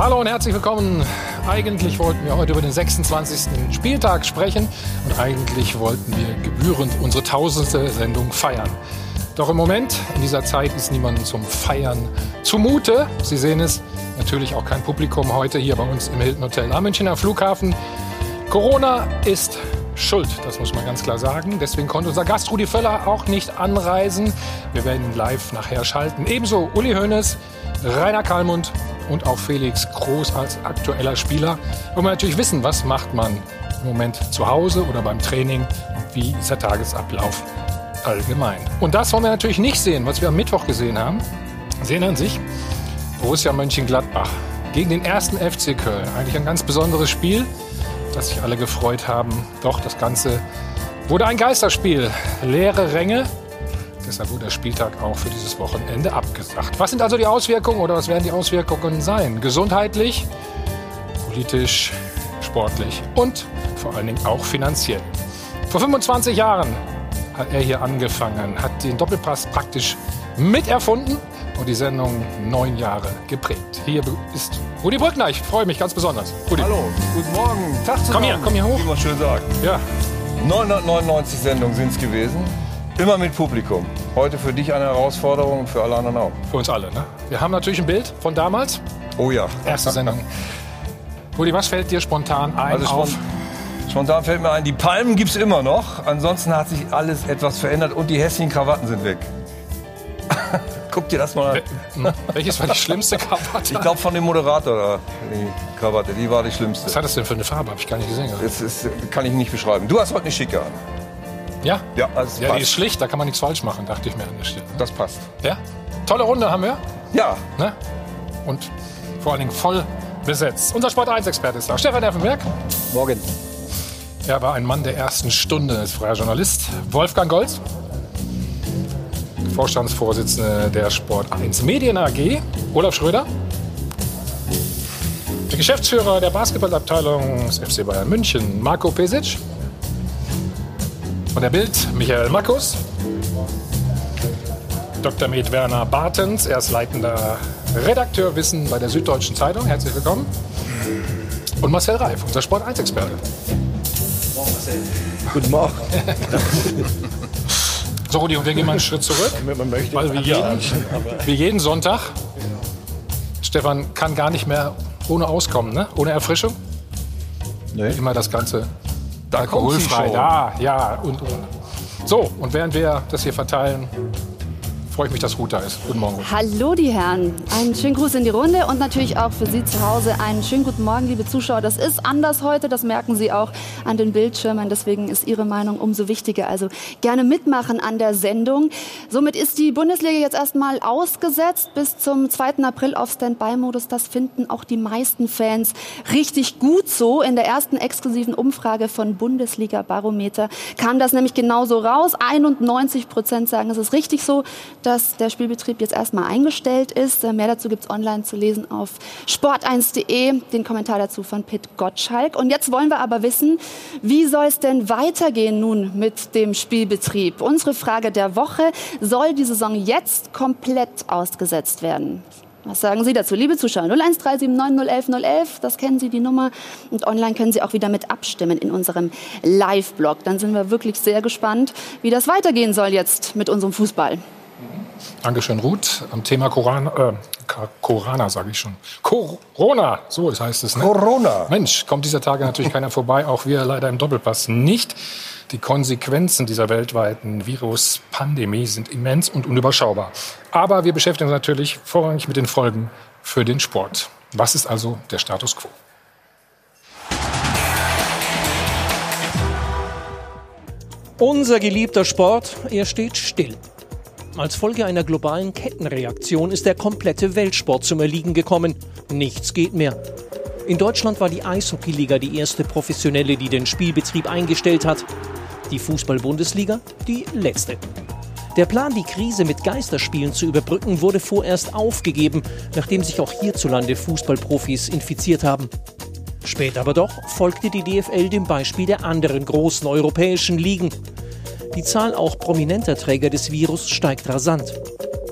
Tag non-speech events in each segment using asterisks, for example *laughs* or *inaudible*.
Hallo und herzlich willkommen. Eigentlich wollten wir heute über den 26. Spieltag sprechen und eigentlich wollten wir gebührend unsere tausendste Sendung feiern. Doch im Moment, in dieser Zeit, ist niemandem zum Feiern zumute. Sie sehen es, natürlich auch kein Publikum heute hier bei uns im Hilton Hotel am Münchner Flughafen. Corona ist schuld, das muss man ganz klar sagen. Deswegen konnte unser Gast Rudi Völler auch nicht anreisen. Wir werden live nachher schalten. Ebenso Uli Hoeneß, Rainer Kalmund und auch Felix Groß als aktueller Spieler. Wollen wir natürlich wissen, was macht man im Moment zu Hause oder beim Training und wie ist der Tagesablauf allgemein. Und das wollen wir natürlich nicht sehen, was wir am Mittwoch gesehen haben. Sie erinnern sich, Borussia Mönchengladbach gegen den ersten FC Köln. Eigentlich ein ganz besonderes Spiel dass sich alle gefreut haben. Doch, das Ganze wurde ein Geisterspiel. Leere Ränge. Deshalb wurde der Spieltag auch für dieses Wochenende abgesagt. Was sind also die Auswirkungen oder was werden die Auswirkungen sein? Gesundheitlich, politisch, sportlich und vor allen Dingen auch finanziell. Vor 25 Jahren hat er hier angefangen, hat den Doppelpass praktisch miterfunden und die Sendung neun Jahre geprägt. Hier ist Rudi Brückner, ich freue mich ganz besonders. Rudi. Hallo, guten Morgen. Tag zusammen. Komm hier, komm hier hoch. Wie man schön sagt. Ja. 999 Sendungen sind es gewesen. Immer mit Publikum. Heute für dich eine Herausforderung, für alle anderen auch. Für uns alle, ne? Wir haben natürlich ein Bild von damals. Oh ja. Erste Sendung. Rudi, was fällt dir spontan ein also auf? Spontan fällt mir ein, die Palmen gibt es immer noch. Ansonsten hat sich alles etwas verändert und die hässlichen Krawatten sind weg. *laughs* Guck dir das mal an. Welches war die schlimmste Krawatte? Ich glaube von dem Moderator, die Krawatte, die war die schlimmste. Was hat das denn für eine Farbe? Habe ich gar nicht gesehen. Das ist, kann ich nicht beschreiben. Du hast heute eine schicke an. Ja? Ja, also ja die ist schlicht, da kann man nichts falsch machen, dachte ich mir an der Stelle. Das passt. Ja? Tolle Runde haben wir. Ja. Ne? Und vor allen Dingen voll besetzt. Unser Sport 1-Experte ist da. Stefan Effenberg. Morgen. Er war ein Mann der ersten Stunde, ist freier Journalist. Wolfgang Golz. Vorstandsvorsitzende der Sport 1 Medien AG, Olaf Schröder. Der Geschäftsführer der Basketballabteilung des FC Bayern München, Marco Pesic. Von der Bild, Michael Makkus. Dr. Med Werner Bartens, er ist leitender Redakteur Wissen bei der Süddeutschen Zeitung. Herzlich willkommen. Und Marcel Reif, unser Sport 1-Experte. Guten Morgen. So, Rudi, und wir gehen mal einen Schritt zurück. Man möchte weil wie jeden, wie jeden Sonntag, Stefan kann gar nicht mehr ohne auskommen, ne? ohne Erfrischung. Nee. Immer das Ganze da alkoholfrei. Da, ja, und, und. So, und während wir das hier verteilen, freue ich mich, dass Ruth da ist. Guten Morgen. Hallo, die Herren. Einen schönen Gruß in die Runde und natürlich auch für Sie zu Hause einen schönen guten Morgen, liebe Zuschauer. Das ist anders heute, das merken Sie auch an den Bildschirmen. Deswegen ist Ihre Meinung umso wichtiger. Also gerne mitmachen an der Sendung. Somit ist die Bundesliga jetzt erstmal ausgesetzt bis zum 2. April auf Standby-Modus. Das finden auch die meisten Fans richtig gut so. In der ersten exklusiven Umfrage von Bundesliga Barometer kam das nämlich genauso raus. 91 Prozent sagen, es ist richtig so dass der Spielbetrieb jetzt erstmal eingestellt ist. Äh, mehr dazu gibt es online zu lesen auf sport1.de. Den Kommentar dazu von Pitt Gottschalk. Und jetzt wollen wir aber wissen, wie soll es denn weitergehen nun mit dem Spielbetrieb? Unsere Frage der Woche, soll die Saison jetzt komplett ausgesetzt werden? Was sagen Sie dazu, liebe Zuschauer? 01379011011, das kennen Sie die Nummer. Und online können Sie auch wieder mit abstimmen in unserem Live-Blog. Dann sind wir wirklich sehr gespannt, wie das weitergehen soll jetzt mit unserem Fußball. Dankeschön, Ruth. Am Thema Corona, äh, Corona sage ich schon. Corona, so heißt es. Ne? Corona. Mensch, kommt dieser Tage natürlich keiner vorbei, auch wir leider im Doppelpass nicht. Die Konsequenzen dieser weltweiten Viruspandemie sind immens und unüberschaubar. Aber wir beschäftigen uns natürlich vorrangig mit den Folgen für den Sport. Was ist also der Status quo? Unser geliebter Sport, er steht still. Als Folge einer globalen Kettenreaktion ist der komplette Weltsport zum Erliegen gekommen. Nichts geht mehr. In Deutschland war die Eishockeyliga die erste professionelle, die den Spielbetrieb eingestellt hat. Die Fußball-Bundesliga die letzte. Der Plan, die Krise mit Geisterspielen zu überbrücken, wurde vorerst aufgegeben, nachdem sich auch hierzulande Fußballprofis infiziert haben. Später aber doch folgte die DFL dem Beispiel der anderen großen europäischen Ligen. Die Zahl auch prominenter Träger des Virus steigt rasant.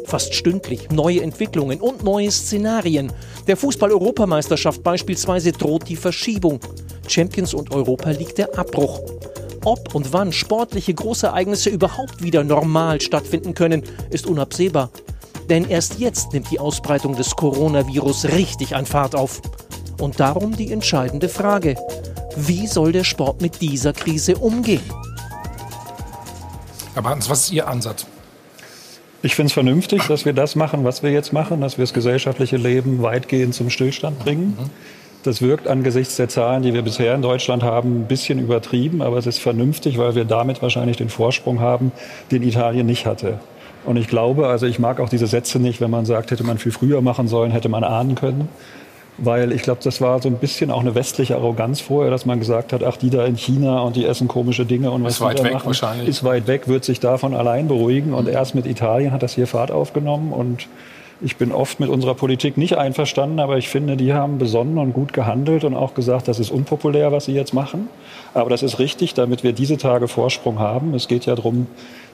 Fast stündlich neue Entwicklungen und neue Szenarien. Der Fußball-Europameisterschaft beispielsweise droht die Verschiebung. Champions und Europa liegt der Abbruch. Ob und wann sportliche Großereignisse überhaupt wieder normal stattfinden können, ist unabsehbar. Denn erst jetzt nimmt die Ausbreitung des Coronavirus richtig an Fahrt auf. Und darum die entscheidende Frage. Wie soll der Sport mit dieser Krise umgehen? Herr Bartens, was ist Ihr Ansatz? Ich finde es vernünftig, dass wir das machen, was wir jetzt machen, dass wir das gesellschaftliche Leben weitgehend zum Stillstand bringen. Das wirkt angesichts der Zahlen, die wir bisher in Deutschland haben, ein bisschen übertrieben, aber es ist vernünftig, weil wir damit wahrscheinlich den Vorsprung haben, den Italien nicht hatte. Und ich glaube, also ich mag auch diese Sätze nicht, wenn man sagt, hätte man viel früher machen sollen, hätte man ahnen können weil ich glaube, das war so ein bisschen auch eine westliche Arroganz vorher, dass man gesagt hat, ach, die da in China und die essen komische Dinge und was ist weit weg machen, wahrscheinlich. ist weit weg, wird sich davon allein beruhigen. Und erst mit Italien hat das hier Fahrt aufgenommen und ich bin oft mit unserer Politik nicht einverstanden, aber ich finde, die haben besonnen und gut gehandelt und auch gesagt, das ist unpopulär, was sie jetzt machen. Aber das ist richtig, damit wir diese Tage Vorsprung haben. Es geht ja darum,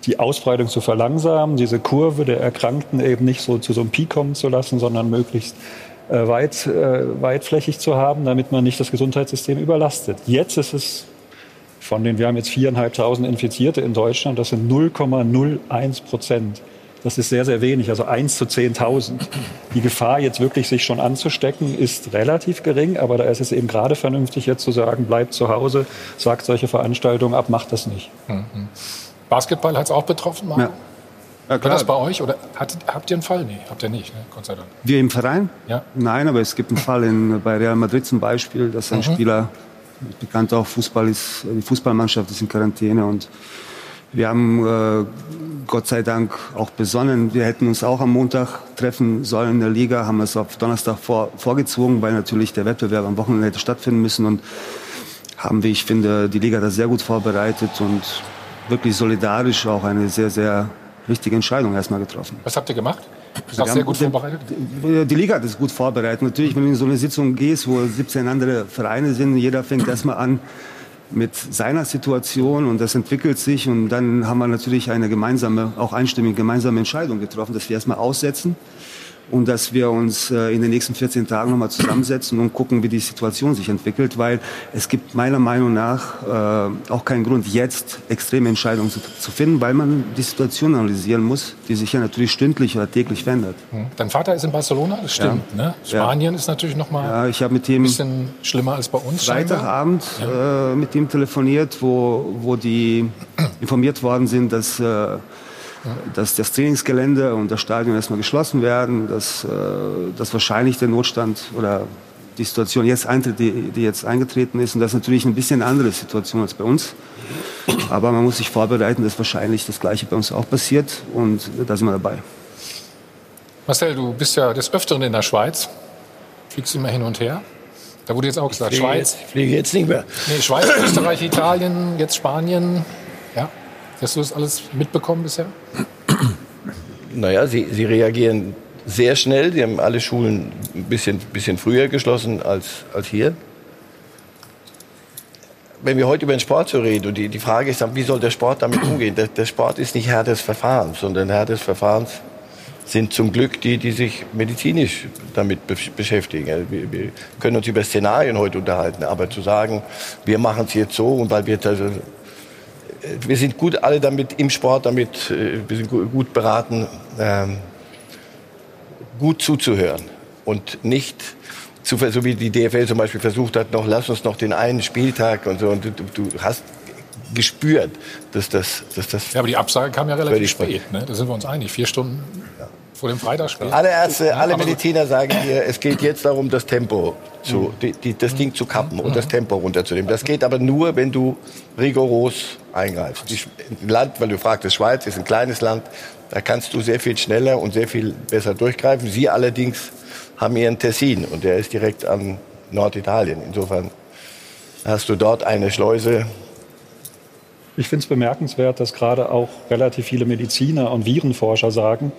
die Ausbreitung zu verlangsamen, diese Kurve der Erkrankten eben nicht so zu so einem Peak kommen zu lassen, sondern möglichst weit, äh, weitflächig zu haben, damit man nicht das Gesundheitssystem überlastet. Jetzt ist es von den, wir haben jetzt viereinhalbtausend Infizierte in Deutschland, das sind 0,01 Prozent. Das ist sehr, sehr wenig, also 1 zu 10.000. Die Gefahr, jetzt wirklich sich schon anzustecken, ist relativ gering, aber da ist es eben gerade vernünftig, jetzt zu sagen, bleibt zu Hause, sagt solche Veranstaltungen ab, macht das nicht. Mhm. Basketball hat es auch betroffen, Marco? Ja. Ja, War das bei euch oder hat, habt ihr einen Fall? Nee, habt ihr nicht, ne? Gott sei Dank. Wir im Verein? Ja. Nein, aber es gibt einen Fall in, bei Real Madrid zum Beispiel, dass ein Mhm. Spieler, bekannt auch Fußball ist, die Fußballmannschaft ist in Quarantäne und wir haben äh, Gott sei Dank auch besonnen. Wir hätten uns auch am Montag treffen sollen in der Liga, haben es auf Donnerstag vor, vorgezogen, weil natürlich der Wettbewerb am Wochenende hätte stattfinden müssen und haben, wie ich finde, die Liga das sehr gut vorbereitet und wirklich solidarisch auch eine sehr, sehr richtige Entscheidung erstmal getroffen. Was habt ihr gemacht? Das haben sehr gut vorbereitet? Die die Liga hat es gut vorbereitet. Natürlich, wenn du in so eine Sitzung gehst, wo 17 andere Vereine sind, jeder fängt erstmal an mit seiner Situation und das entwickelt sich und dann haben wir natürlich eine gemeinsame, auch einstimmig gemeinsame Entscheidung getroffen, dass wir erstmal aussetzen und dass wir uns äh, in den nächsten 14 Tagen nochmal zusammensetzen und gucken, wie die Situation sich entwickelt, weil es gibt meiner Meinung nach äh, auch keinen Grund, jetzt extreme Entscheidungen zu, finden, weil man die Situation analysieren muss, die sich ja natürlich stündlich oder täglich verändert. Hm. Dein Vater ist in Barcelona, das stimmt. Ne? Spanien ist natürlich noch mal Ja, ich mit ein dem bisschen schlimmer als bei uns. Freitagabend äh, mit ihm telefoniert, wo, wo die informiert worden sind, dass, dass das Trainingsgelände und das Stadion erstmal geschlossen werden, dass, äh, dass wahrscheinlich der Notstand oder die Situation jetzt eintritt, die, die jetzt eingetreten ist. Und das ist natürlich ein bisschen eine andere Situation als bei uns. Aber man muss sich vorbereiten, dass wahrscheinlich das Gleiche bei uns auch passiert. Und da sind wir dabei. Marcel, du bist ja des Öfteren in der Schweiz. Fliegst immer hin und her. Da wurde jetzt auch gesagt, fliege Schweiz, jetzt, ich fliege jetzt nicht mehr. nee, Schweiz, Österreich, Italien, jetzt Spanien. Hast du das alles mitbekommen bisher? Naja, sie, sie reagieren sehr schnell. Sie haben alle Schulen ein bisschen, bisschen früher geschlossen als, als hier. Wenn wir heute über den Sport so reden und die, die Frage ist dann, wie soll der Sport damit *clears throat* umgehen? Der, der Sport ist nicht Herr des Verfahrens, sondern Herr des Verfahrens sind zum Glück die, die sich medizinisch damit be beschäftigen. Also Wir, wir können uns über Szenarien heute unterhalten, aber zu sagen, wir machen es jetzt so und weil wir also wir sind gut alle damit im Sport, damit äh, wir sind gu- gut beraten, ähm, gut zuzuhören und nicht zu, so wie die DFL zum Beispiel versucht hat, noch lass uns noch den einen Spieltag und so und du, du, hast gespürt, dass das, dass das Ja, aber die Absage kam ja relativ spät. Ne? Da sind wir uns einig. Vier Stunden vor dem Freitagsspiel. Alle Ärzte, alle Mediziner sagen dir, es geht jetzt darum, das Tempo zu, die, die, das Ding zu kappen und das Tempo runterzunehmen. Das geht aber nur, wenn du rigoros eingreifst. Die, Land, weil du fragst, das Schweiz ist ein kleines Land, da kannst du sehr viel schneller und sehr viel besser durchgreifen. Sie allerdings haben ihren Tessin und der ist direkt an Norditalien. Insofern hast du dort eine Schleuse. Ich finde es bemerkenswert, dass gerade auch relativ viele Mediziner und Virenforscher sagen,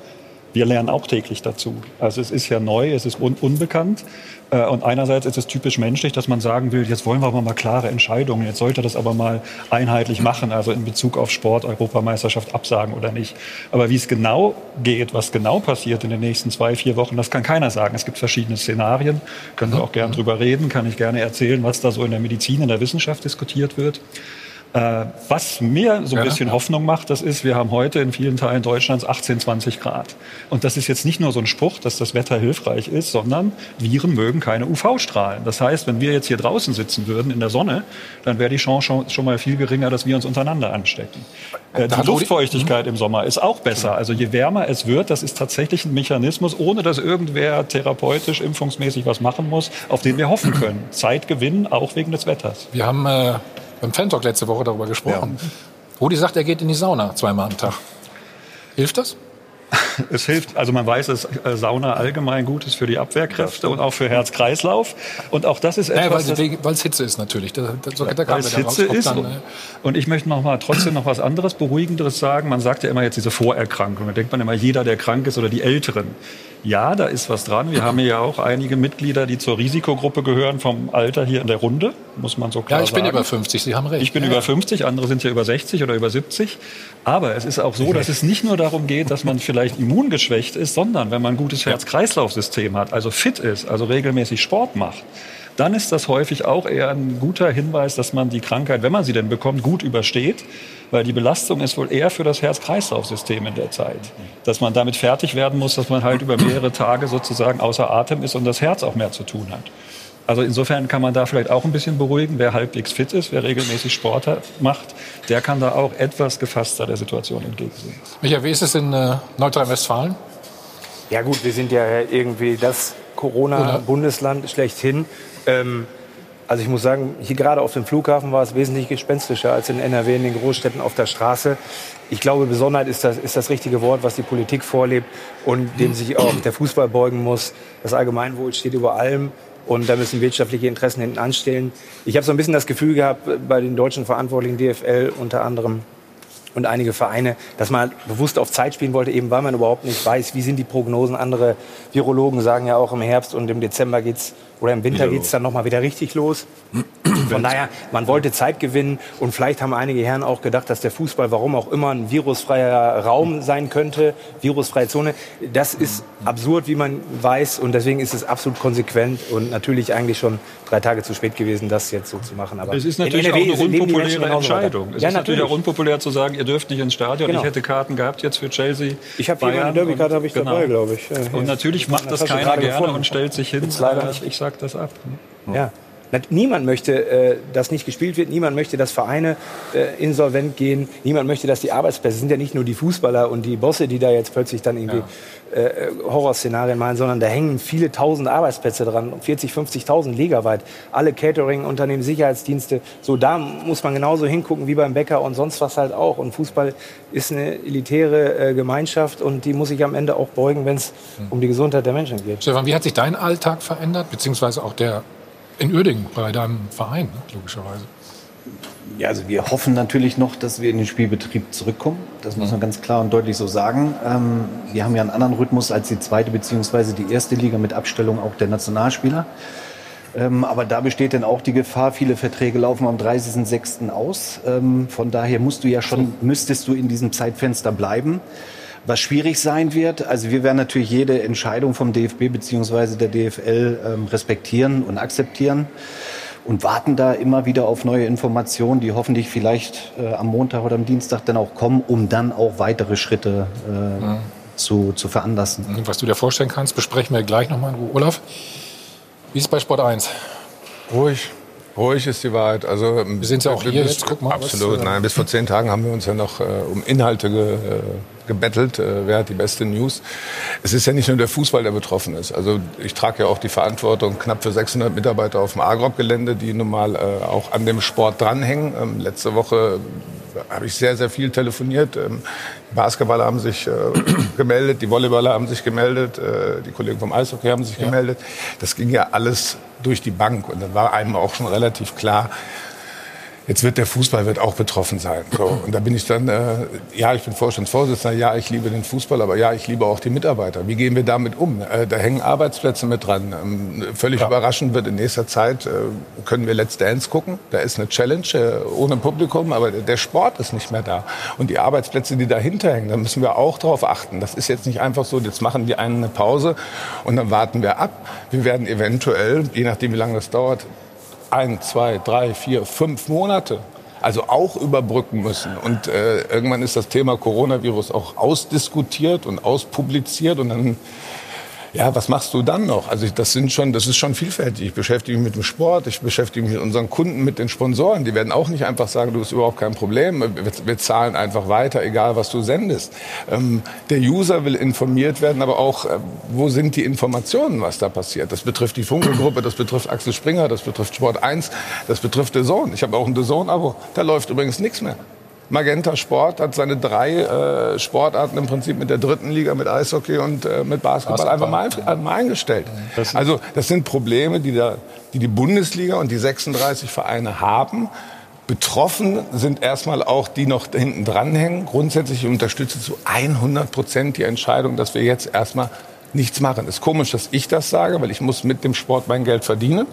wir lernen auch täglich dazu. Also es ist ja neu, es ist un unbekannt. Äh, und einerseits ist es typisch menschlich, dass man sagen will, jetzt wollen wir aber mal klare Entscheidungen. Jetzt sollte das aber mal einheitlich machen, also in Bezug auf Sport, Europameisterschaft absagen oder nicht. Aber wie es genau geht, was genau passiert in den nächsten zwei, vier Wochen, das kann keiner sagen. Es gibt verschiedene Szenarien, können wir auch gern drüber reden, kann ich gerne erzählen, was da so in der Medizin, in der Wissenschaft diskutiert wird. Äh, was mir so ein bisschen Hoffnung macht, das ist, wir haben heute in vielen Teilen Deutschlands 18, 20 Grad. Und das ist jetzt nicht nur so ein Spruch, dass das Wetter hilfreich ist, sondern Viren mögen keine UV-Strahlen. Das heißt, wenn wir jetzt hier draußen sitzen würden in der Sonne, dann wäre die Chance schon, schon mal viel geringer, dass wir uns untereinander anstecken. Äh, die Luftfeuchtigkeit im Sommer ist auch besser. Also je wärmer es wird, das ist tatsächlich ein Mechanismus, ohne dass irgendwer therapeutisch, impfungsmäßig was machen muss, auf den wir hoffen können. Zeit gewinnen, auch wegen des Wetters. Wir haben äh, beim Fan-Talk letzte Woche darüber gesprochen. Ja. Rudi sagt, er geht in die Sauna zweimal am Tag. Hilft das? *laughs* Es hilft, also man weiß, dass äh, Sauna allgemein gut ist für die Abwehrkräfte und auch für Herz-Kreislauf. Und auch das ist etwas, naja, weil es Hitze ist natürlich. Da, da, so, da weil es Hitze ist. Dann, äh und ich möchte noch mal trotzdem noch was anderes, beruhigenderes sagen. Man sagt ja immer jetzt diese Vorerkrankung. Da denkt man immer, jeder, der krank ist oder die Älteren. Ja, da ist was dran. Wir haben ja auch einige Mitglieder, die zur Risikogruppe gehören vom Alter hier in der Runde, muss man so klar sagen. Ja, ich bin über 50, Sie haben recht. Ich bin ja. über 50, andere sind ja über 60 oder über 70. Aber es ist auch so, dass es nicht nur darum geht, dass man vielleicht immungeschwächt ist, sondern wenn man ein gutes Herz-Kreislauf-System hat, also fit ist, also regelmäßig Sport macht, dann ist das häufig auch eher ein guter Hinweis, dass man die Krankheit, wenn man sie denn bekommt, gut übersteht. Weil die Belastung ist wohl eher für das Herz-Kreislauf-System in der Zeit. Dass man damit fertig werden muss, dass man halt über mehrere Tage sozusagen außer Atem ist und das Herz auch mehr zu tun hat. Also insofern kann man da vielleicht auch ein bisschen beruhigen. Wer halbwegs fit ist, wer regelmäßig Sport macht, der kann da auch etwas gefasster der Situation entgegensehen. Michael, wie ist es in äh, Nordrhein-Westfalen? Ja gut, wir sind ja irgendwie das Corona-Bundesland schlechthin. Ähm, also ich muss sagen, hier gerade auf dem Flughafen war es wesentlich gespenstischer als in NRW in den Großstädten auf der Straße. Ich glaube, Besonderheit ist das, ist das richtige Wort, was die Politik vorlebt und dem sich auch der Fußball beugen muss. Das Allgemeinwohl steht über allem und da müssen wirtschaftliche Interessen hinten anstellen. Ich habe so ein bisschen das Gefühl gehabt, bei den deutschen Verantwortlichen DFL unter anderem, und einige Vereine, dass man bewusst auf Zeit spielen wollte, eben weil man überhaupt nicht weiß, wie sind die Prognosen. Andere Virologen sagen ja auch, im Herbst und im Dezember geht's oder im Winter geht es dann nochmal wieder richtig los. *clears throat* Von daher, man wollte Zeit gewinnen und vielleicht haben einige Herren auch gedacht, dass der Fußball, warum auch immer, ein virusfreier Raum sein könnte, virusfreie Zone. Das ist absurd, wie man weiß und deswegen ist es absolut konsequent und natürlich eigentlich schon drei Tage zu spät gewesen, das jetzt so zu machen. Aber es ist natürlich auch eine unpopuläre Entscheidung. Es ja, ist natürlich auch unpopulär zu sagen, ihr dürft nicht ins Stadion. Genau. Ich hätte Karten gehabt jetzt für Chelsea. Ich habe hier eine Derby-Karte habe ich genau. dabei, glaube ich. Ja, und natürlich macht das keiner gerne gefunden. und stellt sich hin. Leider ich, ich sag das ab. Ja. Niemand möchte, äh, dass nicht gespielt wird. Niemand möchte, dass Vereine äh, insolvent gehen. Niemand möchte, dass die Arbeitsplätze, es sind ja nicht nur die Fußballer und die Bosse, die da jetzt plötzlich dann irgendwie ja. äh, Horrorszenarien malen, sondern da hängen viele tausend Arbeitsplätze dran. 40, 50.000 ligaweit. Alle Catering-Unternehmen, Sicherheitsdienste. So, da muss man genauso hingucken wie beim Bäcker und sonst was halt auch. Und Fußball ist eine elitäre äh, Gemeinschaft und die muss sich am Ende auch beugen, wenn es hm. um die Gesundheit der Menschen geht. Stefan, wie hat sich dein Alltag verändert, beziehungsweise auch der in Uerdingen, bei deinem Verein, logischerweise. Ja, also wir hoffen natürlich noch, dass wir in den Spielbetrieb zurückkommen. Das muss man ganz klar und deutlich so sagen. Ähm, wir haben ja einen anderen Rhythmus als die zweite bzw. die erste Liga mit Abstellung auch der Nationalspieler. Ähm, aber da besteht dann auch die Gefahr, viele Verträge laufen am 30.06. aus. Ähm, von daher musst du ja schon, müsstest du in diesem Zeitfenster bleiben was schwierig sein wird. Also wir werden natürlich jede Entscheidung vom DFB bzw. der DFL ähm, respektieren und akzeptieren und warten da immer wieder auf neue Informationen, die hoffentlich vielleicht äh, am Montag oder am Dienstag dann auch kommen, um dann auch weitere Schritte äh, ja. zu, zu veranlassen. Was du dir vorstellen kannst, besprechen wir gleich nochmal in Ruhe. Olaf, wie ist es bei Sport 1? Ruhig. Ruhig ist die Wahrheit. Also, wir sind ja auch hier jetzt. Guck mal, absolut. Was, äh, Nein, bis vor zehn Tagen haben wir uns ja noch äh, um Inhalte ge, äh, gebettelt. Äh, wer hat die beste News? Es ist ja nicht nur der Fußball, der betroffen ist. Also ich trage ja auch die Verantwortung knapp für 600 Mitarbeiter auf dem Agrop-Gelände, die nun mal äh, auch an dem Sport dranhängen. Ähm, letzte Woche habe ich sehr, sehr viel telefoniert. Ähm, Basketballer haben sich äh, *clears throat* gemeldet, die Volleyballer haben sich gemeldet, äh, die Kollegen vom Eishockey haben sich ja. gemeldet. Das ging ja alles durch die Bank. Und dann war einem auch schon relativ klar, Jetzt wird der Fußball wird auch betroffen sein. So, und da bin ich dann, äh, ja, ich bin Vorstandsvorsitzender, ja, ich liebe den Fußball, aber ja, ich liebe auch die Mitarbeiter. Wie gehen wir damit um? Äh, da hängen Arbeitsplätze mit dran. Ähm, völlig ja. überraschend wird in nächster Zeit, äh, können wir Let's Dance gucken. Da ist eine Challenge äh, ohne Publikum, aber der Sport ist nicht mehr da. Und die Arbeitsplätze, die dahinter hängen, da müssen wir auch drauf achten. Das ist jetzt nicht einfach so, jetzt machen die einen eine Pause und dann warten wir ab. Wir werden eventuell, je nachdem wie lange das dauert, ein, zwei, drei, vier, fünf Monate also auch überbrücken müssen. Und äh, irgendwann ist das Thema Coronavirus auch ausdiskutiert und auspubliziert und dann ja, was machst du dann noch? Also das sind schon, das ist schon vielfältig. Ich beschäftige mich mit dem Sport, ich beschäftige mich mit unseren Kunden, mit den Sponsoren. Die werden auch nicht einfach sagen, du hast überhaupt kein Problem. Wir, wir zahlen einfach weiter, egal was du sendest. Ähm, der User will informiert werden, aber auch, äh, wo sind die Informationen, was da passiert? Das betrifft die Funkelgruppe, das betrifft Axel Springer, das betrifft Sport 1, das betrifft The Zone. Ich habe auch ein The Zone-Abo. Da läuft übrigens nichts mehr. Magenta Sport hat seine drei äh, Sportarten im Prinzip mit der dritten Liga, mit Eishockey und äh, mit Basketball, Basketball, einfach mal, mal eingestellt. Das also das sind Probleme, die, da, die die Bundesliga und die 36 Vereine haben. Betroffen sind erstmal auch die noch hinten dranhängen. Grundsätzlich unterstütze zu 100 Prozent die Entscheidung, dass wir jetzt erstmal nichts machen. Es ist komisch, dass ich das sage, weil ich muss mit dem Sport mein Geld verdienen.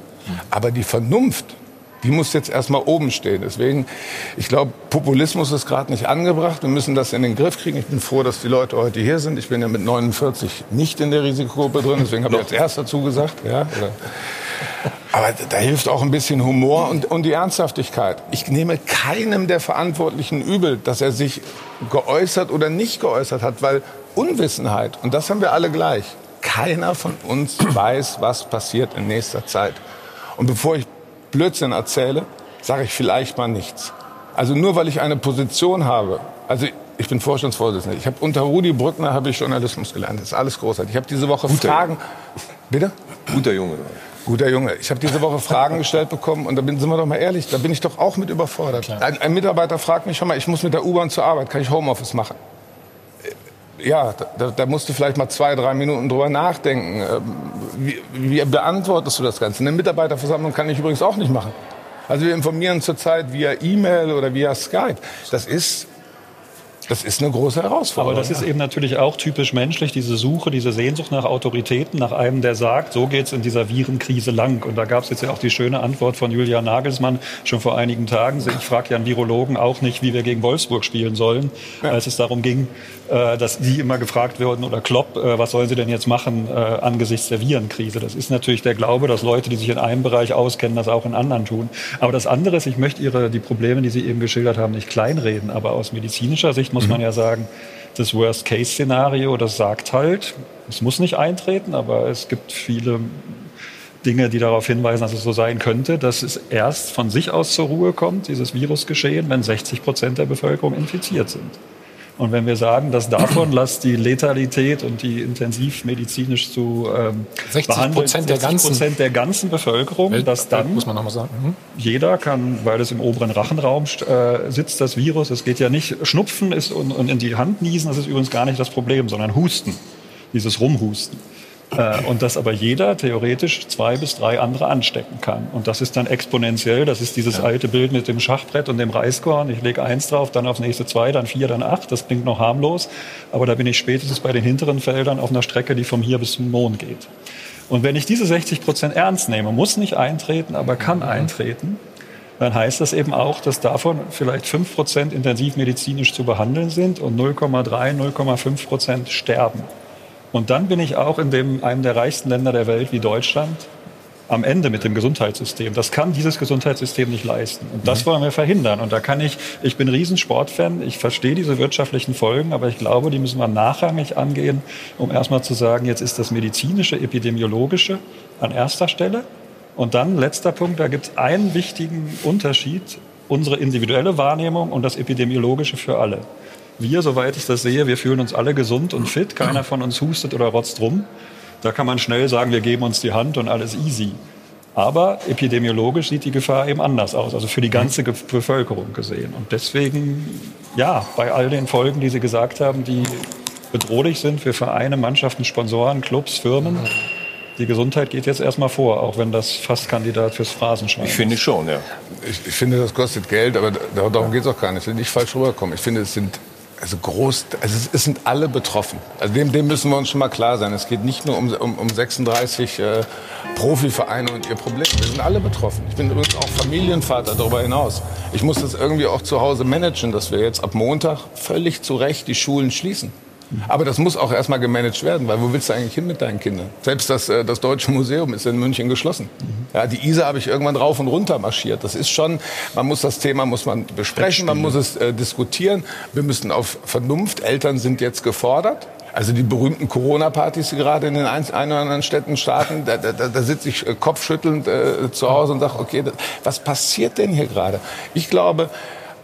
Aber die Vernunft die muss jetzt erstmal oben stehen. Deswegen, ich glaube, Populismus ist gerade nicht angebracht. Wir müssen das in den Griff kriegen. Ich bin froh, dass die Leute heute hier sind. Ich bin ja mit 49 nicht in der Risikogruppe drin, deswegen habe ich als erster zugesagt. Ja, aber da hilft auch ein bisschen Humor und, und die Ernsthaftigkeit. Ich nehme keinem der Verantwortlichen übel, dass er sich geäußert oder nicht geäußert hat, weil Unwissenheit, und das haben wir alle gleich, keiner von uns *clears throat* weiß, was passiert in nächster Zeit. Und bevor ich Blödsinn erzähle, sage ich vielleicht mal nichts. Also nur weil ich eine Position habe, also ich bin Vorstandsvorsitzender. Ich habe unter Rudi Brückner habe ich Journalismus gelernt. Das ist alles großartig. Ich habe diese Woche Guter Fragen. Bitte? Guter Junge. Guter Junge. Ich habe diese Woche Fragen gestellt bekommen und da bin, sind wir doch mal ehrlich, da bin ich doch auch mit überfordert. Ein, ein, Mitarbeiter fragt mich schon mal, ich muss mit der U-Bahn zur Arbeit, kann ich Homeoffice machen? Ja, da, da musst du vielleicht mal zwei, drei Minuten drüber nachdenken. Ähm, wie, wie beantwortest du das Ganze? Eine Mitarbeiterversammlung kann ich übrigens auch nicht machen. Also wir informieren zurzeit via E-Mail oder via Skype. Das ist das ist eine große Herausforderung. Aber das ist eben natürlich auch typisch menschlich, diese Suche, diese Sehnsucht nach Autoritäten, nach einem, der sagt, so geht es in dieser Virenkrise lang. Und da gab es jetzt ja auch die schöne Antwort von Julian Nagelsmann schon vor einigen Tagen. Ich frage ja einen Virologen auch nicht, wie wir gegen Wolfsburg spielen sollen, ja. als es darum ging, äh, dass die immer gefragt wurden, oder Klopp, äh, was sollen sie denn jetzt machen äh, angesichts der Virenkrise? Das ist natürlich der Glaube, dass Leute, die sich in einem Bereich auskennen, das auch in anderen tun. Aber das andere ist, ich möchte Ihre, die Probleme, die Sie eben geschildert haben, nicht kleinreden. Aber aus medizinischer Sicht muss man ja sagen, das Worst-Case-Szenario, das sagt halt, es muss nicht eintreten, aber es gibt viele Dinge, die darauf hinweisen, dass es so sein könnte, dass es erst von sich aus zur Ruhe kommt, dieses Virusgeschehen, wenn 60 Prozent der Bevölkerung infiziert sind. Und wenn wir sagen, dass davon *clears throat* lasst die Letalität und die intensivmedizinisch zu ähm, 60 Prozent der ganzen, der ganzen Bevölkerung, Welt, dass dann muss man noch mal sagen. Mhm. jeder kann, weil es im oberen Rachenraum äh, sitzt, das Virus. Es geht ja nicht Schnupfen ist und, und in die Hand niesen. Das ist übrigens gar nicht das Problem, sondern Husten, dieses Rumhusten. Äh, und dass aber jeder theoretisch zwei bis drei andere anstecken kann. Und das ist dann exponentiell. Das ist dieses ja. alte Bild mit dem Schachbrett und dem Reiskorn. Ich lege eins drauf, dann aufs nächste zwei, dann vier, dann acht. Das klingt noch harmlos. Aber da bin ich spätestens bei den hinteren Feldern auf einer Strecke, die vom hier bis zum Mond geht. Und wenn ich diese 60 Prozent ernst nehme, muss nicht eintreten, aber kann mhm. eintreten, dann heißt das eben auch, dass davon vielleicht 5 Prozent intensivmedizinisch zu behandeln sind und 0,3, 0,5 Prozent sterben. Und dann bin ich auch in dem, einem der reichsten Länder der Welt wie Deutschland am Ende mit dem Gesundheitssystem. Das kann dieses Gesundheitssystem nicht leisten. Und das mhm. wollen wir verhindern. Und da kann ich, ich bin Riesensportfan, ich verstehe diese wirtschaftlichen Folgen, aber ich glaube, die müssen wir nachrangig angehen, um erstmal zu sagen, jetzt ist das medizinische, epidemiologische an erster Stelle. Und dann, letzter Punkt, da gibt es einen wichtigen Unterschied, unsere individuelle Wahrnehmung und das epidemiologische für alle. Wir, soweit ich das sehe, wir fühlen uns alle gesund und fit. Keiner von uns hustet oder rotzt rum. Da kann man schnell sagen, wir geben uns die Hand und alles easy. Aber epidemiologisch sieht die Gefahr eben anders aus, also für die ganze Bevölkerung gesehen. Und deswegen, ja, bei all den Folgen, die Sie gesagt haben, die bedrohlich sind für Vereine, Mannschaften, Sponsoren, Clubs, Firmen, die Gesundheit geht jetzt erstmal vor, auch wenn das fast Kandidat fürs Phrasenschwein Ich finde schon, ja. Ich, ich finde, das kostet Geld, aber da- darum geht es auch gar nicht. Ich will nicht falsch rüberkommen. Ich finde, es sind also groß, also es, sind alle betroffen. Also dem, dem müssen wir uns schon mal klar sein. Es geht nicht nur um, um, um 36 äh, Profivereine und ihr Problem. Wir sind alle betroffen. Ich bin übrigens auch Familienvater darüber hinaus. Ich muss das irgendwie auch zu Hause managen, dass wir jetzt ab Montag völlig zu Recht die Schulen schließen. Aber das muss auch erstmal gemanagt werden, weil wo willst du eigentlich hin mit deinen Kindern? Selbst das, äh, das Deutsche Museum ist in München geschlossen. Ja, die Isar habe ich irgendwann rauf und runter marschiert. Das ist schon, man muss das Thema muss man besprechen, man muss es äh, diskutieren. Wir müssen auf Vernunft, Eltern sind jetzt gefordert. Also die berühmten Corona-Partys, die gerade in den ein, ein oder anderen Städten starten, da, da, da sitze ich äh, kopfschüttelnd äh, zu Hause und sage, okay, das, was passiert denn hier gerade? Ich glaube,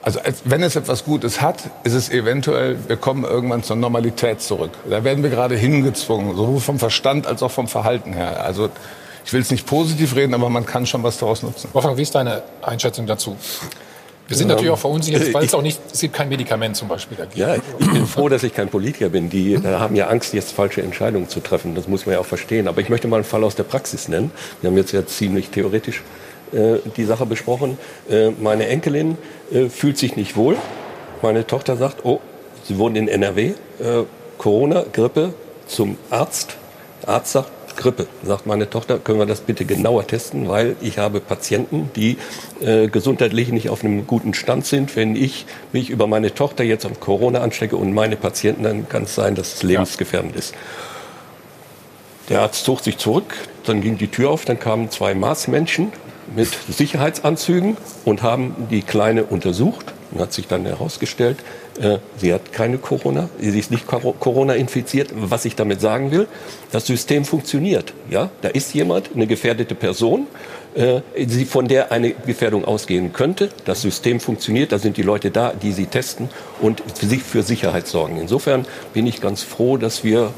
also als, wenn es etwas Gutes hat, ist es eventuell, wir kommen irgendwann zur Normalität zurück. Da werden wir gerade hingezwungen, sowohl vom Verstand als auch vom Verhalten her. Also ich will es nicht positiv reden, aber man kann schon was daraus nutzen. Wolfgang, wie ist deine Einschätzung dazu? Wir sind Ja. natürlich auch verunsichert, weil es Ich- auch nicht, es gibt kein Medikament zum Beispiel dagegen. Ja, ich bin froh, dass ich kein Politiker bin. Die äh, haben ja Angst, jetzt falsche Entscheidungen zu treffen. Das muss man ja auch verstehen. Aber ich möchte mal einen Fall aus der Praxis nennen. Wir haben jetzt ja ziemlich theoretisch äh, die Sache besprochen. Äh, meine Enkelin äh, fühlt sich nicht wohl. Meine Tochter sagt, oh, sie wohnt in NRW, äh, Corona, Grippe, zum Arzt. Der Arzt sagt, Grippe. Sagt meine Tochter, können wir das bitte genauer testen, weil ich habe Patienten, die äh, gesundheitlich nicht auf einem guten Stand sind. Wenn ich mich über meine Tochter jetzt an Corona anstecke und meine Patienten, dann kann es sein, dass es lebensgefährdend ist. Der Arzt zog sich zurück, dann ging die Tür auf, dann kamen zwei Marsmenschen mit Sicherheitsanzügen und haben die Kleine untersucht. Und hat sich dann herausgestellt, äh, sie hat keine Corona, sie ist nicht Coro- Corona infiziert. Was ich damit sagen will, das System funktioniert. Ja, da ist jemand, eine gefährdete Person, äh, von der eine Gefährdung ausgehen könnte. Das System funktioniert, da sind die Leute da, die sie testen und sich für Sicherheit sorgen. Insofern bin ich ganz froh, dass wir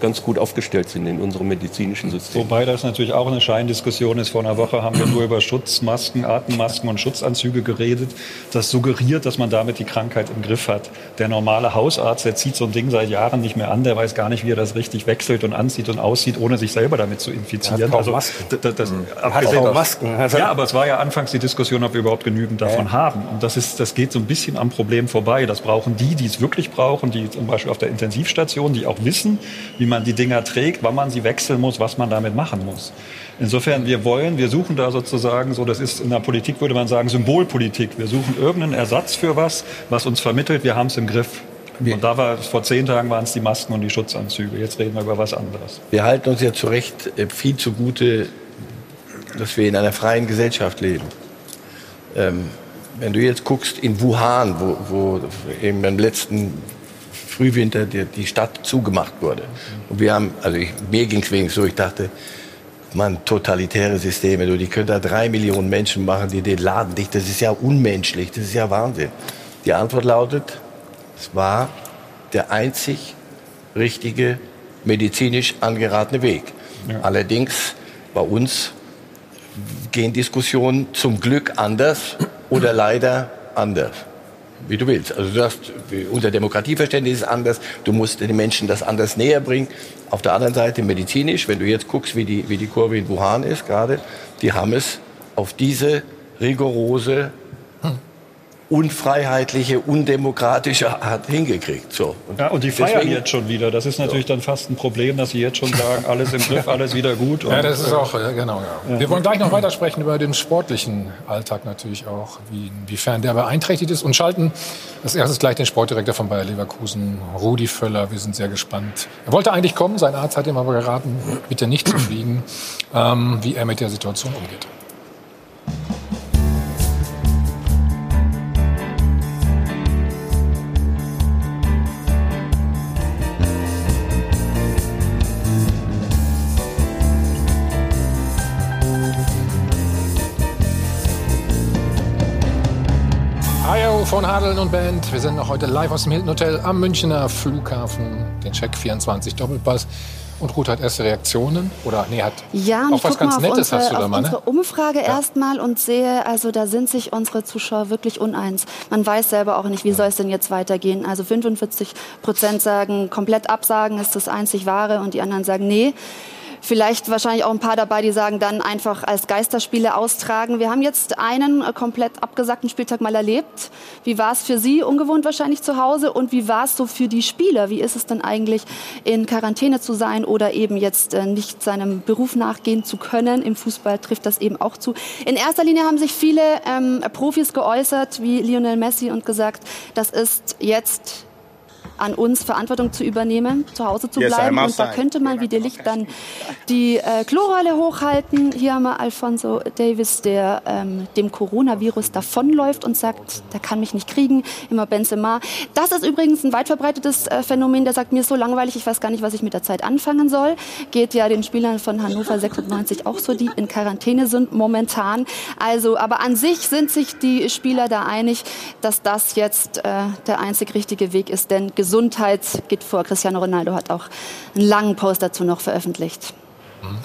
ganz gut aufgestellt sind in unserem medizinischen System. Wobei das natürlich auch eine Scheindiskussion ist. Vor einer Woche haben wir nur über Schutzmasken, Atemmasken und Schutzanzüge geredet. Das suggeriert, dass man damit die Krankheit im Griff hat. Der normale Hausarzt, der zieht so ein Ding seit Jahren nicht mehr an. Der weiß gar nicht, wie er das richtig wechselt und anzieht und aussieht, ohne sich selber damit zu infizieren. Er hat kaum Masken. d- d- das, Hat abgesehen kaum davon- Masken. Also- Ja, aber es war ja anfangs die Diskussion, ob wir überhaupt genügend davon haben. Und das, ist, das geht so ein bisschen am Problem vorbei. Das brauchen die, die es wirklich brauchen, die zum Beispiel auf der Intensivstation, die auch wissen, wie man die Dinger trägt, wann man sie wechseln muss, was man damit machen muss. Insofern, wir wollen, wir suchen da sozusagen, so das ist in der Politik, würde man sagen, Symbolpolitik. Wir suchen irgendeinen Ersatz für was, was uns vermittelt, wir haben es im Griff. Und da war, vor zehn Tagen waren es die Masken und die Schutzanzüge. Jetzt reden wir über was anderes. Wir halten uns ja zu Recht äh, viel zugute, dass wir in einer freien Gesellschaft leben. Ähm, wenn du jetzt guckst in Wuhan, wo, wo eben im letzten Frühwinter die, die Stadt zugemacht wurde. Und wir haben, also ich, mir ging es wenigstens so, ich dachte, man, totalitäre Systeme, du, die können da drei Millionen Menschen machen, die den Laden dicht, das ist ja unmenschlich, das ist ja Wahnsinn. Die Antwort lautet, es war der einzig richtige medizinisch angeratene Weg. Allerdings bei uns gehen Diskussionen zum Glück anders oder leider anders. Wie du willst. Also du sagst, unser Demokratieverständnis ist anders. Du musst den Menschen das anders näher bringen. Auf der anderen Seite medizinisch, wenn du jetzt guckst, wie die, wie die Kurve in Wuhan ist gerade, die haben es auf diese rigorose, unfreiheitliche, undemokratische Art hingekriegt. So. Ja, und die feiern deswegen- jetzt schon wieder. Das ist natürlich dann fast ein Problem, dass sie jetzt schon sagen, alles im Griff, *laughs* alles wieder gut. Ja, Und, das ist auch, äh, genau, ja. Wir wollen gleich noch weitersprechen über den sportlichen Alltag natürlich auch, wie, inwiefern der beeinträchtigt ist und schalten als erstes gleich den Sportdirektor von Bayer Leverkusen, Rudi Völler. Wir sind sehr gespannt. Er wollte eigentlich kommen, sein Arzt hat ihm aber geraten, bitte nicht zu fliegen, ähm, wie er mit der Situation umgeht. Von Hadeln und Band. Wir sind noch heute live aus dem Hilton Hotel am Münchner Flughafen. Den Check 24 Doppelpass. Und Ruth hat erste Reaktionen. Oder nee, hat Ja, auch ich was ganz Nettes unsere, hast du da mal, ne? unsere Umfrage erstmal und sehe, also da sind sich unsere Zuschauer wirklich uneins. Man weiß selber auch nicht, wie soll es denn jetzt weitergehen. Also 45 Prozent sagen, komplett absagen ist das einzig wahre und die anderen sagen, nee. Vielleicht wahrscheinlich auch ein paar dabei, die sagen, dann einfach als Geisterspiele austragen. Wir haben jetzt einen äh, komplett abgesagten Spieltag mal erlebt. Wie war es für Sie, ungewohnt wahrscheinlich zu Hause? Und wie war es so für die Spieler? Wie ist es denn eigentlich, in Quarantäne zu sein oder eben jetzt äh, nicht seinem Beruf nachgehen zu können? Im Fußball trifft das eben auch zu. In erster Linie haben sich viele ähm, Profis geäußert, wie Lionel Messi, und gesagt, das ist jetzt an uns, Verantwortung zu übernehmen, zu Hause zu bleiben. Yes, und da könnte man wie Licht dann die äh, Klorolle hochhalten. Hier haben wir Alfonso Davis, der ähm, dem Coronavirus davonläuft und sagt, der kann mich nicht kriegen. Immer Benzema. Das ist übrigens ein weit verbreitetes äh, Phänomen. Der sagt, mir ist so langweilig, ich weiß gar nicht, was ich mit der Zeit anfangen soll. Geht ja den Spielern von Hannover 96 auch so, die in Quarantäne sind momentan. Also, aber an sich sind sich die Spieler da einig, dass das jetzt äh, der einzig richtige Weg ist. Denn Gesundheit geht vor. Cristiano Ronaldo hat auch einen langen Post dazu noch veröffentlicht. Mhm.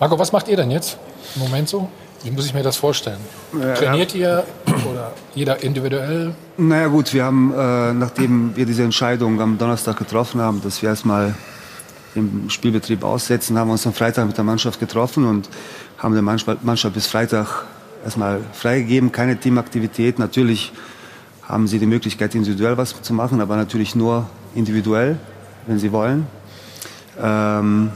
Marco, was macht ihr denn jetzt im Moment so? Wie muss ich mir das vorstellen? Trainiert ihr oder jeder individuell? Naja gut, wir haben, äh, nachdem wir diese Entscheidung am Donnerstag getroffen haben, dass wir erstmal den Spielbetrieb aussetzen, haben wir uns am Freitag mit der Mannschaft getroffen und haben der Mannschaft bis Freitag erstmal freigegeben, keine Teamaktivität. Natürlich haben sie die Möglichkeit, individuell was zu machen, aber natürlich nur individuell, wenn sie wollen. Ähm,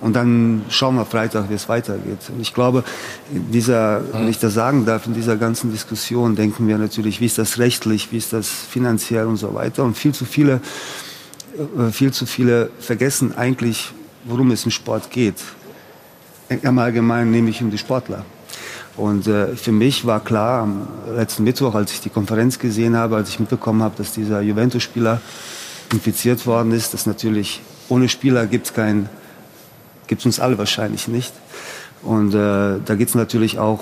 und dann schauen wir Freitag, wie es weitergeht. Und ich glaube, in dieser, wenn ich das sagen darf, in dieser ganzen Diskussion denken wir natürlich, wie ist das rechtlich, wie ist das finanziell und so weiter. Und viel zu viele, äh, viel zu viele vergessen eigentlich, worum es im Sport geht. Im Allgemeinen nämlich um die Sportler. Und äh, für mich war klar am letzten Mittwoch, als ich die Konferenz gesehen habe, als ich mitbekommen habe, dass dieser Juventus-Spieler infiziert worden ist, dass natürlich ohne Spieler gibt es kein, gibt's uns alle wahrscheinlich nicht. Und äh, da geht es natürlich auch,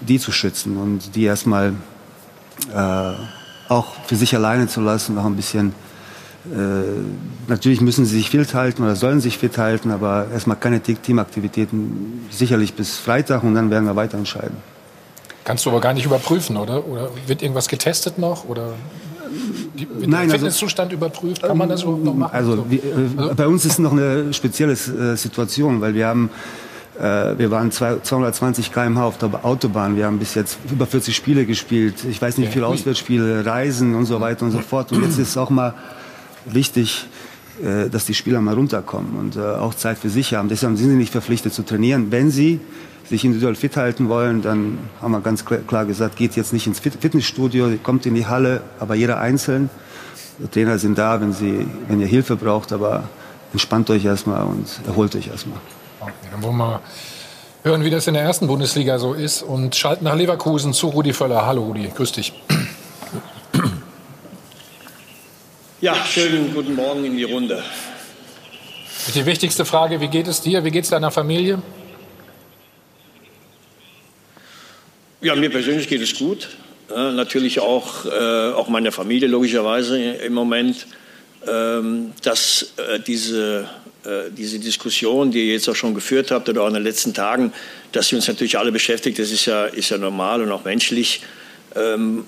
die zu schützen und die erstmal äh, auch für sich alleine zu lassen, auch ein bisschen natürlich müssen sie sich fit halten oder sollen sich fit halten, aber erstmal keine Teamaktivitäten, sicherlich bis Freitag und dann werden wir weiter entscheiden. Kannst du aber gar nicht überprüfen, oder? Oder wird irgendwas getestet noch? Oder wird Nein, der also- Fitnesszustand also, überprüft? Kann man das überhaupt noch machen? Also, wie, äh, also, bei uns ist noch eine spezielle äh, Situation, weil wir haben äh, wir waren 220 km/h auf der Autobahn. Wir haben bis jetzt über 40 Spiele gespielt. Ich weiß nicht, wie viele Auswärtsspiele, Reisen und so weiter und so fort. Und jetzt ist auch mal wichtig, äh, dass die Spieler mal runterkommen und äh, auch Zeit für sich haben. Deshalb sind sie nicht verpflichtet zu trainieren. Wenn sie sich individuell fit halten wollen, dann haben wir ganz klar gesagt, geht jetzt nicht ins Fitnessstudio, kommt in die Halle, aber jeder einzeln. Die Trainer sind da, wenn, sie, wenn ihr Hilfe braucht, aber entspannt euch erstmal und erholt euch erstmal. Okay, dann wollen wir hören, wie das in der ersten Bundesliga so ist und schalten nach Leverkusen zu Rudi Völler. Hallo Rudi, grüß dich. Ja, schönen guten Morgen in die Runde. Die wichtigste Frage, wie geht es dir, wie geht es deiner Familie? Ja, mir persönlich geht es gut. Ja, natürlich auch, äh, auch meiner Familie logischerweise im Moment. Ähm, dass äh, diese, äh, diese Diskussion, die ihr jetzt auch schon geführt habt oder auch in den letzten Tagen, dass sie uns natürlich alle beschäftigt, das ist ja, ist ja normal und auch menschlich. Ähm,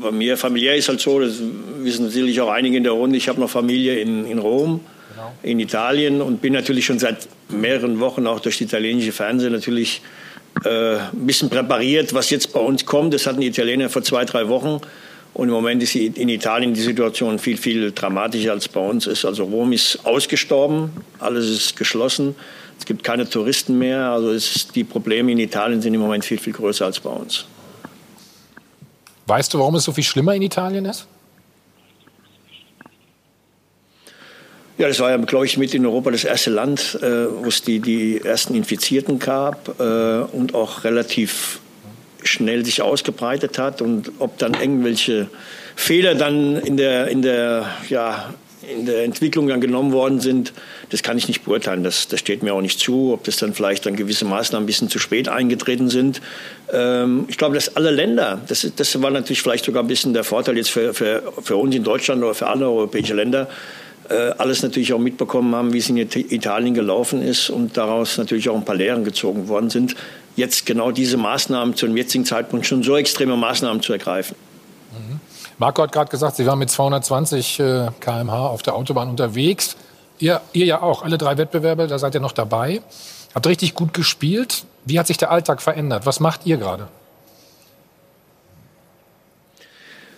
bei mir familiär ist halt so, das wissen sicherlich auch einige in der Runde, ich habe noch Familie in, in Rom, genau. in Italien und bin natürlich schon seit mehreren Wochen auch durch die italienische Fernsehen natürlich äh, ein bisschen präpariert, was jetzt bei uns kommt. Das hatten die Italiener vor zwei, drei Wochen. Und im Moment ist in Italien die Situation viel, viel dramatischer als bei uns ist. Also Rom ist ausgestorben, alles ist geschlossen. Es gibt keine Touristen mehr. Also die Probleme in Italien sind im Moment viel, viel größer als bei uns. Weißt du, warum es so viel schlimmer in Italien ist? Ja, das war ja, glaube ich, mit in Europa das erste Land, äh, wo es die, die ersten Infizierten gab äh, und auch relativ schnell sich ausgebreitet hat. Und ob dann irgendwelche Fehler dann in der, in der, ja, in der Entwicklung dann genommen worden sind, das kann ich nicht beurteilen. Das, das steht mir auch nicht zu, ob das dann vielleicht dann gewisse Maßnahmen ein bisschen zu spät eingetreten sind. Ähm, ich glaube, dass alle Länder, das, das war natürlich vielleicht sogar ein bisschen der Vorteil jetzt für, für, für uns in Deutschland oder für alle europäische Länder, äh, alles natürlich auch mitbekommen haben, wie es in Italien gelaufen ist und daraus natürlich auch ein paar Lehren gezogen worden sind, jetzt genau diese Maßnahmen zu dem jetzigen Zeitpunkt schon so extreme Maßnahmen zu ergreifen. Marco hat gerade gesagt, Sie waren mit 220 äh, km/h auf der Autobahn unterwegs. Ihr, ihr ja auch, alle drei Wettbewerbe, da seid ihr noch dabei. Habt richtig gut gespielt. Wie hat sich der Alltag verändert? Was macht ihr gerade?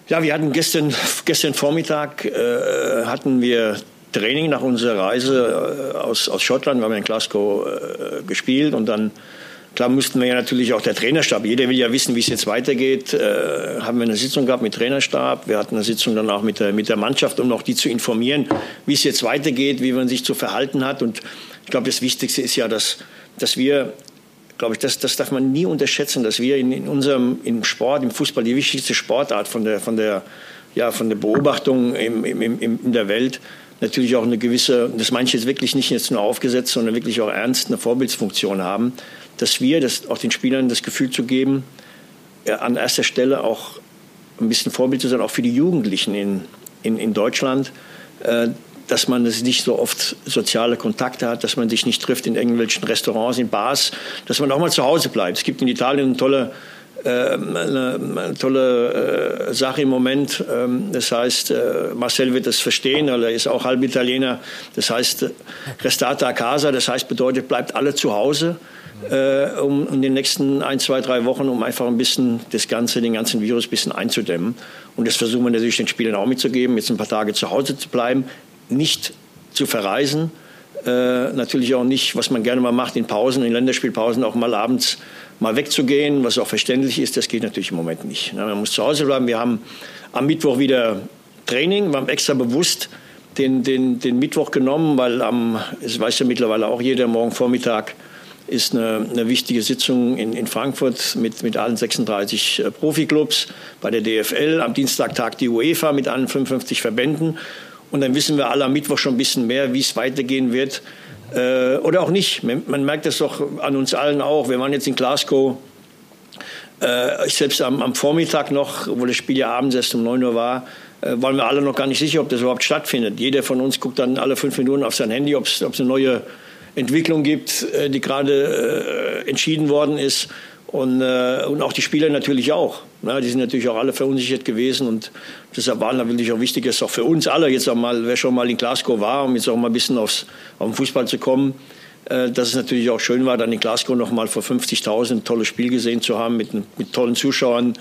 Ja, wir hatten gestern, gestern Vormittag äh, hatten wir Training nach unserer Reise äh, aus, aus Schottland. Wir haben in Glasgow äh, gespielt und dann Klar mussten wir ja natürlich auch der Trainerstab, jeder will ja wissen, wie es jetzt weitergeht. Äh, haben wir eine Sitzung gehabt mit Trainerstab. Wir hatten eine Sitzung dann auch mit der, mit der Mannschaft, um auch die zu informieren, wie es jetzt weitergeht, wie man sich zu verhalten hat. Und ich glaube, das Wichtigste ist ja, dass, dass wir, glaube ich, das, das darf man nie unterschätzen, dass wir in, in unserem im Sport, im Fußball, die wichtigste Sportart von der, von der, ja, von der Beobachtung im, im, im, in der Welt, natürlich auch eine gewisse, das meine ich jetzt wirklich nicht jetzt nur aufgesetzt, sondern wirklich auch ernst eine Vorbildsfunktion haben dass wir, das, auch den Spielern das Gefühl zu geben, ja, an erster Stelle auch ein bisschen Vorbild zu sein, auch für die Jugendlichen in, in, in Deutschland, äh, dass man es nicht so oft soziale Kontakte hat, dass man sich nicht trifft in irgendwelchen Restaurants, in Bars, dass man auch mal zu Hause bleibt. Es gibt in Italien eine tolle, äh, eine, eine tolle äh, Sache im Moment. Ähm, das heißt, äh, Marcel wird das verstehen, weil er ist auch halb Italiener. Das heißt, Restata a casa, das heißt, bedeutet, bleibt alle zu Hause äh, um in den nächsten ein, zwei, drei Wochen, um einfach ein bisschen das Ganze, den ganzen Virus ein bisschen einzudämmen. Und das versuchen wir natürlich den Spielern auch mitzugeben, jetzt ein paar Tage zu Hause zu bleiben, nicht zu verreisen, äh, natürlich auch nicht, was man gerne mal macht in Pausen, in Länderspielpausen auch mal abends mal wegzugehen, was auch verständlich ist, das geht natürlich im Moment nicht. Man muss zu Hause bleiben. Wir haben am Mittwoch wieder Training, wir haben extra bewusst den, den, den Mittwoch genommen, weil am, es weiß ja mittlerweile auch jeder, morgen Vormittag ist eine, eine wichtige Sitzung in, in, Frankfurt mit, mit allen 36 äh, Profiklubs bei der DFL. Am Dienstag tagt die UEFA mit allen 55 Verbänden. Und dann wissen wir alle am Mittwoch schon ein bisschen mehr, wie es weitergehen wird. Äh, oder auch nicht. Man merkt das doch an uns allen auch. Wir waren jetzt in Glasgow. Äh, selbst am, am, Vormittag noch, wo das Spiel ja abends erst um 9 Uhr war, äh, waren wir alle noch gar nicht sicher, ob das überhaupt stattfindet. Jeder von uns guckt dann alle fünf Minuten auf sein Handy, ob es eine neue Entwicklung gibt, äh, die gerade äh, entschieden worden ist. Und, äh, und auch die Spieler natürlich auch. Ne? Die sind natürlich auch alle verunsichert gewesen. Und deshalb war natürlich auch wichtig, dass auch für uns alle jetzt auch mal, wer schon mal in Glasgow war, um jetzt auch mal ein bisschen aufs, auf den Fußball zu kommen, dass es natürlich auch schön war, dann in Glasgow noch mal vor 50.000 ein tolles Spiel gesehen zu haben mit, mit tollen Zuschauern.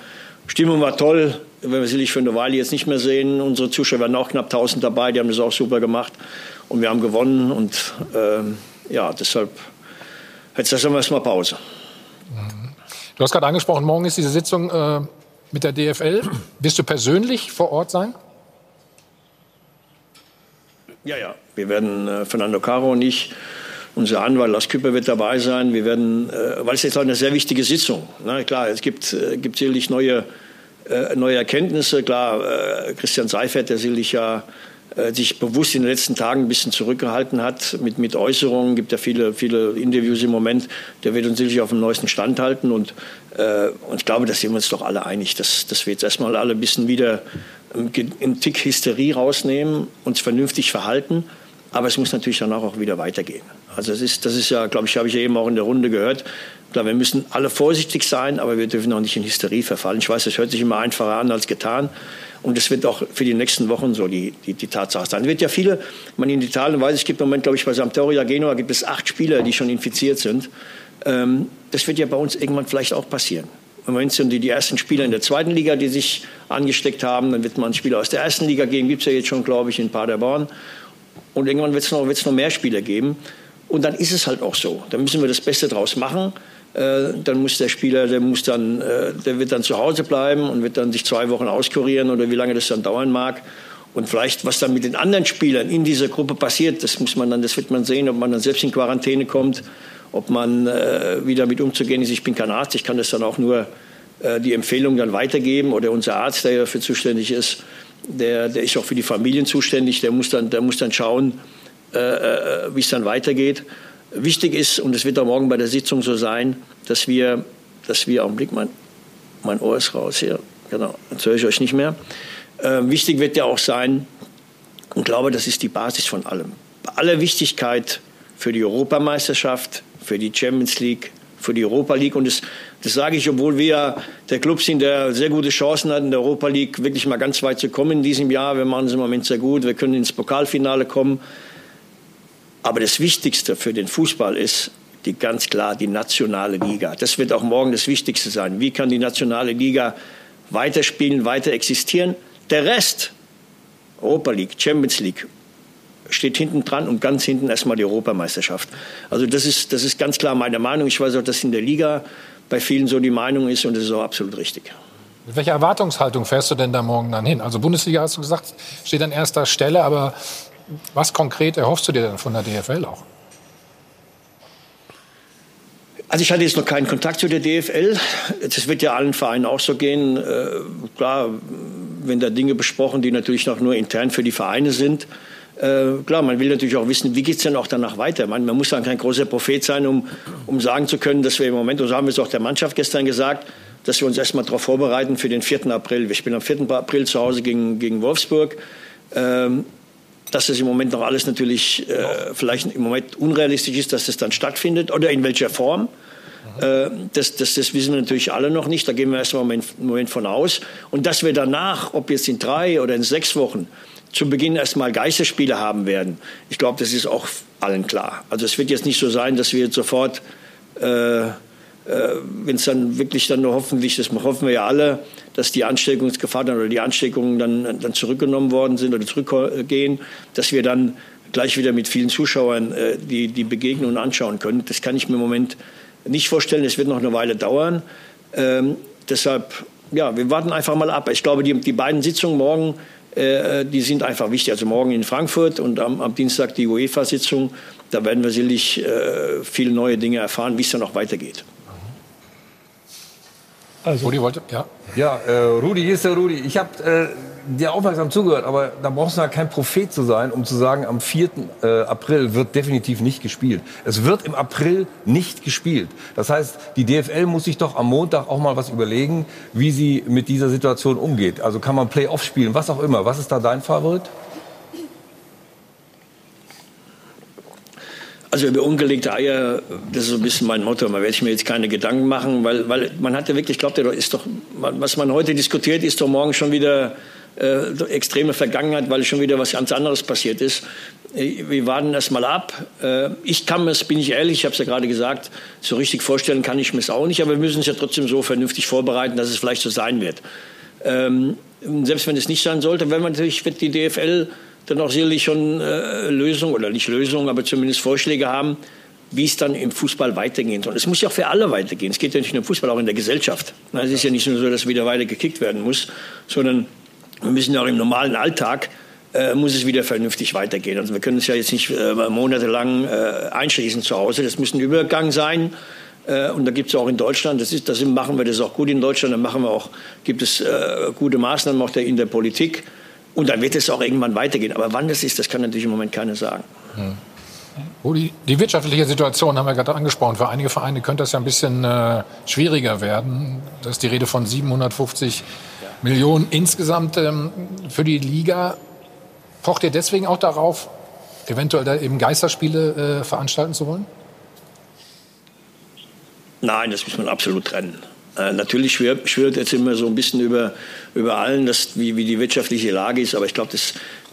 Stimmung war toll, wenn wir sicherlich für eine Weile jetzt nicht mehr sehen. Unsere Zuschauer waren auch knapp 1000 dabei, die haben das auch super gemacht. Und wir haben gewonnen und äh, ja, deshalb, jetzt lassen wir erstmal Pause. Du hast gerade angesprochen, morgen ist diese Sitzung äh, mit der DFL. Wirst du persönlich vor Ort sein? Ja, ja. Wir werden, äh, Fernando Caro und ich, unser Anwalt Lars Küpper wird dabei sein. Wir werden, äh, weil es jetzt eine sehr wichtige Sitzung. Na, klar, es gibt, äh, gibt sicherlich neue, äh, neue Erkenntnisse. Klar, äh, Christian Seifert, der sicherlich ja sich bewusst in den letzten Tagen ein bisschen zurückgehalten hat mit, mit Äußerungen. gibt ja viele, viele Interviews im Moment. Der wird uns sicherlich auf dem neuesten Stand halten. Und, äh, und ich glaube, da sind wir uns doch alle einig, dass, dass wir jetzt erstmal alle ein bisschen wieder einen Tick Hysterie rausnehmen, uns vernünftig verhalten. Aber es muss natürlich danach auch wieder weitergehen. Also das ist, das ist ja, glaube ich, habe ich ja eben auch in der Runde gehört. Klar, wir müssen alle vorsichtig sein, aber wir dürfen auch nicht in Hysterie verfallen. Ich weiß, das hört sich immer einfacher an als getan. Und es wird auch für die nächsten Wochen so die, die, die Tatsache sein. Es wird ja viele, man in Italien weiß, es gibt im Moment, glaube ich, bei Sampdoria Genua gibt es acht Spieler, die schon infiziert sind. Ähm, das wird ja bei uns irgendwann vielleicht auch passieren. Im Moment sind die, die ersten Spieler in der zweiten Liga, die sich angesteckt haben. Dann wird man Spieler aus der ersten Liga geben, gibt es ja jetzt schon, glaube ich, in Paderborn. Und irgendwann wird es noch, noch mehr Spieler geben. Und dann ist es halt auch so. Da müssen wir das Beste draus machen. Äh, dann muss der Spieler, der muss dann, äh, der wird dann zu Hause bleiben und wird dann sich zwei Wochen auskurieren oder wie lange das dann dauern mag. Und vielleicht, was dann mit den anderen Spielern in dieser Gruppe passiert, das muss man dann, das wird man sehen, ob man dann selbst in Quarantäne kommt, ob man äh, wieder mit umzugehen ist. Ich bin kein Arzt, ich kann das dann auch nur äh, die Empfehlung dann weitergeben oder unser Arzt, der dafür zuständig ist, der, der ist auch für die Familien zuständig, der muss dann, der muss dann schauen, äh, äh wie es dann weitergeht. Wichtig ist, und es wird auch morgen bei der Sitzung so sein, dass wir, dass wir, Augenblick, mein, mein Ohr ist raus hier, genau, jetzt höre ich euch nicht mehr. Äh, wichtig wird ja auch sein, und glaube, das ist die Basis von allem. Bei aller Wichtigkeit für die Europameisterschaft, für die Champions League, für die Europa League. Und das, das sage ich, obwohl wir der Club sind, der sehr gute Chancen hat, in der Europa League wirklich mal ganz weit zu kommen in diesem Jahr. Wir machen es im Moment sehr gut. Wir können ins Pokalfinale kommen. Aber das Wichtigste für den Fußball ist die ganz klar die nationale Liga. Das wird auch morgen das Wichtigste sein. Wie kann die nationale Liga weiterspielen, weiter existieren? Der Rest, Europa League, Champions League, steht hinten dran und ganz hinten erstmal die Europameisterschaft. Also das ist, das ist ganz klar meine Meinung. Ich weiß auch, dass in der Liga bei vielen so die Meinung ist und das ist auch absolut richtig. Mit welcher Erwartungshaltung fährst du denn da morgen dann hin? Also Bundesliga hast du gesagt, steht an erster Stelle, aber was konkret erhoffst du dir denn von der DFL auch? Also ich hatte jetzt noch keinen Kontakt zu der DFL. Das wird ja allen Vereinen auch so gehen. Äh, klar, wenn da Dinge besprochen, die natürlich noch nur intern für die Vereine sind. Äh, klar, man will natürlich auch wissen, wie geht es denn auch danach weiter. Man, man, muss dann kein großer Prophet sein, um, um sagen zu können, dass wir im Moment, und so haben wir es auch der Mannschaft gestern gesagt, dass wir uns erstmal darauf vorbereiten für den 4. April. Wir spielen am 4. April zu Hause gegen, gegen Wolfsburg. Ähm, dass das im Moment noch alles natürlich äh, vielleicht im Moment unrealistisch ist, dass das dann stattfindet oder in welcher Form. Äh, das, das, das, wissen wir natürlich alle noch nicht. Da gehen wir erst mal einen Moment von aus. Und dass wir danach, ob jetzt in drei oder in sechs Wochen, zu Beginn erstmal Geisterspiele haben werden, ich glaube, das ist auch allen klar. Also es wird jetzt nicht so sein, dass wir jetzt sofort äh, äh, wenn es dann wirklich dann nur hoffentlich, das hoffen wir ja alle, dass die Ansteckungsgefahr dann oder die Ansteckungen dann, dann zurückgenommen worden sind oder zurückgehen, dass wir dann gleich wieder mit vielen Zuschauern äh, die, die Begegnungen anschauen können. Das kann ich mir im Moment nicht vorstellen. Es wird noch eine Weile dauern. Ähm, deshalb, ja, wir warten einfach mal ab. Ich glaube, die, die beiden Sitzungen morgen, äh, die sind einfach wichtig. Also morgen in Frankfurt und am, am Dienstag die UEFA-Sitzung. Da werden wir sicherlich äh, viele neue Dinge erfahren, wie es dann noch weitergeht. Also, Rudi wollte, ja. Ja, äh, Rudi, hier ist der Rudi. Ich habe äh, dir aufmerksam zugehört, aber da brauchst du ja kein Prophet zu sein, um zu sagen, am 4. Äh, April wird definitiv nicht gespielt. Es wird im April nicht gespielt. Das heißt, die DFL muss sich doch am Montag auch mal was überlegen, wie sie mit dieser Situation umgeht. Also kann man Playoff spielen, was auch immer. Was ist da dein Favorit? Also über ungelegte Eier, das ist so ein bisschen mein Motto. Da werde ich mir jetzt keine Gedanken machen, weil, weil man hat ja wirklich, glaubt ihr, ist doch, was man heute diskutiert, ist doch morgen schon wieder äh, extreme Vergangenheit, weil schon wieder was ganz anderes passiert ist. Äh, wir warten erst mal ab. Äh, ich kann mir es, bin ich ehrlich, ich habe es ja gerade gesagt, so richtig vorstellen kann ich mir es auch nicht, aber wir müssen es ja trotzdem so vernünftig vorbereiten, dass es vielleicht so sein wird. Ähm, selbst wenn es nicht sein sollte, wenn man natürlich wird die DFL dann auch sicherlich schon äh, Lösungen oder nicht Lösungen, aber zumindest Vorschläge haben, wie es dann im Fußball weitergehen soll. Es muss ja auch für alle weitergehen. Es geht ja nicht nur im Fußball, auch in der Gesellschaft. Es ist ja nicht nur so, dass wieder weiter gekickt werden muss, sondern wir müssen ja auch im normalen Alltag äh, muss es wieder vernünftig weitergehen. Also wir können es ja jetzt nicht äh, monatelang äh, einschließen zu Hause. Das muss ein Übergang sein. Äh, und da gibt es auch in Deutschland, das, ist, das machen wir das auch gut in Deutschland, da machen wir auch, gibt es äh, gute Maßnahmen auch der, in der Politik. Und dann wird es auch irgendwann weitergehen. Aber wann das ist, das kann natürlich im Moment keiner sagen. Hm. Die, die, wirtschaftliche Situation haben wir gerade angesprochen. Für einige Vereine könnte das ja ein bisschen äh, schwieriger werden. Da ist die Rede von 750 ja. Millionen insgesamt ähm, für die Liga. Pocht ihr deswegen auch darauf, eventuell da eben Geisterspiele äh, veranstalten zu wollen? Nein, das muss man absolut trennen. Äh, natürlich schwirrt, schwirrt, jetzt immer so ein bisschen über, über allen, dass, wie, wie die wirtschaftliche Lage ist. Aber ich glaube,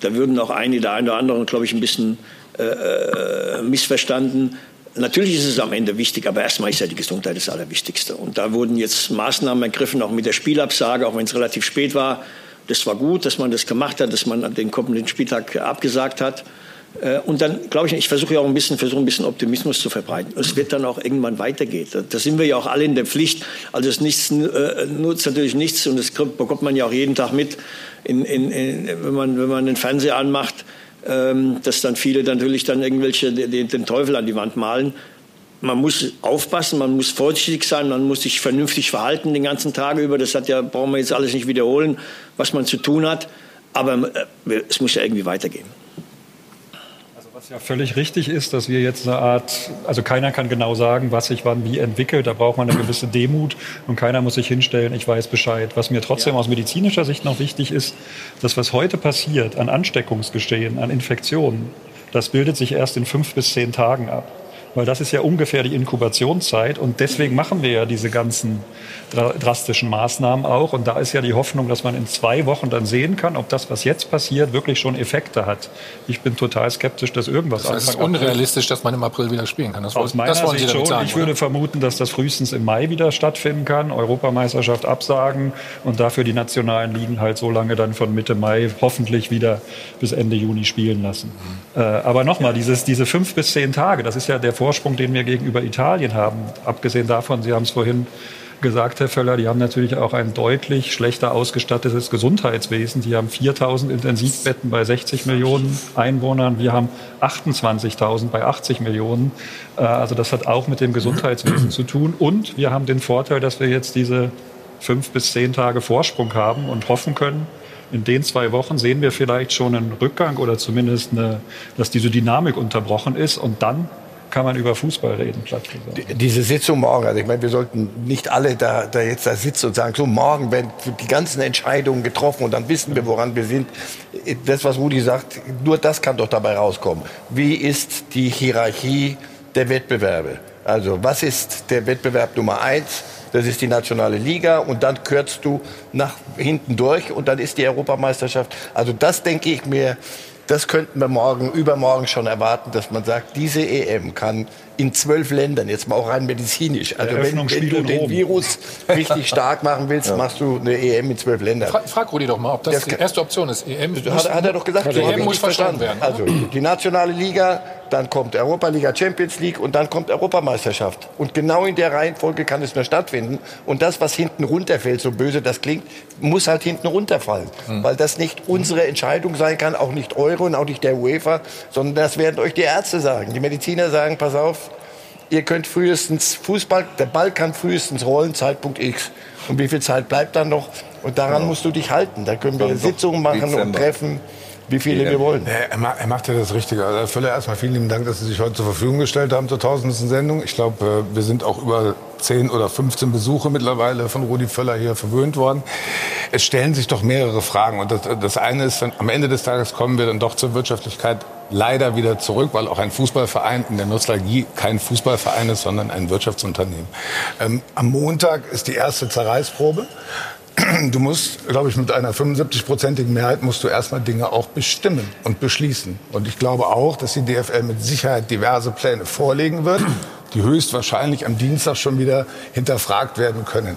da würden auch einige, der eine oder andere, glaube ich, ein bisschen äh, äh, missverstanden. Natürlich ist es am Ende wichtig, aber erstmal ist ja die Gesundheit das Allerwichtigste. Und da wurden jetzt Maßnahmen ergriffen, auch mit der Spielabsage, auch wenn es relativ spät war. Das war gut, dass man das gemacht hat, dass man den kommenden Spieltag abgesagt hat. Äh, und dann glaube ich, ich versuche ja auch ein bisschen, versuche ein bisschen Optimismus zu verbreiten. Es wird dann auch irgendwann weitergehen. Da sind wir ja auch alle in der Pflicht. Also es nichts, äh, nutzt natürlich nichts und das bekommt man ja auch jeden Tag mit, in, in, in, wenn, man, wenn man den Fernseher anmacht, ähm, dass dann viele natürlich dann irgendwelche den, den Teufel an die Wand malen. Man muss aufpassen, man muss vorsichtig sein, man muss sich vernünftig verhalten den ganzen Tag über. Das hat ja, brauchen wir jetzt alles nicht wiederholen, was man zu tun hat. Aber äh, es muss ja irgendwie weitergehen. Ja völlig richtig ist, dass wir jetzt eine Art, also keiner kann genau sagen, was sich wann wie entwickelt. Da braucht man eine gewisse Demut und keiner muss sich hinstellen, ich weiß Bescheid. Was mir trotzdem ja. aus medizinischer Sicht noch wichtig ist, dass was heute passiert an Ansteckungsgeschehen, an Infektionen, das bildet sich erst in fünf bis zehn Tagen ab. Weil das ist ja ungefähr die Inkubationszeit und deswegen machen wir ja diese ganzen drastischen Maßnahmen auch. Und da ist ja die Hoffnung, dass man in zwei Wochen dann sehen kann, ob das, was jetzt passiert, wirklich schon Effekte hat. Ich bin total skeptisch, dass irgendwas. Das ist unrealistisch, dass man im April wieder spielen kann. Das Aus meiner das Sicht schon. Sagen, ich würde vermuten, dass das frühestens im Mai wieder stattfinden kann. Europameisterschaft absagen und dafür die nationalen Ligen halt so lange dann von Mitte Mai hoffentlich wieder bis Ende Juni spielen lassen. Mhm. Äh, aber nochmal, dieses, diese fünf bis zehn Tage, das ist ja der Vorsprung, den wir gegenüber Italien haben. Abgesehen davon, Sie haben es vorhin gesagt, Herr Völler, die haben natürlich auch ein deutlich schlechter ausgestattetes Gesundheitswesen. Die haben 4000 Intensivbetten bei 60 Millionen Einwohnern. Wir haben 28.000 bei 80 Millionen. Äh, also das hat auch mit dem Gesundheitswesen zu tun. Und wir haben den Vorteil, dass wir jetzt diese fünf bis zehn Tage Vorsprung haben und hoffen können, in den zwei Wochen sehen wir vielleicht schon einen Rückgang oder zumindest, eine, dass diese Dynamik unterbrochen ist. Und dann kann man über Fußball reden, platt Diese Sitzung morgen, also ich meine, wir sollten nicht alle da, da jetzt da sitzen und sagen, so morgen werden die ganzen Entscheidungen getroffen und dann wissen wir, woran wir sind. Das, was Rudi sagt, nur das kann doch dabei rauskommen. Wie ist die Hierarchie der Wettbewerbe? Also was ist der Wettbewerb Nummer eins? Das ist die nationale Liga und dann kürzt du nach hinten durch und dann ist die Europameisterschaft. Also das denke ich mir, das könnten wir morgen, übermorgen schon erwarten, dass man sagt, diese EM kann in zwölf Ländern, jetzt mal auch rein medizinisch. Also wenn, wenn, du den Virus richtig stark machen willst, *laughs* ja. machst du eine EM in zwölf Ländern. Frag, frag Rudi doch mal, ob das, das die erste Option ist. EM hat, hat er doch gesagt, so EM muss verstanden werden. Also die nationale Liga, dann kommt Europa Liga Champions League und dann kommt Europameisterschaft. Und genau in der Reihenfolge kann es nur stattfinden. Und das, was hinten runterfällt, so böse das klingt, muss halt hinten runterfallen. Mhm. Weil das nicht unsere Entscheidung sein kann, auch nicht eure und auch nicht der UEFA, sondern das werden euch die Ärzte sagen. Die Mediziner sagen, pass auf, ihr könnt frühestens Fußball, der Ball kann frühestens rollen, Zeitpunkt X. Und wie viel Zeit bleibt dann noch? Und daran ja. musst du dich halten. Da können wir Sitzungen machen Dezember. und treffen wie viele wir wollen. Er, er, macht ja das Richtige. Also Völler, erstmal vielen lieben Dank, dass Sie sich heute zur Verfügung gestellt haben zur tausendsten Sendung. Ich glaube, äh, wir sind auch über 10 oder 15 Besuche mittlerweile von Rudi Völler hier verwöhnt worden. Es stellen sich doch mehrere Fragen. Und das, das eine ist, am Ende des Tages kommen wir dann doch zur Wirtschaftlichkeit leider wieder zurück, weil auch ein Fußballverein in der Nostalgie kein Fußballverein ist, sondern ein Wirtschaftsunternehmen. Ähm, am Montag ist die erste Zerreißprobe. Du musst, glaube ich, mit einer 75-prozentigen Mehrheit musst du erstmal Dinge auch bestimmen und beschließen. Und ich glaube auch, dass die DFL mit Sicherheit diverse Pläne vorlegen wird, die höchstwahrscheinlich am Dienstag schon wieder hinterfragt werden können.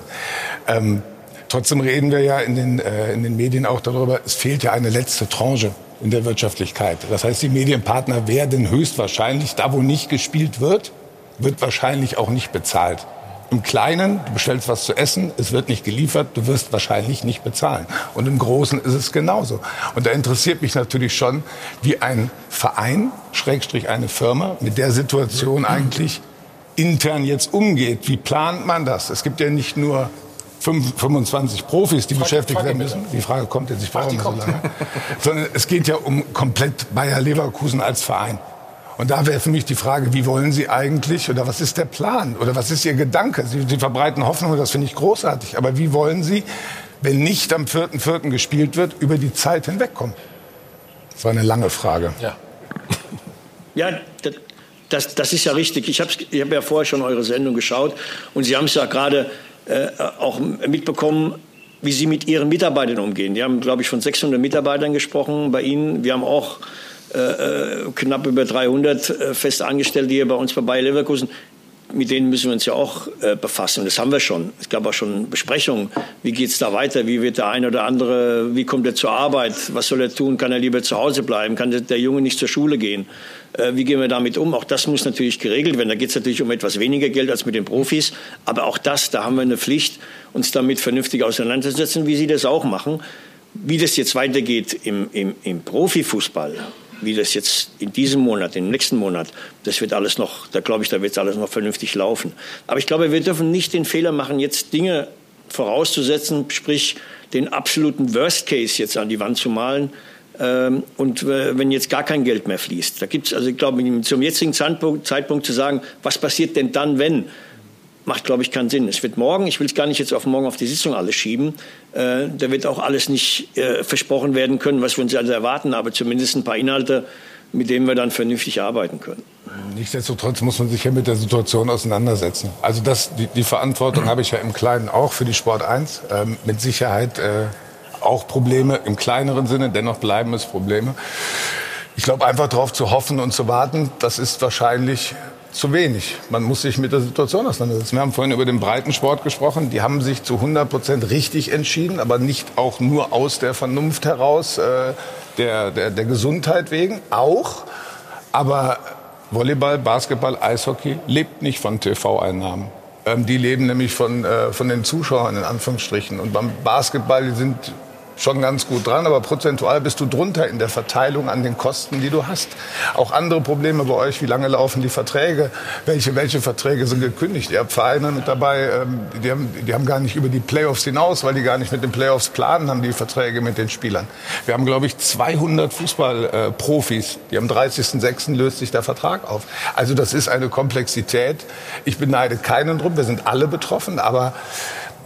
Ähm, trotzdem reden wir ja in den, äh, in den Medien auch darüber, es fehlt ja eine letzte Tranche in der Wirtschaftlichkeit. Das heißt, die Medienpartner werden höchstwahrscheinlich, da wo nicht gespielt wird, wird wahrscheinlich auch nicht bezahlt. Im Kleinen, du bestellst was zu essen, es wird nicht geliefert, du wirst wahrscheinlich nicht bezahlen. Und im Großen ist es genauso. Und da interessiert mich natürlich schon, wie ein Verein, Schrägstrich eine Firma, mit der Situation eigentlich intern jetzt umgeht. Wie plant man das? Es gibt ja nicht nur 25 Profis, die Frage, beschäftigt werden müssen. Die Frage kommt jetzt, ich brauche nicht so lange. Sondern es geht ja um komplett Bayer Leverkusen als Verein. Und da wäre für mich die Frage, wie wollen Sie eigentlich oder was ist der Plan oder was ist Ihr Gedanke? Sie, Sie verbreiten Hoffnung und das finde ich großartig. Aber wie wollen Sie, wenn nicht am 4.4. gespielt wird, über die Zeit hinwegkommen? Das war eine lange Frage. Ja, *laughs* ja das, das ist ja richtig. Ich habe ich hab ja vorher schon eure Sendung geschaut und Sie haben es ja gerade äh, auch mitbekommen, wie Sie mit Ihren Mitarbeitern umgehen. Die haben, glaube ich, von 600 Mitarbeitern gesprochen bei Ihnen. Wir haben auch äh, äh, knapp über 300 äh, fest Angestellte hier bei uns bei Bayer Leverkusen. Mit denen müssen wir uns ja auch äh, befassen. Das haben wir schon. Es gab auch schon Besprechungen. Wie geht es da weiter? Wie wird der eine oder andere, wie kommt er zur Arbeit? Was soll er tun? Kann er lieber zu Hause bleiben? Kann der Junge nicht zur Schule gehen? Äh, wie gehen wir damit um? Auch das muss natürlich geregelt werden. Da geht es natürlich um etwas weniger Geld als mit den Profis. Aber auch das, da haben wir eine Pflicht, uns damit vernünftig auseinanderzusetzen, wie Sie das auch machen. Wie das jetzt weitergeht im, im, im Profifußball, wie das jetzt in diesem Monat, im nächsten Monat, das wird alles noch, da glaube ich, da wird alles noch vernünftig laufen. Aber ich glaube, wir dürfen nicht den Fehler machen, jetzt Dinge vorauszusetzen, sprich den absoluten Worst Case jetzt an die Wand zu malen. Ähm, und äh, wenn jetzt gar kein Geld mehr fließt, da gibt es, also ich glaube, zum jetzigen Zeitpunkt, Zeitpunkt zu sagen, was passiert denn dann, wenn? macht, glaube ich, keinen Sinn. Es wird morgen, ich will es gar nicht jetzt auf morgen auf die Sitzung alles schieben, äh, da wird auch alles nicht äh, versprochen werden können, was wir uns also erwarten, aber zumindest ein paar Inhalte, mit denen wir dann vernünftig arbeiten können. Nichtsdestotrotz muss man sich ja mit der Situation auseinandersetzen. Also das, die, die Verantwortung *clears throat* habe ich ja im Kleinen auch für die Sport 1. Ähm, mit Sicherheit äh, auch Probleme im kleineren Sinne, dennoch bleiben es Probleme. Ich glaube, einfach darauf zu hoffen und zu warten, das ist wahrscheinlich zu wenig. Man muss sich mit der Situation auseinandersetzen. Wir haben vorhin über den Breitensport gesprochen. Die haben sich zu 100 Prozent richtig entschieden, aber nicht auch nur aus der Vernunft heraus, äh, der, der, der Gesundheit wegen. Auch. Aber Volleyball, Basketball, Eishockey lebt nicht von TV-Einnahmen. Ähm, die leben nämlich von, äh, von den Zuschauern in Anführungsstrichen. Und beim Basketball sind schon ganz gut dran, aber prozentual bist du drunter in der Verteilung an den Kosten, die du hast. Auch andere Probleme bei euch, wie lange laufen die Verträge, welche, welche Verträge sind gekündigt. Ihr habt Vereine mit dabei, ähm, die haben, die haben gar nicht über die Playoffs hinaus, weil die gar nicht mit den Playoffs planen, haben die Verträge mit den Spielern. Wir haben, glaube ich, 200 Fußballprofis, die am 30.06. löst sich der Vertrag auf. Also das ist eine Komplexität. Ich beneide keinen drum, wir sind alle betroffen, aber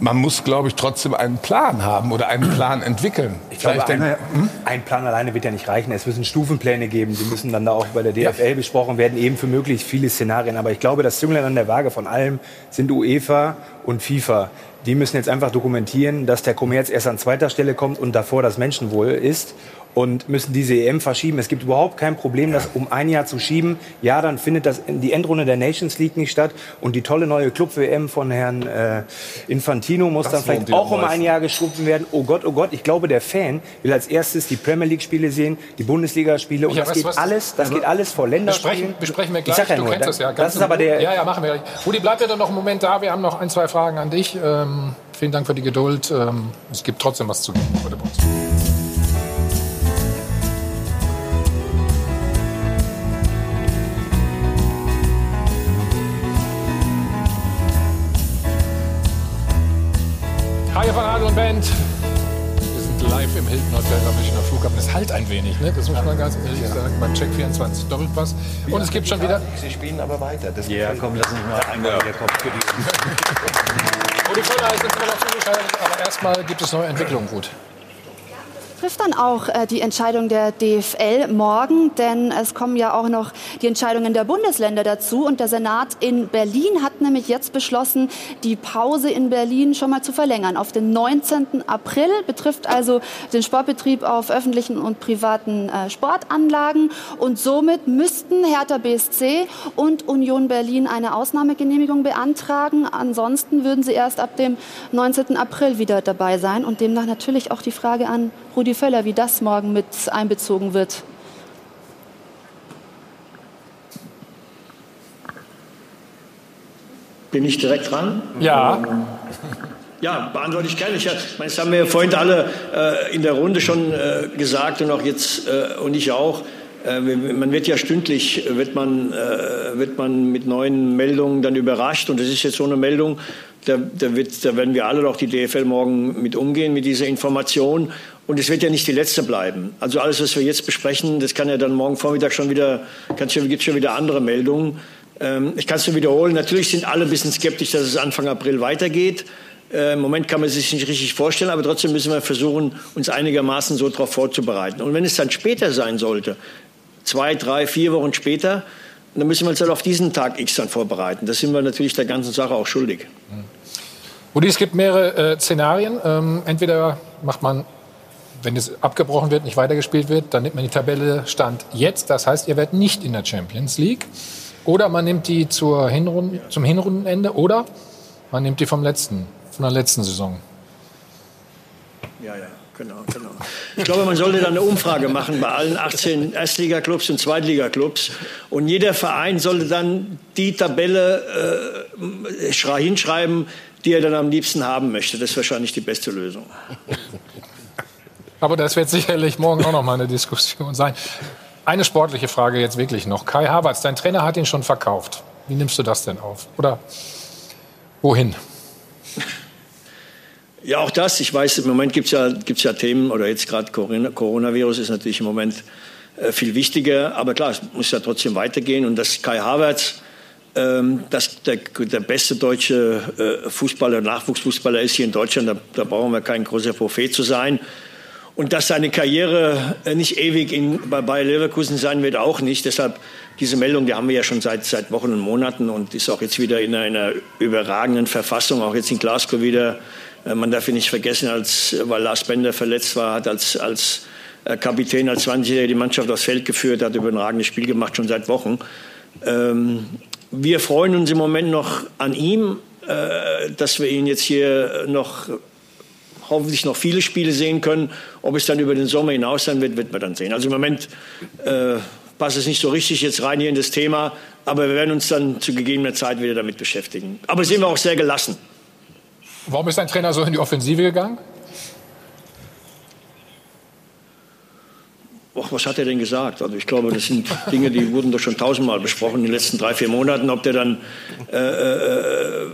man muss, glaube ich, trotzdem einen Plan haben oder einen Plan entwickeln. Ich glaube, ein, hm? ein, Plan alleine wird ja nicht reichen. Es müssen Stufenpläne geben. Die müssen dann da auch bei der DFL ja. besprochen werden, eben für möglichst viele Szenarien. Aber ich glaube, das Zünglein an der Waage von allem sind UEFA und FIFA. Die müssen jetzt einfach dokumentieren, dass der Kommerz erst an zweiter Stelle kommt und davor das Menschenwohl ist und müssen diese EM verschieben. Es gibt überhaupt kein Problem, das um ein Jahr zu schieben. Ja, dann findet das die Endrunde der Nations League nicht statt und die tolle neue Club-WM von Herrn äh, Infantino muss das dann vielleicht auch um ein Jahr geschoben werden. Oh Gott, oh Gott, ich glaube, der Fan will als erstes die Premier League-Spiele sehen, die Bundesliga-Spiele und ja, das, geht was, alles, das geht alles vor Länderspielen. Besprechen, besprechen wir gleich, ja du nur, kennst das ja. das ist aber der ja, ja, machen wir gleich. Rudi, bleib bitte noch einen Moment da. Wir haben noch ein, zwei Fragen an dich. Ähm, vielen Dank für die Geduld. Ähm, es gibt trotzdem was zu tun heute bei uns. Hi von Adel und Band. Wir sind live im Hilton Hotel am Münchner Flughafen. Es halt ein wenig, ne? das muss man ganz ehrlich sagen, beim Check 24 Doppelpass. Und es gibt schon wieder... Sie spielen aber weiter. Das ja, komm, lass uns mal einmal der Kopf für die... *laughs* Rudi Völler ist jetzt immer noch zugeschaltet, aber erstmal gibt es neue Entwicklungen, Ruth trifft dann auch äh, die Entscheidung der DFL morgen, denn es kommen ja auch noch die Entscheidungen der Bundesländer dazu. Und der Senat in Berlin hat nämlich jetzt beschlossen, die Pause in Berlin schon mal zu verlängern auf den 19. April, betrifft also den Sportbetrieb auf öffentlichen und privaten äh, Sportanlagen. Und somit müssten Hertha BSC und Union Berlin eine Ausnahmegenehmigung beantragen. Ansonsten würden sie erst ab dem 19. April wieder dabei sein. Und demnach natürlich auch die Frage an Rudi Völler, wie das morgen mit einbezogen wird. Bin ich direkt dran? Ja. Ja, beantworte ich gerne. Ich, das haben wir vorhin alle äh, in der Runde schon äh, gesagt und auch jetzt äh, und ich auch. Äh, man wird ja stündlich wird man, äh, wird man mit neuen Meldungen dann überrascht und das ist jetzt so eine Meldung, da, da, wird, da werden wir alle, auch die DFL, morgen mit umgehen, mit dieser Information. Und es wird ja nicht die letzte bleiben. Also alles, was wir jetzt besprechen, das kann ja dann morgen Vormittag schon wieder, gibt es schon wieder andere Meldungen. Ähm, ich kann es nur wiederholen. Natürlich sind alle ein bisschen skeptisch, dass es Anfang April weitergeht. Äh, Im Moment kann man sich nicht richtig vorstellen, aber trotzdem müssen wir versuchen, uns einigermaßen so darauf vorzubereiten. Und wenn es dann später sein sollte, zwei, drei, vier Wochen später, dann müssen wir uns halt auf diesen Tag X dann vorbereiten. Das sind wir natürlich der ganzen Sache auch schuldig. Rudi, es gibt mehrere äh, Szenarien. Ähm, entweder macht man wenn es abgebrochen wird, nicht weitergespielt wird, dann nimmt man die Tabelle Stand jetzt. Das heißt, ihr werdet nicht in der Champions League. Oder man nimmt die zur Hinrunde, zum Hinrundenende oder man nimmt die vom letzten, von der letzten Saison. Ja, ja, genau, genau. Ich glaube, man sollte dann eine Umfrage machen bei allen 18 Erstligaklubs und Zweitligaklubs. Und jeder Verein sollte dann die Tabelle äh, hinschreiben, die er dann am liebsten haben möchte. Das ist wahrscheinlich die beste Lösung. Aber das wird sicherlich morgen auch noch mal eine Diskussion sein. Eine sportliche Frage jetzt wirklich noch. Kai Havertz, dein Trainer hat ihn schon verkauft. Wie nimmst du das denn auf? Oder wohin? Ja, auch das. Ich weiß, im Moment gibt es ja, gibt's ja Themen, oder jetzt gerade Coronavirus ist natürlich im Moment äh, viel wichtiger. Aber klar, es muss ja trotzdem weitergehen. Und dass Kai Havertz ähm, dass der, der, beste deutsche äh, Fußballer, Nachwuchsfußballer ist hier in Deutschland, da, da brauchen wir kein großer Prophet zu sein. Und dass seine Karriere äh, nicht ewig in, bei Bayer Leverkusen sein wird, auch nicht. Deshalb diese Meldung, die haben wir ja schon seit, seit Wochen und Monaten und ist auch jetzt wieder in einer überragenden Verfassung, auch jetzt in Glasgow wieder. Äh, man darf ihn nicht vergessen, als, weil Lars Bender verletzt war, hat als, als äh, Kapitän, als 20-Jähriger die Mannschaft aufs Feld geführt, hat überragendes Spiel gemacht, schon seit Wochen. Ähm, wir freuen uns im Moment noch an ihm, äh, dass wir ihn jetzt hier noch hoffentlich noch viele Spiele sehen können. Ob es dann über den Sommer hinaus sein wird, wird man dann sehen. Also im Moment äh, passt es nicht so richtig jetzt rein hier in das Thema, aber wir werden uns dann zu gegebener Zeit wieder damit beschäftigen. Aber sind wir auch sehr gelassen. Warum ist dein Trainer so in die Offensive gegangen? Och, was hat er denn gesagt? Also ich glaube, das sind Dinge, die wurden doch schon tausendmal besprochen in den letzten drei, vier Monaten. Ob der dann, äh, äh,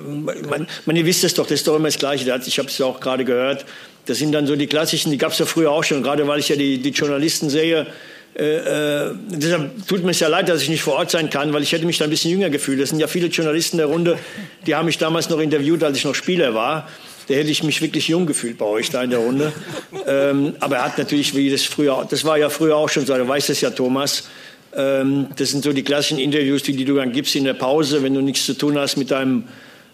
man, man, ihr wisst es doch, das ist doch immer das Gleiche. Ich habe es ja auch gerade gehört. Das sind dann so die klassischen, die gab es ja früher auch schon. Gerade weil ich ja die, die Journalisten sehe, äh, äh, deshalb tut mir es ja leid, dass ich nicht vor Ort sein kann, weil ich hätte mich da ein bisschen jünger gefühlt. Es sind ja viele Journalisten der Runde, die haben mich damals noch interviewt, als ich noch Spieler war da hätte ich mich wirklich jung gefühlt bei euch da in der Runde. *laughs* ähm, aber er hat natürlich, wie das früher, das war ja früher auch schon so, du weißt es ja, Thomas. Ähm, das sind so die klassischen Interviews, die, die, du dann gibst in der Pause, wenn du nichts zu tun hast mit deinem,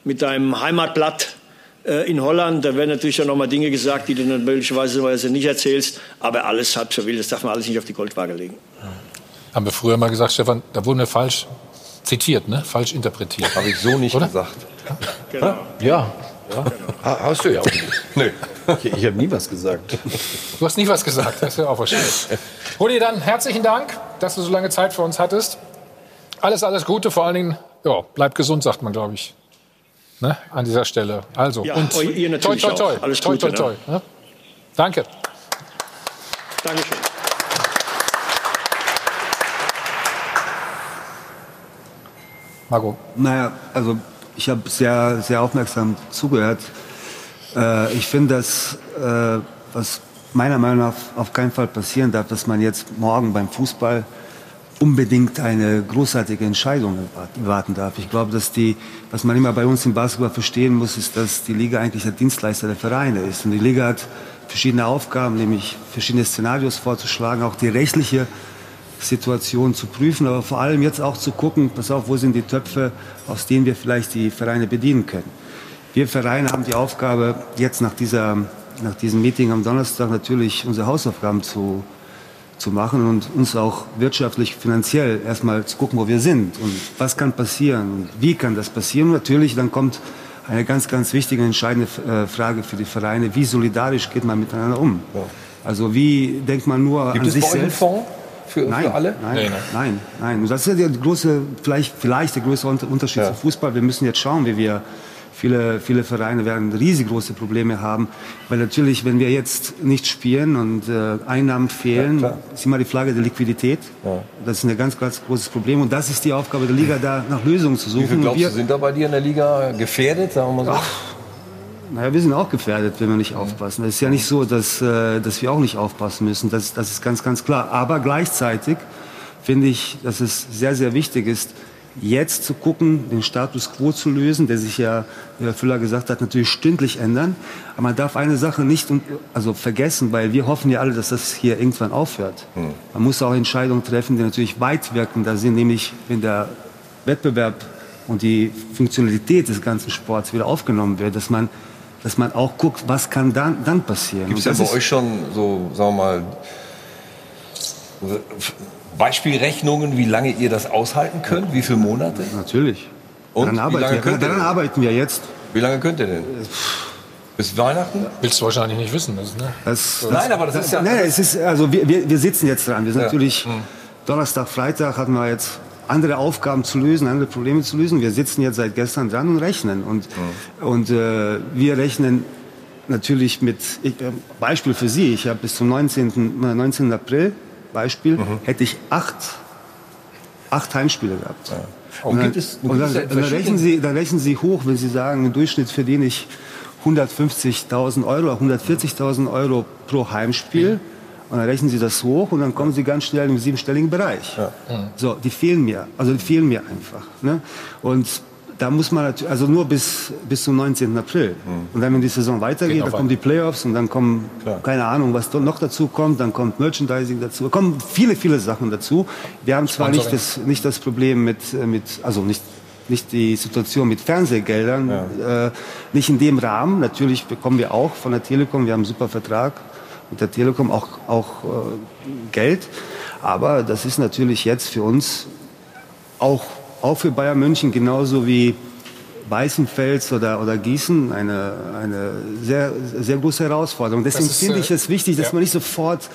mit deinem Heimatblatt äh, in Holland. Da werden natürlich auch noch mal Dinge gesagt, die du dann möglicherweise nicht erzählst. Aber alles halb so wild, das darf man alles nicht auf die Goldwaage legen. Haben wir früher mal gesagt, Stefan, da wurden wir falsch zitiert, ne? falsch interpretiert. Habe ich so nicht Oder? gesagt. Genau. Ja, ja. Hast du ja auch nicht. *laughs* nee. Ich, ich habe nie was gesagt. Du hast nie was gesagt, das ist ja auch wahrscheinlich. Rudi, dann herzlichen Dank, dass du so lange Zeit für uns hattest. Alles, alles Gute, vor allen Dingen, ja, bleib gesund, sagt man, glaube ich. Ne? An dieser Stelle. Also, ja, und ihr natürlich toi, toi, toi. Auch. Alles toi, Gute, toi, toi, ne? Danke. Dankeschön. Marco. Naja, also ich habe sehr, sehr aufmerksam zugehört. Äh, ich finde, dass äh, was meiner Meinung nach auf keinen Fall passieren darf, dass man jetzt morgen beim Fußball unbedingt eine großartige Entscheidung erwarten darf. Ich glaube, dass die, was man immer bei uns im Basketball verstehen muss, ist, dass die Liga eigentlich der Dienstleister der Vereine ist. Und die Liga hat verschiedene Aufgaben, nämlich verschiedene Szenarios vorzuschlagen, auch die rechtliche Situation zu prüfen, aber vor allem jetzt auch zu gucken, pass auf, wo sind die Töpfe, aus denen wir vielleicht die Vereine bedienen können. Wir Vereine haben die Aufgabe, jetzt nach, dieser, nach diesem Meeting am Donnerstag natürlich unsere Hausaufgaben zu, zu machen und uns auch wirtschaftlich, finanziell erstmal zu gucken, wo wir sind und was kann passieren und wie kann das passieren. Und natürlich, dann kommt eine ganz, ganz wichtige, entscheidende äh, Frage für die Vereine, wie solidarisch geht man miteinander um? Also wie denkt man nur Gibt an sich selbst? Fonds? Für, nein, für alle? Nein, nee, nein, nein. Und das ist ja der große, vielleicht, vielleicht der größte Unterschied ja. zum Fußball. Wir müssen jetzt schauen, wie wir Viele, viele Vereine werden riesengroße Probleme haben, weil natürlich, wenn wir jetzt nicht spielen und äh, Einnahmen fehlen, ja, ist immer die Frage der Liquidität. Ja. Das ist ein ganz, ganz großes Problem und das ist die Aufgabe der Liga, da nach Lösungen zu suchen. Wie viel glaubst wir, du, sind da bei dir in der Liga gefährdet, sagen wir mal so? Ach, naja, wir sind auch gefährdet, wenn wir nicht aufpassen. Es ist ja nicht so, dass, äh, dass wir auch nicht aufpassen müssen. Das, das ist ganz, ganz klar. Aber gleichzeitig finde ich, dass es sehr, sehr wichtig ist, jetzt zu gucken, den Status quo zu lösen, der sich ja, wie Herr Füller gesagt hat, natürlich stündlich ändern. Aber man darf eine Sache nicht also vergessen, weil wir hoffen ja alle, dass das hier irgendwann aufhört. Hm. Man muss auch Entscheidungen treffen, die natürlich weitwirkender sind, nämlich wenn der Wettbewerb und die Funktionalität des ganzen Sports wieder aufgenommen wird, dass man dass man auch guckt, was kann dann, dann passieren. Gibt es ja bei euch schon so, sagen wir mal, Beispielrechnungen, wie lange ihr das aushalten könnt? Wie viele Monate? Natürlich. Und dann arbeiten, wir, dann arbeiten wir jetzt. Wie lange könnt ihr denn? Bis Weihnachten? Willst du wahrscheinlich nicht wissen. Das, ne? das, das, nein, aber das, das ist ja... Nein, es ist, also wir, wir, wir sitzen jetzt dran. Wir sind ja. natürlich... Hm. Donnerstag, Freitag hatten wir jetzt andere Aufgaben zu lösen, andere Probleme zu lösen. Wir sitzen jetzt seit gestern dran und rechnen. Und, mhm. und äh, wir rechnen natürlich mit, ich, äh, Beispiel für Sie, ich habe bis zum 19. 19. Äh, April, Beispiel, mhm. hätte ich acht, acht Heimspiele gehabt. Ja. Und, dann, und dann, dann, rechnen Sie, dann rechnen Sie hoch, wenn Sie sagen, im Durchschnitt verdiene ich 150.000 Euro, 140.000 Euro pro Heimspiel. Mhm und dann rechnen Sie das hoch und dann kommen Sie ganz schnell im siebenstelligen Bereich. Ja. So, die fehlen mir. Also die fehlen mir einfach. Ne? Und da muss man natürlich, also nur bis, bis zum 19. April. Mhm. Und dann, wenn die Saison weitergeht, dann kommen die Playoffs und dann kommen, Klar. keine Ahnung, was noch dazu kommt, dann kommt Merchandising dazu, kommen viele, viele Sachen dazu. Wir haben zwar nicht das, nicht das Problem mit, äh, mit, also nicht, nicht die Situation mit Fernsehgeldern, ja. äh, nicht in dem Rahmen. Natürlich bekommen wir auch von der Telekom, wir haben einen super Vertrag mit der Telekom auch, auch äh, Geld. Aber das ist natürlich jetzt für uns auch auch für Bayern München genauso wie Weißenfels oder, oder Gießen eine, eine sehr, sehr große Herausforderung. Deswegen ist, finde ich äh, es wichtig, dass ja. man nicht sofort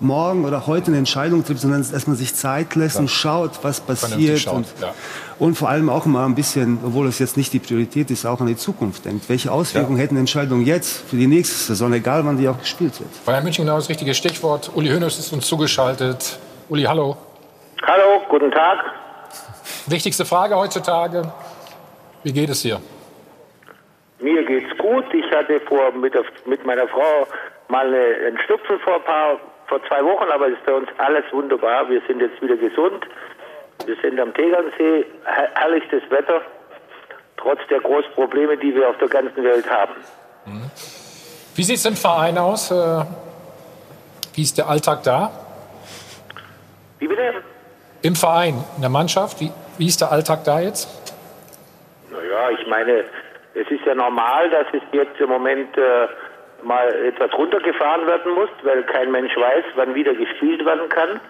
morgen oder heute eine Entscheidung trifft, sondern dass man sich Zeit lässt ja. und schaut, was passiert. Schaut, und, ja. und vor allem auch mal ein bisschen, obwohl es jetzt nicht die Priorität ist, auch an die Zukunft denkt. Welche Auswirkungen ja. hätten Entscheidungen jetzt für die nächste Saison, egal wann die auch gespielt wird? Bayern München genau das richtige Stichwort. Uli Hoeneß ist uns zugeschaltet. Uli, hallo. Hallo, guten Tag. Wichtigste Frage heutzutage, wie geht es dir? Mir geht's gut. Ich hatte vor mit, der, mit meiner Frau mal eine, einen Schnupfen vor, paar, vor zwei Wochen, aber es ist bei uns alles wunderbar. Wir sind jetzt wieder gesund. Wir sind am Tegernsee, herrlichstes Wetter, trotz der großen Probleme, die wir auf der ganzen Welt haben. Mhm. Wie sieht es im Verein aus? Äh, wie ist der Alltag da? Wie bitte? Im Verein, in der Mannschaft, wie, wie ist der Alltag da jetzt? Naja, ich meine, es ist ja normal, dass es jetzt im Moment äh, mal etwas runtergefahren werden muss, weil kein Mensch weiß, wann wieder gespielt werden kann.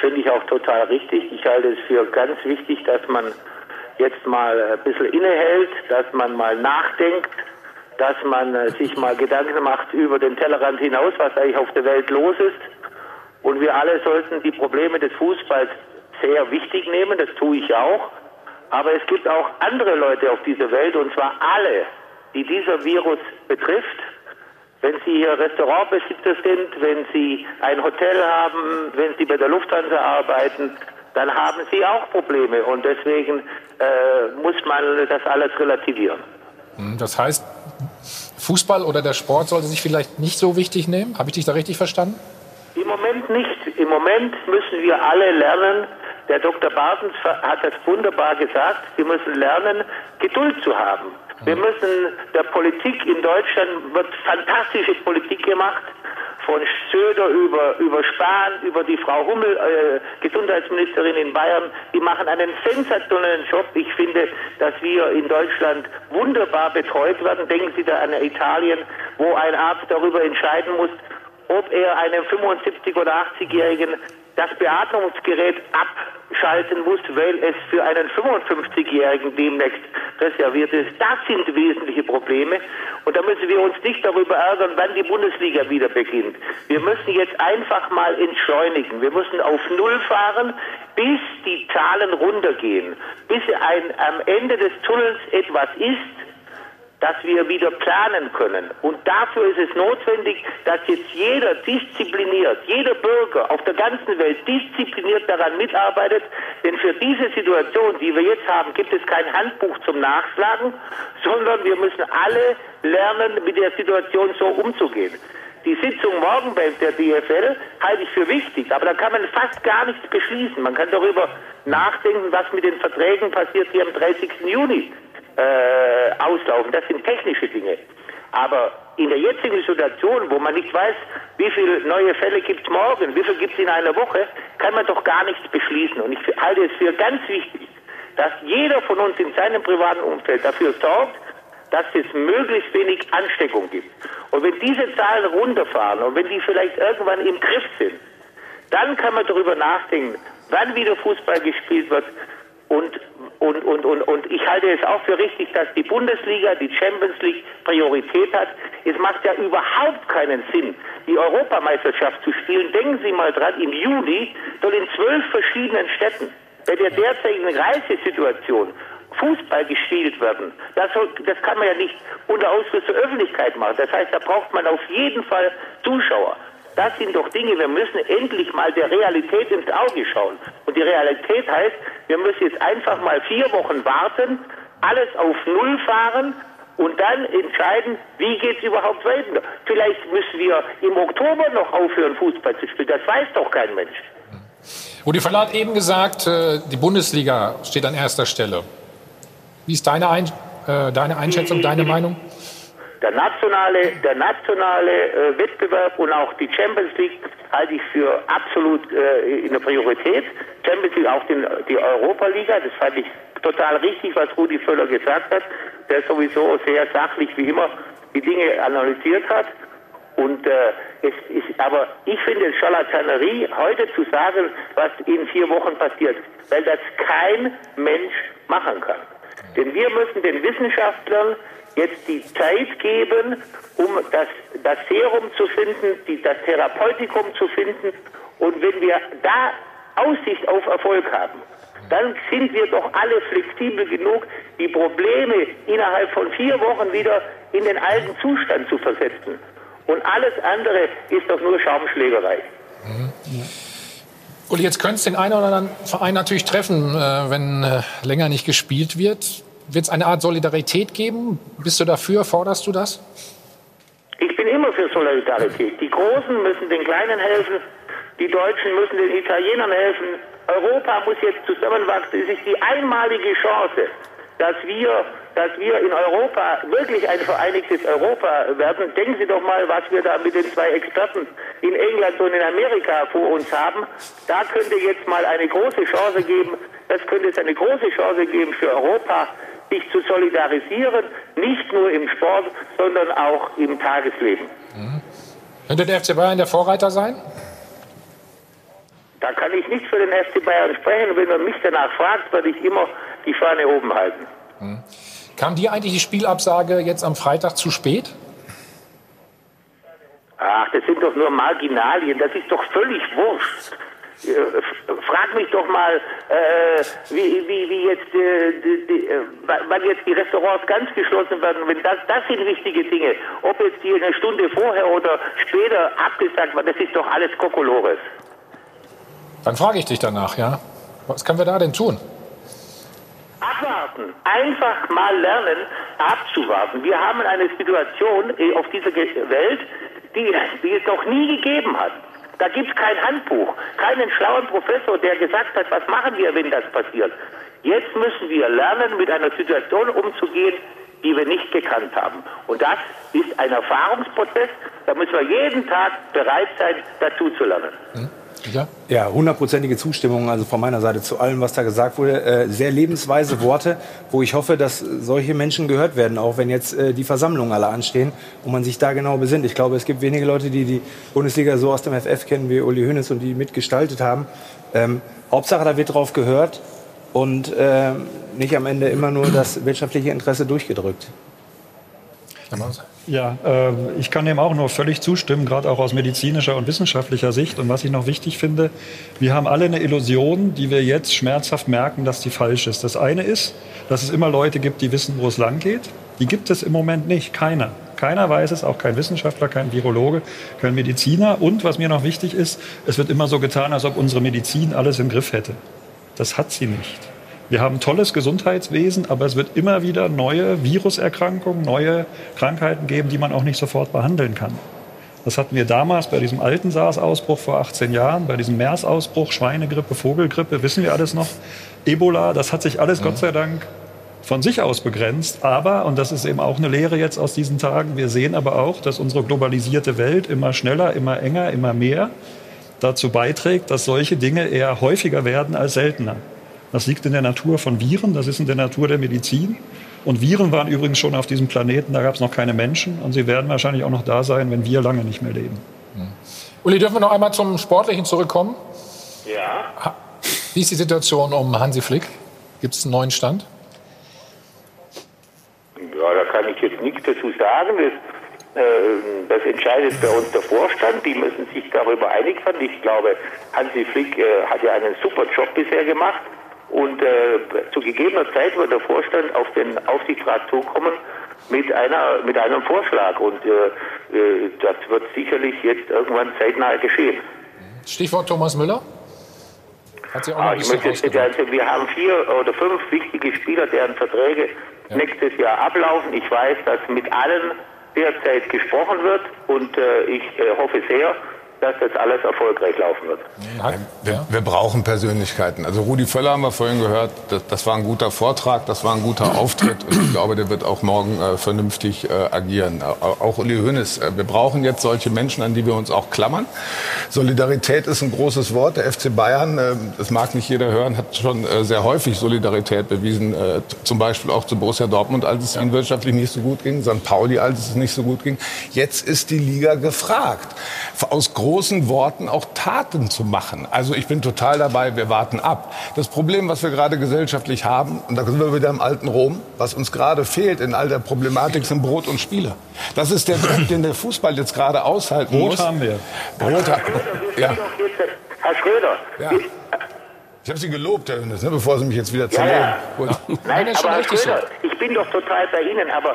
Finde ich auch total richtig. Ich halte es für ganz wichtig, dass man jetzt mal ein bisschen innehält, dass man mal nachdenkt, dass man äh, sich mal Gedanken macht über den Tellerrand hinaus, was eigentlich auf der Welt los ist. Und wir alle sollten die Probleme des Fußballs sehr wichtig nehmen, das tue ich auch. Aber es gibt auch andere Leute auf dieser Welt, und zwar alle, die dieser Virus betrifft. Wenn Sie hier Restaurantbesitzer sind, wenn Sie ein Hotel haben, wenn Sie bei der Lufthansa arbeiten, dann haben Sie auch Probleme. Und deswegen äh, muss man das alles relativieren. Hm, das heißt, Fußball oder der Sport sollte sich vielleicht nicht so wichtig nehmen? Habe ich dich da richtig verstanden? Im Moment nicht. Im Moment müssen wir alle lernen, der Dr. Bartens hat das wunderbar gesagt. Wir müssen lernen, Geduld zu haben. Wir müssen der Politik in Deutschland wird fantastische Politik gemacht. Von Söder über, über Spahn, über die Frau Hummel, äh, Gesundheitsministerin in Bayern, die machen einen sensationellen Job. Ich finde, dass wir in Deutschland wunderbar betreut werden. Denken Sie da an Italien, wo ein Arzt darüber entscheiden muss, ob er einem 75- oder 80-Jährigen das Beatmungsgerät abschalten muss, weil es für einen 55-Jährigen demnächst reserviert ist. Das sind wesentliche Probleme. Und da müssen wir uns nicht darüber ärgern, wann die Bundesliga wieder beginnt. Wir müssen jetzt einfach mal entschleunigen. Wir müssen auf Null fahren, bis die Zahlen runtergehen, bis ein, am Ende des Tunnels etwas ist, dass wir wieder planen können. Und dafür ist es notwendig, dass jetzt jeder diszipliniert, jeder Bürger auf der ganzen Welt diszipliniert daran mitarbeitet. Denn für diese Situation, die wir jetzt haben, gibt es kein Handbuch zum Nachschlagen, sondern wir müssen alle lernen, mit der Situation so umzugehen. Die Sitzung morgen bei der DFL halte ich für wichtig, aber da kann man fast gar nichts beschließen. Man kann darüber nachdenken, was mit den Verträgen passiert, die am 30. Juni äh, auslaufen. Das sind technische Dinge. Aber in der jetzigen Situation, wo man nicht weiß, wie viele neue Fälle gibt es morgen, wie viel gibt es in einer Woche, kann man doch gar nichts beschließen. Und ich halte es für ganz wichtig, dass jeder von uns in seinem privaten Umfeld dafür sorgt, dass es möglichst wenig Ansteckung gibt. Und wenn diese Zahlen runterfahren und wenn die vielleicht irgendwann im Griff sind, dann kann man darüber nachdenken, wann wieder Fußball gespielt wird, und, und, und, und, und ich halte es auch für richtig, dass die Bundesliga, die Champions League Priorität hat. Es macht ja überhaupt keinen Sinn, die Europameisterschaft zu spielen. Denken Sie mal dran, im Juli soll in zwölf verschiedenen Städten bei der derzeitigen Reisesituation Fußball gespielt werden. Das, das kann man ja nicht unter Ausschluss der Öffentlichkeit machen. Das heißt, da braucht man auf jeden Fall Zuschauer. Das sind doch Dinge, wir müssen endlich mal der Realität ins Auge schauen. Und die Realität heißt, wir müssen jetzt einfach mal vier Wochen warten, alles auf Null fahren und dann entscheiden, wie geht es überhaupt weiter. Vielleicht müssen wir im Oktober noch aufhören, Fußball zu spielen. Das weiß doch kein Mensch. Rudi Verlat hat eben gesagt, äh, die Bundesliga steht an erster Stelle. Wie ist deine, Ein äh, deine Einschätzung, deine Meinung? Der nationale, der nationale äh, Wettbewerb und auch die Champions League halte ich für absolut äh, in der Priorität. Champions League, auch den, die Europa-Liga, das fand ich total richtig, was Rudi Völler gesagt hat, der sowieso sehr sachlich wie immer die Dinge analysiert hat. Und äh, es ist, aber ich finde es Scharlatanerie, heute zu sagen, was in vier Wochen passiert, weil das kein Mensch machen kann. Denn wir müssen den Wissenschaftlern jetzt die Zeit geben, um das, das Serum zu finden, die, das Therapeutikum zu finden. Und wenn wir da Aussicht auf Erfolg haben, dann sind wir doch alle flexibel genug, die Probleme innerhalb von vier Wochen wieder in den alten Zustand zu versetzen. Und alles andere ist doch nur Schaumschlägerei. Uli, jetzt könnte es den einen oder anderen Verein natürlich treffen, äh, wenn äh, länger nicht gespielt wird. Wird es eine Art Solidarität geben? Bist du dafür? Forderst du das? Ich bin immer für Solidarität. Die Großen müssen den Kleinen helfen, die Deutschen müssen den Italienern helfen. Europa muss jetzt zusammenwachsen. Es ist die einmalige Chance, dass wir, dass wir in Europa wirklich ein vereinigtes Europa werden. Denken Sie doch mal, was wir da mit den zwei Experten in England und in Amerika vor uns haben. Da könnte jetzt mal eine große Chance geben. Das könnte es eine große Chance geben für Europa, sich zu solidarisieren, nicht nur im Sport, sondern auch im Tagesleben. Mhm. Könnte der FC Bayern der Vorreiter sein? Da kann ich nicht für den FC Bayern sprechen. Wenn man mich danach fragt, werde ich immer die Fahne oben halten. Mhm. Kam dir eigentlich die Spielabsage jetzt am Freitag zu spät? Ach, das sind doch nur Marginalien. Das ist doch völlig wurscht. Äh, frag mich doch mal, äh, wie, wie, wie jetzt, äh, die, die, äh, wann jetzt die Restaurants ganz geschlossen werden. Wenn das, das sind wichtige Dinge. Ob jetzt die eine Stunde vorher oder später abgesagt werden, das ist doch alles Kokolores. Dann frage ich dich danach, ja. Was können wir da denn tun? Abwarten. Einfach mal lernen, abzuwarten. Wir haben eine Situation äh, auf dieser Welt, die, die es noch nie gegeben hat. Da gibt es kein Handbuch, keinen schlauen Professor, der gesagt hat, was machen wir, wenn das passiert. Jetzt müssen wir lernen, mit einer Situation umzugehen, die wir nicht gekannt haben. Und das ist ein Erfahrungsprozess. Da müssen wir jeden Tag bereit sein, dazu zu lernen. Hm? Ja, ja hundertprozentige Zustimmung also von meiner Seite zu allem, was da gesagt wurde. Äh, sehr lebensweise Worte, wo ich hoffe, dass solche Menschen gehört werden, auch wenn jetzt äh, die Versammlungen alle anstehen und man sich da genau besinnt. Ich glaube, es gibt wenige Leute, die die Bundesliga so aus dem FF kennen wie Uli Hoeneß und die mitgestaltet haben. Ähm, Hauptsache, da wird drauf gehört und äh, nicht am Ende immer nur das wirtschaftliche Interesse durchgedrückt. Ja, äh, ich kann dem auch nur völlig zustimmen, gerade auch aus medizinischer und wissenschaftlicher Sicht. Und was ich noch wichtig finde, wir haben alle eine Illusion, die wir jetzt schmerzhaft merken, dass die falsch ist. Das eine ist, dass es immer Leute gibt, die wissen, wo es lang geht. Die gibt es im Moment nicht. Keiner. Keiner weiß es, auch kein Wissenschaftler, kein Virologe, kein Mediziner. Und was mir noch wichtig ist, es wird immer so getan, als ob unsere Medizin alles im Griff hätte. Das hat sie nicht. Wir haben tolles Gesundheitswesen, aber es wird immer wieder neue Viruserkrankungen, neue Krankheiten geben, die man auch nicht sofort behandeln kann. Das hatten wir damals bei diesem alten SARS-Ausbruch vor 18 Jahren, bei diesem MERS-Ausbruch, Schweinegrippe, Vogelgrippe, wissen wir alles noch. Ebola, das hat sich alles ja. Gott sei Dank von sich aus begrenzt. Aber, und das ist eben auch eine Lehre jetzt aus diesen Tagen, wir sehen aber auch, dass unsere globalisierte Welt immer schneller, immer enger, immer mehr dazu beiträgt, dass solche Dinge eher häufiger werden als seltener. Das liegt in der Natur von Viren, das ist in der Natur der Medizin. Und Viren waren übrigens schon auf diesem Planeten, da gab es noch keine Menschen. Und sie werden wahrscheinlich auch noch da sein, wenn wir lange nicht mehr leben. Mhm. Uli, dürfen wir noch einmal zum Sportlichen zurückkommen? Ja. Wie ist die Situation um Hansi Flick? Gibt es einen neuen Stand? Ja, da kann ich jetzt nichts dazu sagen. Das, äh, das entscheidet bei uns der Vorstand. Die müssen sich darüber einig werden. Ich glaube, Hansi Flick äh, hat ja einen super Job bisher gemacht. Und äh, zu gegebener Zeit wird der Vorstand auf den Aufsichtsrat zukommen mit einer mit einem Vorschlag und äh, äh, das wird sicherlich jetzt irgendwann zeitnah geschehen. Stichwort Thomas Müller. Hat sie auch ah, ich möchte jetzt, also wir haben vier oder fünf wichtige Spieler, deren Verträge ja. nächstes Jahr ablaufen. Ich weiß, dass mit allen derzeit gesprochen wird und äh, ich äh, hoffe sehr, dass das alles erfolgreich laufen wird. Wir, wir, brauchen Persönlichkeiten. Also Rudi Völler haben wir vorhin gehört, das, das, war ein guter Vortrag, das war ein guter *clears throat* Auftritt und ich glaube, der wird auch morgen äh, vernünftig äh, agieren. Auch Uli Hoeneß, äh, wir brauchen jetzt solche Menschen, an die wir uns auch klammern. Solidarität ist ein großes Wort. Der FC Bayern, äh, das mag nicht jeder hören, hat schon äh, sehr häufig Solidarität bewiesen, äh, zum Beispiel auch zu Borussia Dortmund, als es ihnen wirtschaftlich nicht so gut ging, St. Pauli, als es nicht so gut ging. Jetzt ist die Liga gefragt, aus großen Worten auch Taten zu machen. Also ich bin total dabei, wir warten ab. Das Problem, was wir gerade gesellschaftlich haben, und da sind wir wieder im alten Rom, was uns gerade fehlt in all der Problematik, sind Brot und Spiele. Das ist der Druck, den der Fußball jetzt gerade aushalten Brot muss. haben wir. Brot haben ja. Herr Schröder, Ja. Ich habe Sie gelobt, Herr Hönes, ne, bevor Sie mich jetzt wieder Ja, zerlegen. ja. Gut. Nein, aber Herr Schröder, ich bin doch total bei Ihnen, aber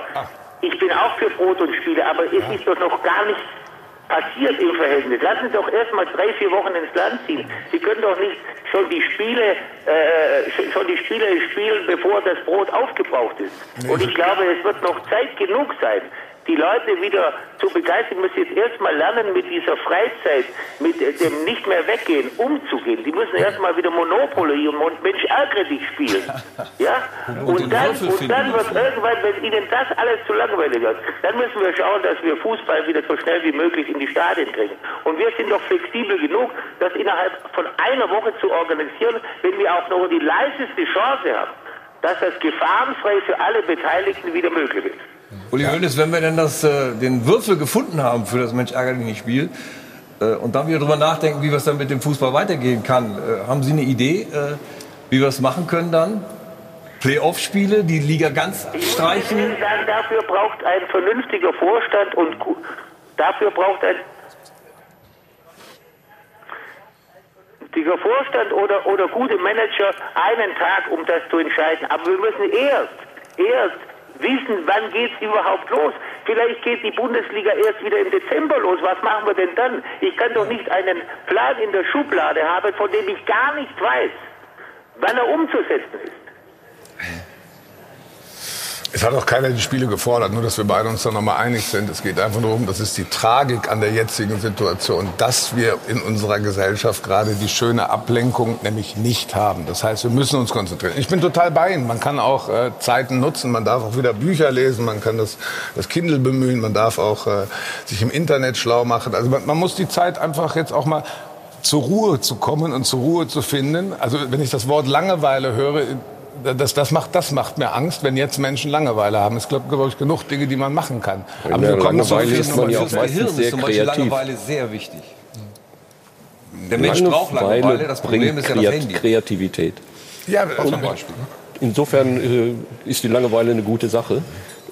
ich bin auch für Brot und Spiele, aber es ist doch noch gar nichts passiert im Verhältnis. Lassen Sie doch erst mal drei, vier Wochen ins Land ziehen. Sie können doch nicht schon die Spiele, äh, schon- schon die Spiele spielen, bevor das Brot aufgebraucht ist. Und ich glaube, es wird noch Zeit genug sein, die Leute wieder zu begeistern, müssen jetzt erstmal lernen, mit dieser Freizeit, mit dem nicht mehr weggehen, umzugehen. Die müssen erstmal wieder Monopoly und Mensch ärgere dich spielen. *laughs* Ja? Und Und dann, und dann wird irgendwann, wenn ihnen das alles zu langweilig wird, dann müssen wir schauen, dass wir Fußball wieder so schnell wie möglich in die Stadien kriegen. Und wir sind doch flexibel genug, das innerhalb von einer Woche zu organisieren, wenn wir auch noch die leiseste Chance haben, dass das gefahrenfrei für alle Beteiligten wieder möglich ist. Uli Hoeneß, wenn wir denn das, äh, den Würfel gefunden haben für das Mensch ärgerlich nicht Spiel äh, und dann wieder drüber nachdenken, wie wir es dann mit dem Fußball weitergehen kann, äh, haben Sie eine Idee, äh, wie wir es machen können dann? Playoff-Spiele, die Liga ganz streichen? Ich sagen, dafür braucht ein vernünftiger Vorstand und dafür braucht ein vernünftiger Vorstand oder, oder gute Manager einen Tag, um das zu entscheiden. Aber wir müssen erst, erst wissen, wann geht es überhaupt los. Vielleicht geht die Bundesliga erst wieder im Dezember los. Was machen wir denn dann? Ich kann doch nicht einen Plan in der Schublade haben, von dem ich gar nicht weiß, wann er umzusetzen ist. Es hat auch keiner die Spiele gefordert, nur dass wir beide uns da nochmal einig sind. Es geht einfach nur darum, das ist die Tragik an der jetzigen Situation, dass wir in unserer Gesellschaft gerade die schöne Ablenkung nämlich nicht haben. Das heißt, wir müssen uns konzentrieren. Ich bin total bei Ihnen. Man kann auch äh, Zeiten nutzen, man darf auch wieder Bücher lesen, man kann das, das Kindle bemühen, man darf auch äh, sich im Internet schlau machen. Also man, man muss die Zeit einfach jetzt auch mal zur Ruhe zu kommen und zur Ruhe zu finden. Also wenn ich das Wort Langeweile höre, das, das, macht, das macht mir Angst, wenn jetzt Menschen Langeweile haben. Es gibt, glaube ich, genug Dinge, die man machen kann. In der kommen zur Langeweile ist man ja auch Gehirn meistens ist sehr zum Beispiel kreativ. Langeweile sehr wichtig. Der Mensch braucht Langeweile, Langeweile das Problem bringt ist ja das Handy. Kreativität. Ja, zum Beispiel. Insofern äh, ist die Langeweile eine gute Sache.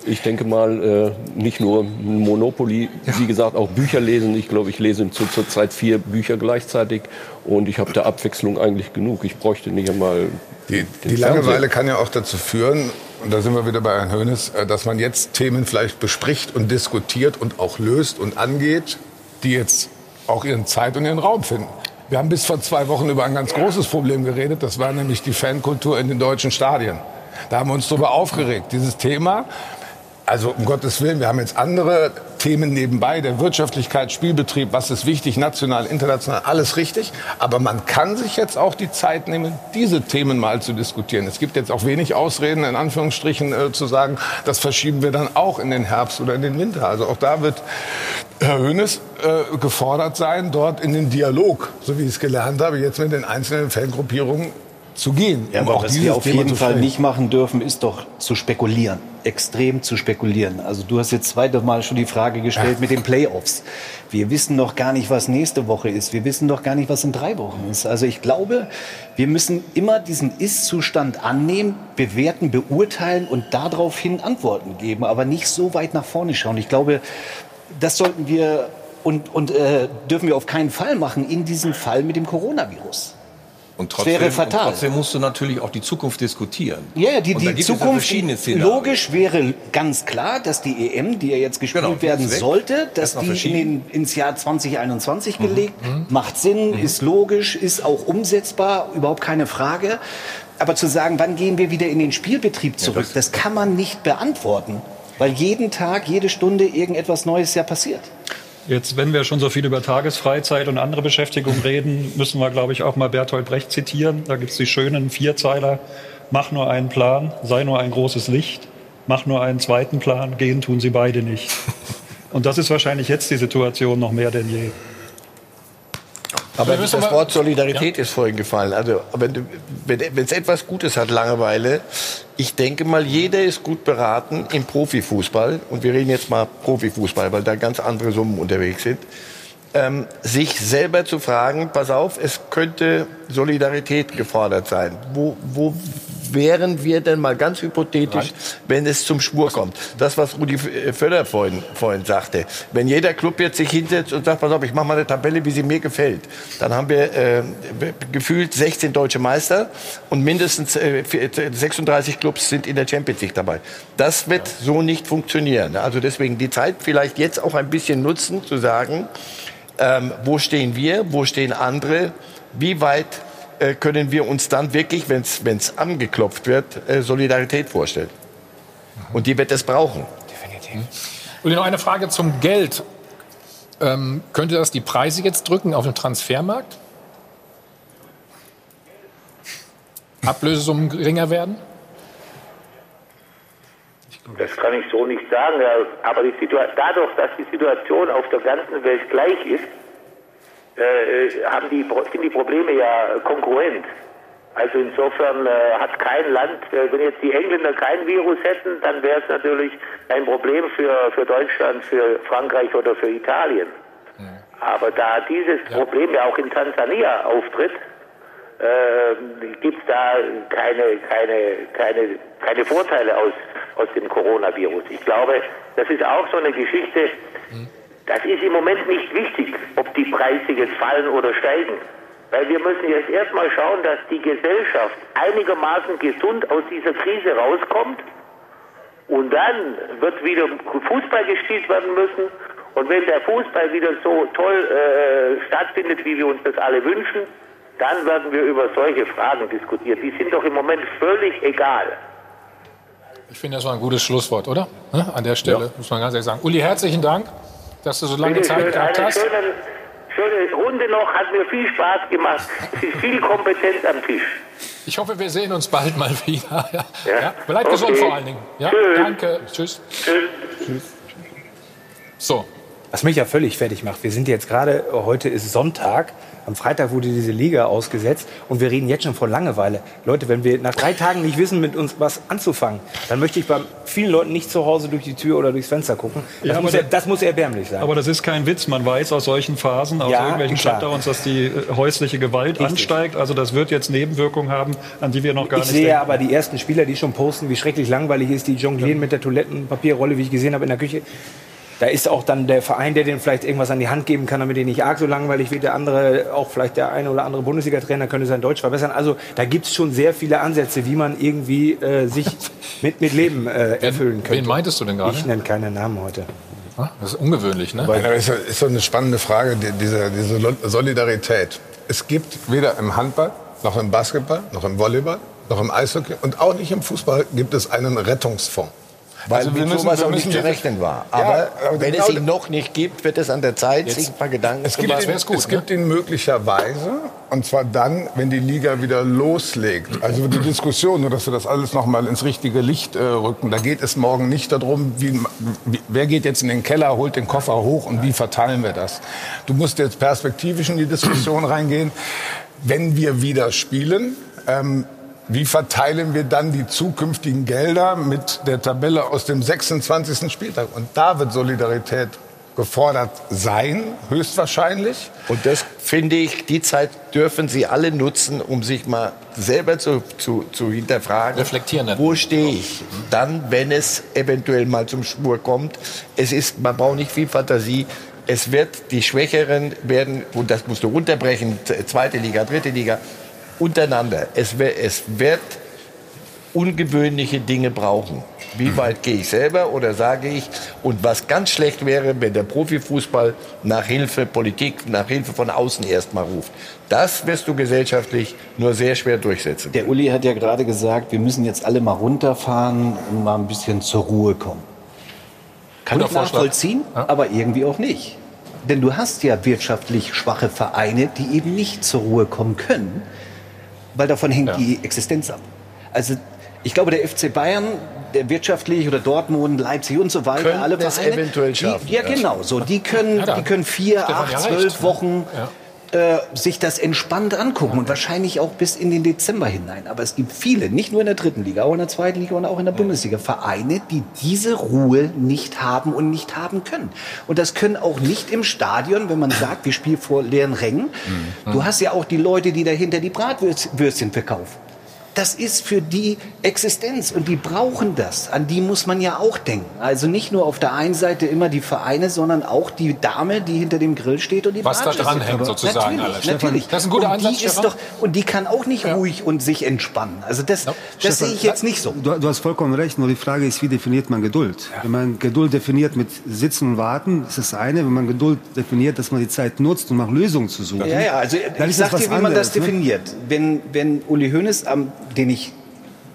Ich denke mal, äh, nicht nur Monopoly, wie gesagt, auch Bücher lesen. Ich glaube, ich lese zu, zurzeit vier Bücher gleichzeitig und ich habe der Abwechslung eigentlich genug. Ich bräuchte nicht einmal Die, die. Langeweile kann ja auch dazu führen, und da sind wir wieder bei Herrn Hönes, äh, dass man jetzt Themen vielleicht bespricht und diskutiert und auch löst und angeht, die jetzt auch ihren Zeit und ihren Raum finden. Wir haben bis vor zwei Wochen über ein ganz großes Problem geredet, das war nämlich die Fankultur in den deutschen Stadien. Da haben wir uns darüber aufgeregt. Dieses Thema, also um Gottes Willen, wir haben jetzt andere Themen nebenbei, der Wirtschaftlichkeit, Spielbetrieb, was ist wichtig, national, international, alles richtig. Aber man kann sich jetzt auch die Zeit nehmen, diese Themen mal zu diskutieren. Es gibt jetzt auch wenig Ausreden, in Anführungsstrichen, äh, zu sagen, das verschieben wir dann auch in den Herbst oder in den Winter. Also auch da wird Herr Hönes äh, gefordert sein, dort in den Dialog, so wie ich es gelernt habe, jetzt mit den einzelnen Fangruppierungen zu gehen. Ja, um aber auch was wir auf Thema jeden Fall nicht machen dürfen, ist doch zu spekulieren. Extrem zu spekulieren. Also du hast jetzt zweite Mal schon die Frage gestellt mit den Playoffs. Wir wissen noch gar nicht, was nächste Woche ist. Wir wissen doch gar nicht, was in drei Wochen ist. Also ich glaube, wir müssen immer diesen Ist-Zustand annehmen, bewerten, beurteilen und daraufhin Antworten geben, aber nicht so weit nach vorne schauen. Ich glaube, das sollten wir und, und äh, dürfen wir auf keinen Fall machen in diesem Fall mit dem Coronavirus. Und Das wäre fatal. Trotzdem musst du natürlich auch die Zukunft diskutieren. Ja, die, da die ja Zukunft, Szenarien. logisch wäre ganz klar, dass die EM, die ja jetzt gespielt Genau, die werden sollte, dass die in den, ins Jahr 2021 Mhm. gelegt, macht Sinn, ist logisch, ist auch umsetzbar, überhaupt keine Frage. Aber zu sagen, wann gehen wir wieder in den Spielbetrieb zurück, das, kann man nicht beantworten, weil jeden Tag, jede Stunde irgendetwas Neues ja passiert. Jetzt, wenn wir schon so viel über Tagesfreizeit und andere Beschäftigung *laughs* reden, müssen wir, glaube ich, auch mal Bertolt Brecht zitieren. Da gibt es die schönen Vierzeiler. Mach nur einen Plan, sei nur ein großes Licht. Mach nur einen zweiten Plan, gehen tun sie beide nicht. *laughs* Und das ist wahrscheinlich jetzt die Situation noch mehr denn je. Aber das Wort Solidarität ja. ist vorhin gefallen. Also, wenn es etwas Gutes hat, Langeweile, ich denke mal, jeder ist gut beraten im Profifußball, und wir reden jetzt mal Profifußball, weil da ganz andere Summen unterwegs sind, ähm, sich selber zu fragen, pass auf, es könnte Solidarität gefordert sein. Wo, wo wären wir denn mal ganz hypothetisch, wenn es zum Schwur kommt? Das, was Rudi Völler vorhin, vorhin sagte. Wenn jeder Club jetzt sich hinsetzt und sagt, pass auf, ich mache mal eine Tabelle, wie sie mir gefällt, dann haben wir äh, gefühlt 16 deutsche Meister und mindestens äh, 36 Clubs sind in der Champions League dabei. Das wird so nicht funktionieren. Also deswegen die Zeit vielleicht jetzt auch ein bisschen nutzen, zu sagen, ähm, wo stehen wir, wo stehen andere, wie weit äh, können wir uns dann wirklich, wenn es angeklopft wird, äh, Solidarität vorstellen. Und die wird es brauchen. Definitiv. Und noch eine Frage zum Geld. Ähm, könnte das die Preise jetzt drücken auf dem Transfermarkt? Ablösesummen geringer werden? Das kann ich so nicht sagen. Aber dadurch, dass die Situation auf der ganzen Welt gleich ist, äh, haben die, sind die Probleme ja konkurrent. Also insofern äh, hat kein Land, äh, wenn jetzt die Engländer kein Virus hätten, dann wäre es natürlich ein Problem für, für Deutschland, für Frankreich oder für Italien. Aber da dieses ja. Problem ja auch in Tansania auftritt, äh, gibt es da keine, keine, keine, keine Vorteile aus, aus dem Coronavirus. Ich glaube, das ist auch so eine Geschichte, mhm das ist im Moment nicht wichtig, ob die Preise jetzt fallen oder steigen. Weil wir müssen jetzt erstmal schauen, dass die Gesellschaft einigermaßen gesund aus dieser Krise rauskommt. Und dann wird wieder Fußball gespielt werden müssen. Und wenn der Fußball wieder so toll äh, stattfindet, wie wir uns das alle wünschen, dann werden wir über solche Fragen diskutieren. Die sind doch im Moment völlig egal. Ich finde, das war ein gutes Schlusswort, oder? An der Stelle ja. muss man ganz ehrlich sagen. Uli, herzlichen Dank dass du so lange Bitte Zeit gehabt hast. Schöne, schöne Runde noch, hat mir viel Spaß gemacht. Es ist viel Kompetenz am Tisch. Ich hoffe, wir sehen uns bald mal wieder. *laughs* Ja. Ja. ja. Bleib okay. gesund vor allen Dingen. Ja? Tschüss. Danke. Tschüss. Tschüss. Tschüss. So. Was mich ja völlig fertig macht. Wir sind jetzt gerade, heute ist Sonntag. Am Freitag wurde diese Liga ausgesetzt und wir reden jetzt schon von Langeweile. Leute, wenn wir nach drei Tagen nicht wissen, mit uns was anzufangen, dann möchte ich bei vielen Leuten nicht zu Hause durch die Tür oder durchs Fenster gucken. Das, ja, muss, er, das muss erbärmlich sein. Aber das ist kein Witz. Man weiß aus solchen Phasen, aus ja, irgendwelchen Shutdowns, dass die äh, häusliche Gewalt Richtig. ansteigt. Also das wird jetzt Nebenwirkungen haben, an die wir noch gar ich nicht Ich sehe aber die ersten Spieler, die schon posten, wie schrecklich langweilig ist, die jonglieren ja. mit der Toilettenpapierrolle, wie ich gesehen habe in der Küche da ist auch dann der Verein, der denen vielleicht irgendwas an die Hand geben kann, damit die nicht arg so langweilig wird. Der andere, auch vielleicht der eine oder andere Bundesliga-Trainer könnte sein Deutsch verbessern. Also da gibt es schon sehr viele Ansätze, wie man irgendwie äh, sich *laughs* mit, mit Leben äh, erfüllen könnte. Wen meintest du denn gerade? Ich nenne keine Namen heute. Ah, das ist ungewöhnlich, ne? Das ist so eine spannende Frage, diese, diese Solidarität. Es gibt weder im Handball, noch im Basketball, noch im Volleyball, noch im Eishockey und auch nicht im Fußball gibt es einen Rettungsfonds. Weil also mit müssen, sowas auch nicht zu rechnen war. Aber, ja, aber wenn genau es ihn noch nicht gibt, wird es an der Zeit, Jetzt. sich ein paar Gedanken es zu machen. Ihn, gut, es ne? gibt ihn möglicherweise, und zwar dann, wenn die Liga wieder loslegt. Also die Diskussion, nur dass wir das alles noch mal ins richtige Licht äh, rücken, da geht es morgen nicht darum, wie, wie, wer geht jetzt in den Keller, holt den Koffer hoch und wie verteilen wir das. Du musst jetzt perspektivisch in die Diskussion reingehen. Wenn wir wieder spielen, ähm, wie verteilen wir dann die zukünftigen Gelder mit der Tabelle aus dem 26. Spieltag? Und da wird Solidarität gefordert sein, höchstwahrscheinlich. Und das finde ich, die Zeit dürfen Sie alle nutzen, um sich mal selber zu, zu, zu hinterfragen. Reflektieren. Wo stehe ich? Dann, wenn es eventuell mal zum Spur kommt. Es ist, man braucht nicht viel Fantasie. Es wird, die Schwächeren werden, und das musst du runterbrechen, zweite Liga, dritte Liga, untereinander. Es, es wird ungewöhnliche Dinge brauchen. Wie weit gehe ich selber oder sage ich, und was ganz schlecht wäre, wenn der Profifußball nach Hilfe Politik, nach Hilfe von außen erstmal ruft. Das wirst du gesellschaftlich nur sehr schwer durchsetzen. Der Uli hat ja gerade gesagt, wir müssen jetzt alle mal runterfahren und mal ein bisschen zur Ruhe kommen. Kann ich nachvollziehen, ja? aber irgendwie auch nicht. Denn du hast ja wirtschaftlich schwache Vereine, die eben nicht zur Ruhe kommen können, weil davon hängt ja. die Existenz ab. Also ich glaube, der FC Bayern, der wirtschaftlich oder Dortmund, Leipzig und so weiter, können alle Vereine, eventuell schaffen. Die, ja, genau, so die können, ja, die können vier, Stefan acht, zwölf Wochen ja äh, sich das entspannt angucken und wahrscheinlich auch bis in den Dezember hinein. Aber es gibt viele, nicht nur in der dritten Liga, auch in der zweiten Liga und auch in der Bundesliga, Vereine, die diese Ruhe nicht haben und nicht haben können. Und das können auch nicht im Stadion, wenn man sagt, wir spielen vor leeren Rängen. Mhm. Du hast ja auch die Leute, die dahinter die Bratwürstchen verkaufen das ist für die Existenz und die brauchen das. An die muss man ja auch denken. Also nicht nur auf der einen Seite immer die Vereine, sondern auch die Dame, die hinter dem Grill steht und die Was da dran hängt sozusagen. Natürlich, alles. natürlich. Das ist ein guter und Ansatz, die ist doch, Und die kann auch nicht ja. ruhig und sich entspannen. Also das, ja. das sehe ich jetzt nicht so. Du, du, hast vollkommen recht, nur die Frage ist, wie definiert man Geduld? Ja. Wenn man Geduld definiert mit Sitzen und Warten, ist das eine. Wenn man Geduld definiert, dass man die Zeit nutzt, um nach Lösungen zu suchen. Ja, ja, also ich sag dir, wie man das ne? definiert. Wenn, wenn Uli Hoeneß am den ich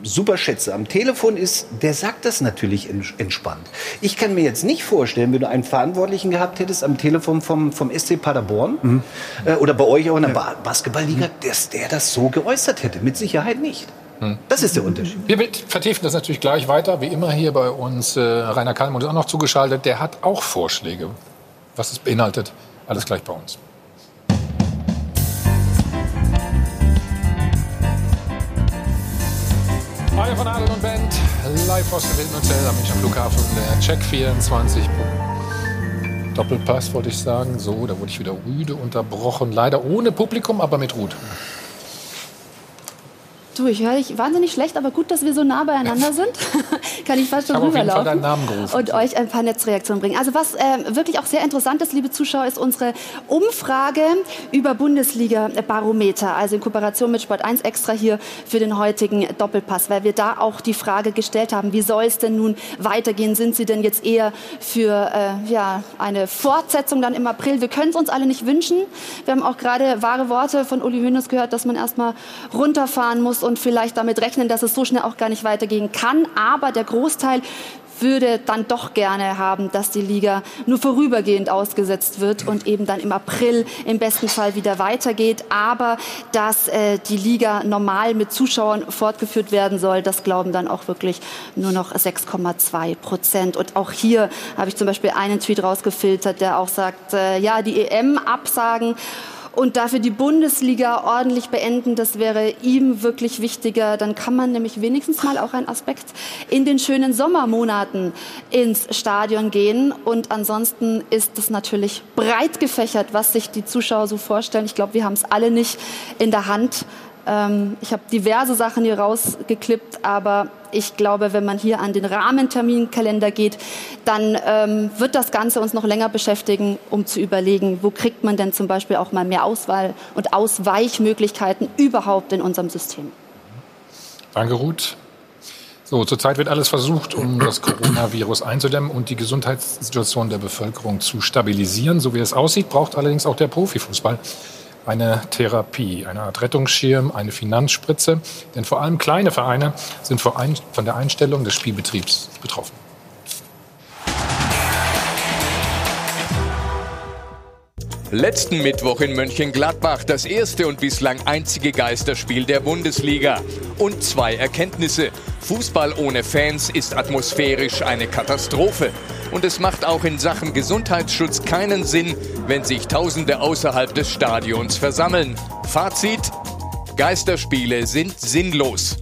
super schätze, am Telefon ist, der sagt das natürlich entspannt. Ich kann mir jetzt nicht vorstellen, wenn du einen Verantwortlichen gehabt hättest am Telefon vom, vom SC Paderborn mhm. äh, oder bei euch auch in der ja. Basketballliga, mhm. dass der das so geäußert hätte. Mit Sicherheit nicht. Mhm. Das ist der Unterschied. Wir vertiefen das natürlich gleich weiter. Wie immer hier bei uns äh, Rainer Kallmann ist auch noch zugeschaltet. Der hat auch Vorschläge, was es beinhaltet. Alles gleich bei uns. Hi von Adel und Band, live aus dem Wilden Hotel am Münchner Flughafen, der Check 24. Doppelpass wollte ich sagen. So, da wurde ich wieder rüde unterbrochen. Leider ohne Publikum, aber mit Ruth. Du, ich höre dich wahnsinnig schlecht, aber gut, dass wir so nah beieinander sind. *laughs* Kann ich fast schon rüberlaufen und euch ein paar Netzreaktionen bringen. Also was äh, wirklich auch sehr interessant ist, liebe Zuschauer, ist unsere Umfrage über Bundesliga-Barometer, also in Kooperation mit Sport 1 extra hier für den heutigen Doppelpass, weil wir da auch die Frage gestellt haben, wie soll es denn nun weitergehen? Sind Sie denn jetzt eher für äh, ja, eine Fortsetzung dann im April? Wir können es uns alle nicht wünschen. Wir haben auch gerade wahre Worte von Uli Hoeneß gehört, dass man erstmal runterfahren muss und vielleicht damit rechnen, dass es so schnell auch gar nicht weitergehen kann. Aber der Großteil würde dann doch gerne haben, dass die Liga nur vorübergehend ausgesetzt wird und eben dann im April im besten Fall wieder weitergeht. Aber dass äh, die Liga normal mit Zuschauern fortgeführt werden soll, das glauben dann auch wirklich nur noch 6,2 Prozent. Und auch hier habe ich zum Beispiel einen Tweet rausgefiltert, der auch sagt, äh, ja, die EM absagen und dafür die Bundesliga ordentlich beenden, das wäre ihm wirklich wichtiger. Dann kann man nämlich wenigstens mal auch einen Aspekt in den schönen Sommermonaten ins Stadion gehen. Und ansonsten ist es natürlich breit gefächert, was sich die Zuschauer so vorstellen. Ich glaube, wir haben es alle nicht in der Hand. Ähm, ich habe diverse Sachen hier rausgeklippt, aber ich glaube, wenn man hier an den Rahmenterminkalender geht, dann ähm, wird das Ganze uns noch länger beschäftigen, um zu überlegen, wo kriegt man denn zum Beispiel auch mal mehr Auswahl und Ausweichmöglichkeiten überhaupt in unserem System. Danke, Ruth. So, zurzeit wird alles versucht, um das Coronavirus einzudämmen und die Gesundheitssituation der Bevölkerung zu stabilisieren. So wie es aussieht, braucht allerdings auch der Profifußball eine Therapie, eine Art Rettungsschirm, eine Finanzspritze. Denn vor allem kleine Vereine sind von der Einstellung des Spielbetriebs betroffen. Letzten Mittwoch in Mönchengladbach das erste und bislang einzige Geisterspiel der Bundesliga. Und zwei Erkenntnisse. Fußball ohne Fans ist atmosphärisch eine Katastrophe. Und es macht auch in Sachen Gesundheitsschutz keinen Sinn, wenn sich Tausende außerhalb des Stadions versammeln. Fazit? Geisterspiele sind sinnlos.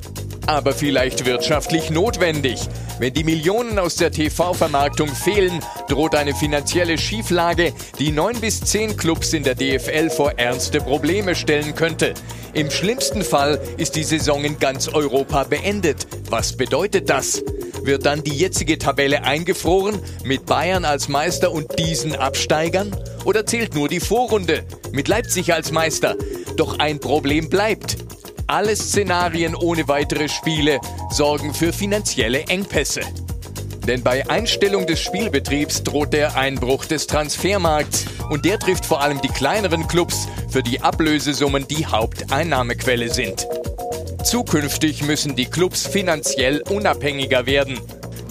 Aber vielleicht wirtschaftlich notwendig. Wenn die Millionen aus der TV-Vermarktung fehlen, droht eine finanzielle Schieflage, die neun bis zehn Clubs in der DFL vor ernste Probleme stellen könnte. Im schlimmsten Fall ist die Saison in ganz Europa beendet. Was bedeutet das? Wird dann die jetzige Tabelle eingefroren, mit Bayern als Meister und diesen Absteigern? Oder zählt nur die Vorrunde, mit Leipzig als Meister? Doch ein Problem bleibt. Alle Szenarien ohne weitere Spiele sorgen für finanzielle Engpässe. Denn bei Einstellung des Spielbetriebs droht der Einbruch des Transfermarkts und der trifft vor allem die kleineren Clubs, für die Ablösesummen die Haupteinnahmequelle sind. Zukünftig müssen die Clubs finanziell unabhängiger werden.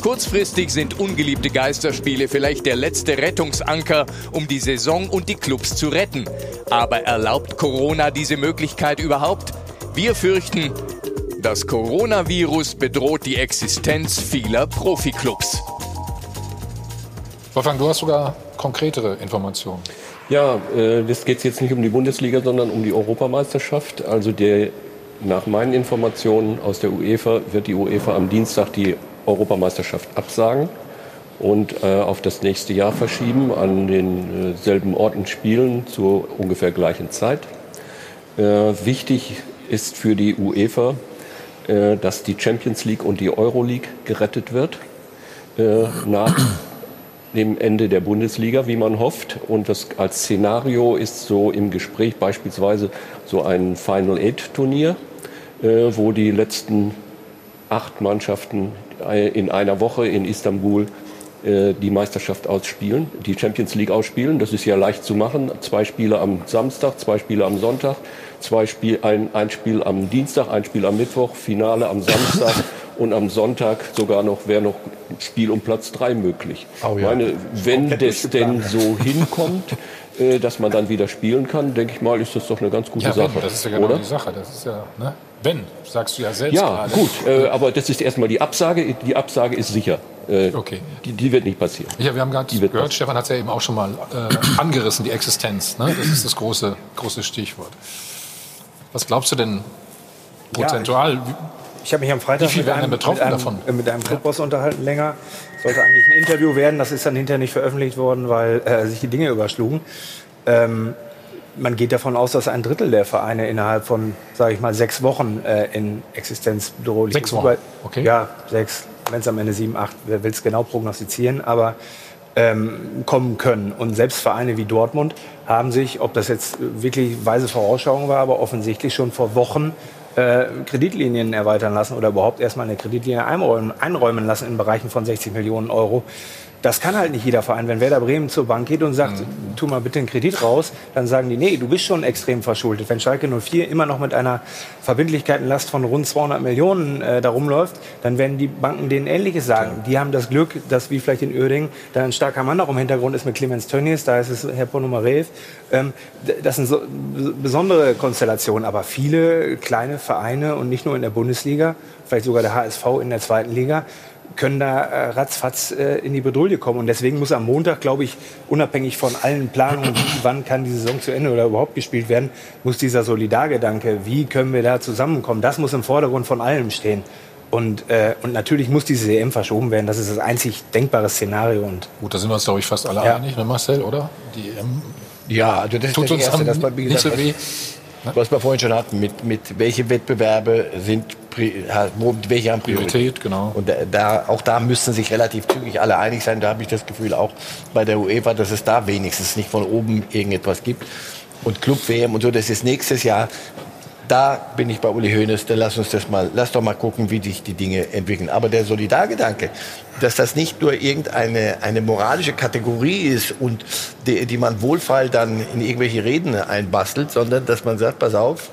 Kurzfristig sind ungeliebte Geisterspiele vielleicht der letzte Rettungsanker, um die Saison und die Clubs zu retten. Aber erlaubt Corona diese Möglichkeit überhaupt? Wir fürchten, das Coronavirus bedroht die Existenz vieler Profiklubs. Wolfgang, du hast sogar konkretere Informationen. Ja, äh, das geht jetzt nicht um die Bundesliga, sondern um die Europameisterschaft. Also der, nach meinen Informationen aus der UEFA wird die UEFA am Dienstag die Europameisterschaft absagen und äh, auf das nächste Jahr verschieben, an denselben äh, Orten spielen zur ungefähr gleichen Zeit. Äh, wichtig ist für die UEFA, äh, dass die Champions League und die Euro League gerettet wird äh, nach dem Ende der Bundesliga, wie man hofft. Und das als Szenario ist so im Gespräch beispielsweise so ein Final Eight Turnier, äh, wo die letzten acht Mannschaften in einer Woche in Istanbul die Meisterschaft ausspielen, die Champions League ausspielen. Das ist ja leicht zu machen. Zwei Spiele am Samstag, zwei Spiele am Sonntag zwei Spiel, ein, ein Spiel am Dienstag, ein Spiel am Mittwoch, Finale am Samstag *laughs* und am Sonntag sogar noch wäre noch ein Spiel um Platz drei möglich. Oh ja. meine, wenn das denn so hinkommt, äh, dass man dann wieder spielen kann, denke ich mal, ist das doch eine ganz gute ja, Sache. Wenn, das ist ja genau oder? die Sache. Das ist ja, ne? Wenn, sagst du ja selbst Ja, gerade. gut, äh, aber das ist erstmal die Absage. Die Absage ist sicher. Äh, okay. Die, die, wird nicht passieren. Ja, wir haben gerade gehört, passieren. Stefan hat es ja eben auch schon mal äh, angerissen, die Existenz. Ne? Das ist das große, große Stichwort. Was glaubst du denn prozentual? Ja, ich, ich habe mich am Freitag mit einem, mit einem, davon? mit einem Clubboss unterhalten länger. Sollte eigentlich ein Interview werden, das ist dann hinterher nicht veröffentlicht worden, weil äh, sich die Dinge überschlugen. Ähm, man geht davon aus, dass ein Drittel der Vereine innerhalb von, sage ich mal, sechs Wochen äh, in Existenzbedrohung Sechs Wochen? Okay. Ja, sechs. Wenn es am Ende sieben, acht, wer will es genau prognostizieren, aber ähm, kommen können. Und selbst Vereine wie Dortmund haben sich, ob das jetzt wirklich weise Vorausschauung war, aber offensichtlich schon vor Wochen äh, Kreditlinien erweitern lassen oder überhaupt erstmal eine Kreditlinie einräumen, einräumen lassen in Bereichen von 60 Millionen Euro. Das kann halt nicht jeder Verein. Wenn Werder Bremen zur Bank geht und sagt, mhm. tu mal bitte einen Kredit raus, dann sagen die, nee, du bist schon extrem verschuldet. Wenn Schalke 04 immer noch mit einer Verbindlichkeitenlast von rund 200 Millionen äh, da rumläuft, dann werden die Banken denen Ähnliches sagen. Die haben das Glück, dass wie vielleicht in Uerdingen da ein starker Mann auch im Hintergrund ist mit Clemens Tönnies, da ist es Herr Ponomarev. Ähm, das sind so besondere Konstellationen, aber viele kleine Vereine und nicht nur in der Bundesliga, vielleicht sogar der HSV in der zweiten Liga, können da äh, ratzfatz äh, in die Bedrohung kommen. Und deswegen muss am Montag, glaube ich, unabhängig von allen Planungen, wie, wann kann die Saison zu Ende oder überhaupt gespielt werden, muss dieser Solidargedanke, wie können wir da zusammenkommen, das muss im Vordergrund von allem stehen. Und, äh, und natürlich muss diese EM verschoben werden. Das ist das einzig denkbare Szenario. Und Gut, da sind wir uns, glaube ich, fast alle ja. einig, ne, Marcel, oder? Die EM ja, also das tut ist das uns Erste, dass man, wie gesagt, nicht so weh. Was wir vorhin schon hatten, mit, mit welche Wettbewerbe sind welche haben Priorität? Priorität genau. Und da, auch da müssten sich relativ zügig alle einig sein. Da habe ich das Gefühl auch bei der UEFA, dass es da wenigstens nicht von oben irgendetwas gibt. Und Club-WM und so, das ist nächstes Jahr da bin ich bei Uli Hoeneß, dann lass uns das mal, lass doch mal gucken, wie sich die Dinge entwickeln. Aber der Solidargedanke, dass das nicht nur irgendeine eine moralische Kategorie ist und die, die man wohlfeil dann in irgendwelche Reden einbastelt, sondern dass man sagt, pass auf,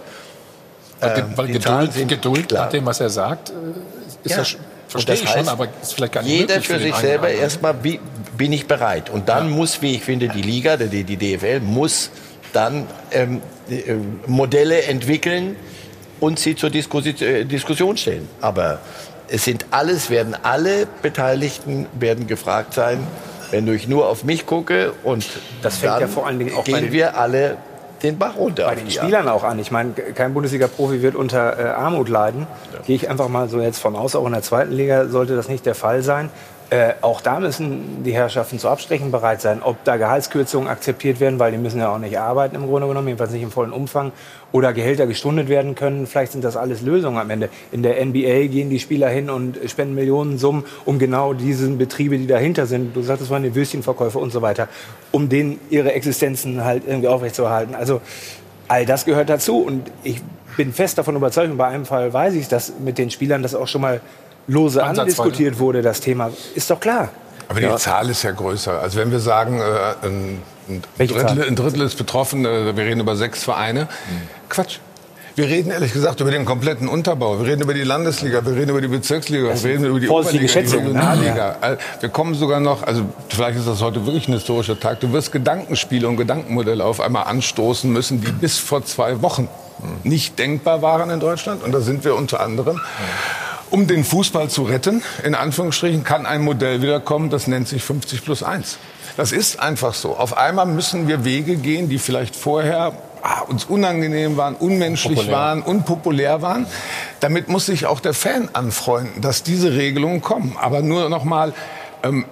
äh, weil Geduld, Geduld nach dem, was er sagt, äh, ist ja, verstehe ich schon, aber ist vielleicht gar nicht Jeder für, für sich selber einen. erstmal, wie, bin ich bereit. Und dann ja. muss, wie ich finde, die Liga, die, die DFL muss dann ähm, äh, Modelle entwickeln und sie zur äh, Diskussion stellen. Aber es sind alles, werden alle Beteiligten werden gefragt sein, wenn ich nur auf mich gucke und das fängt ja vor allen Dingen auch gehen wir alle den Bach runter. Bei den Spielern auch an. Ich meine, kein Bundesliga-Profi wird unter äh, Armut leiden. Ja. Gehe ich einfach mal so jetzt von aus. Auch in der zweiten Liga sollte das nicht der Fall sein. Äh, auch da müssen die Herrschaften zu Abstrichen bereit sein. Ob da Gehaltskürzungen akzeptiert werden, weil die müssen ja auch nicht arbeiten im Grunde genommen, jedenfalls nicht im vollen Umfang, oder Gehälter gestundet werden können. Vielleicht sind das alles Lösungen am Ende. In der NBA gehen die Spieler hin und spenden Millionensummen, um genau diese Betriebe, die dahinter sind, du sagtest mal, die Würstchenverkäufer und so weiter, um denen ihre Existenzen halt irgendwie aufrechtzuerhalten. Also all das gehört dazu und ich bin fest davon überzeugt, und bei einem Fall weiß ich, dass mit den Spielern das auch schon mal lose andiskutiert wurde, das Thema. Ist doch klar. Aber die ja. Zahl ist ja größer. Also wenn wir sagen, äh, ein, Drittel, ein, Drittel, ist betroffen, äh, wir reden über sechs Vereine. Mhm. Quatsch. Wir reden ehrlich gesagt über den kompletten Unterbau. Wir reden über die Landesliga, wir reden über die Bezirksliga, wir reden über die Oberliga, die Regionalliga. Ja. Wir kommen sogar noch, also vielleicht ist das heute wirklich ein historischer Tag, du wirst Gedankenspiele und Gedankenmodelle auf einmal anstoßen müssen, die bis vor zwei Wochen nicht denkbar waren in Deutschland. Und da sind wir unter anderem. Um den Fußball zu retten, in Anführungsstrichen, kann ein Modell wiederkommen, das nennt sich 50 plus 1. Das ist einfach so. Auf einmal müssen wir Wege gehen, die vielleicht vorher ah, uns unangenehm waren, unmenschlich Populär. waren, unpopulär waren. Damit muss sich auch der Fan anfreunden, dass diese Regelungen kommen. Aber nur noch mal ähm,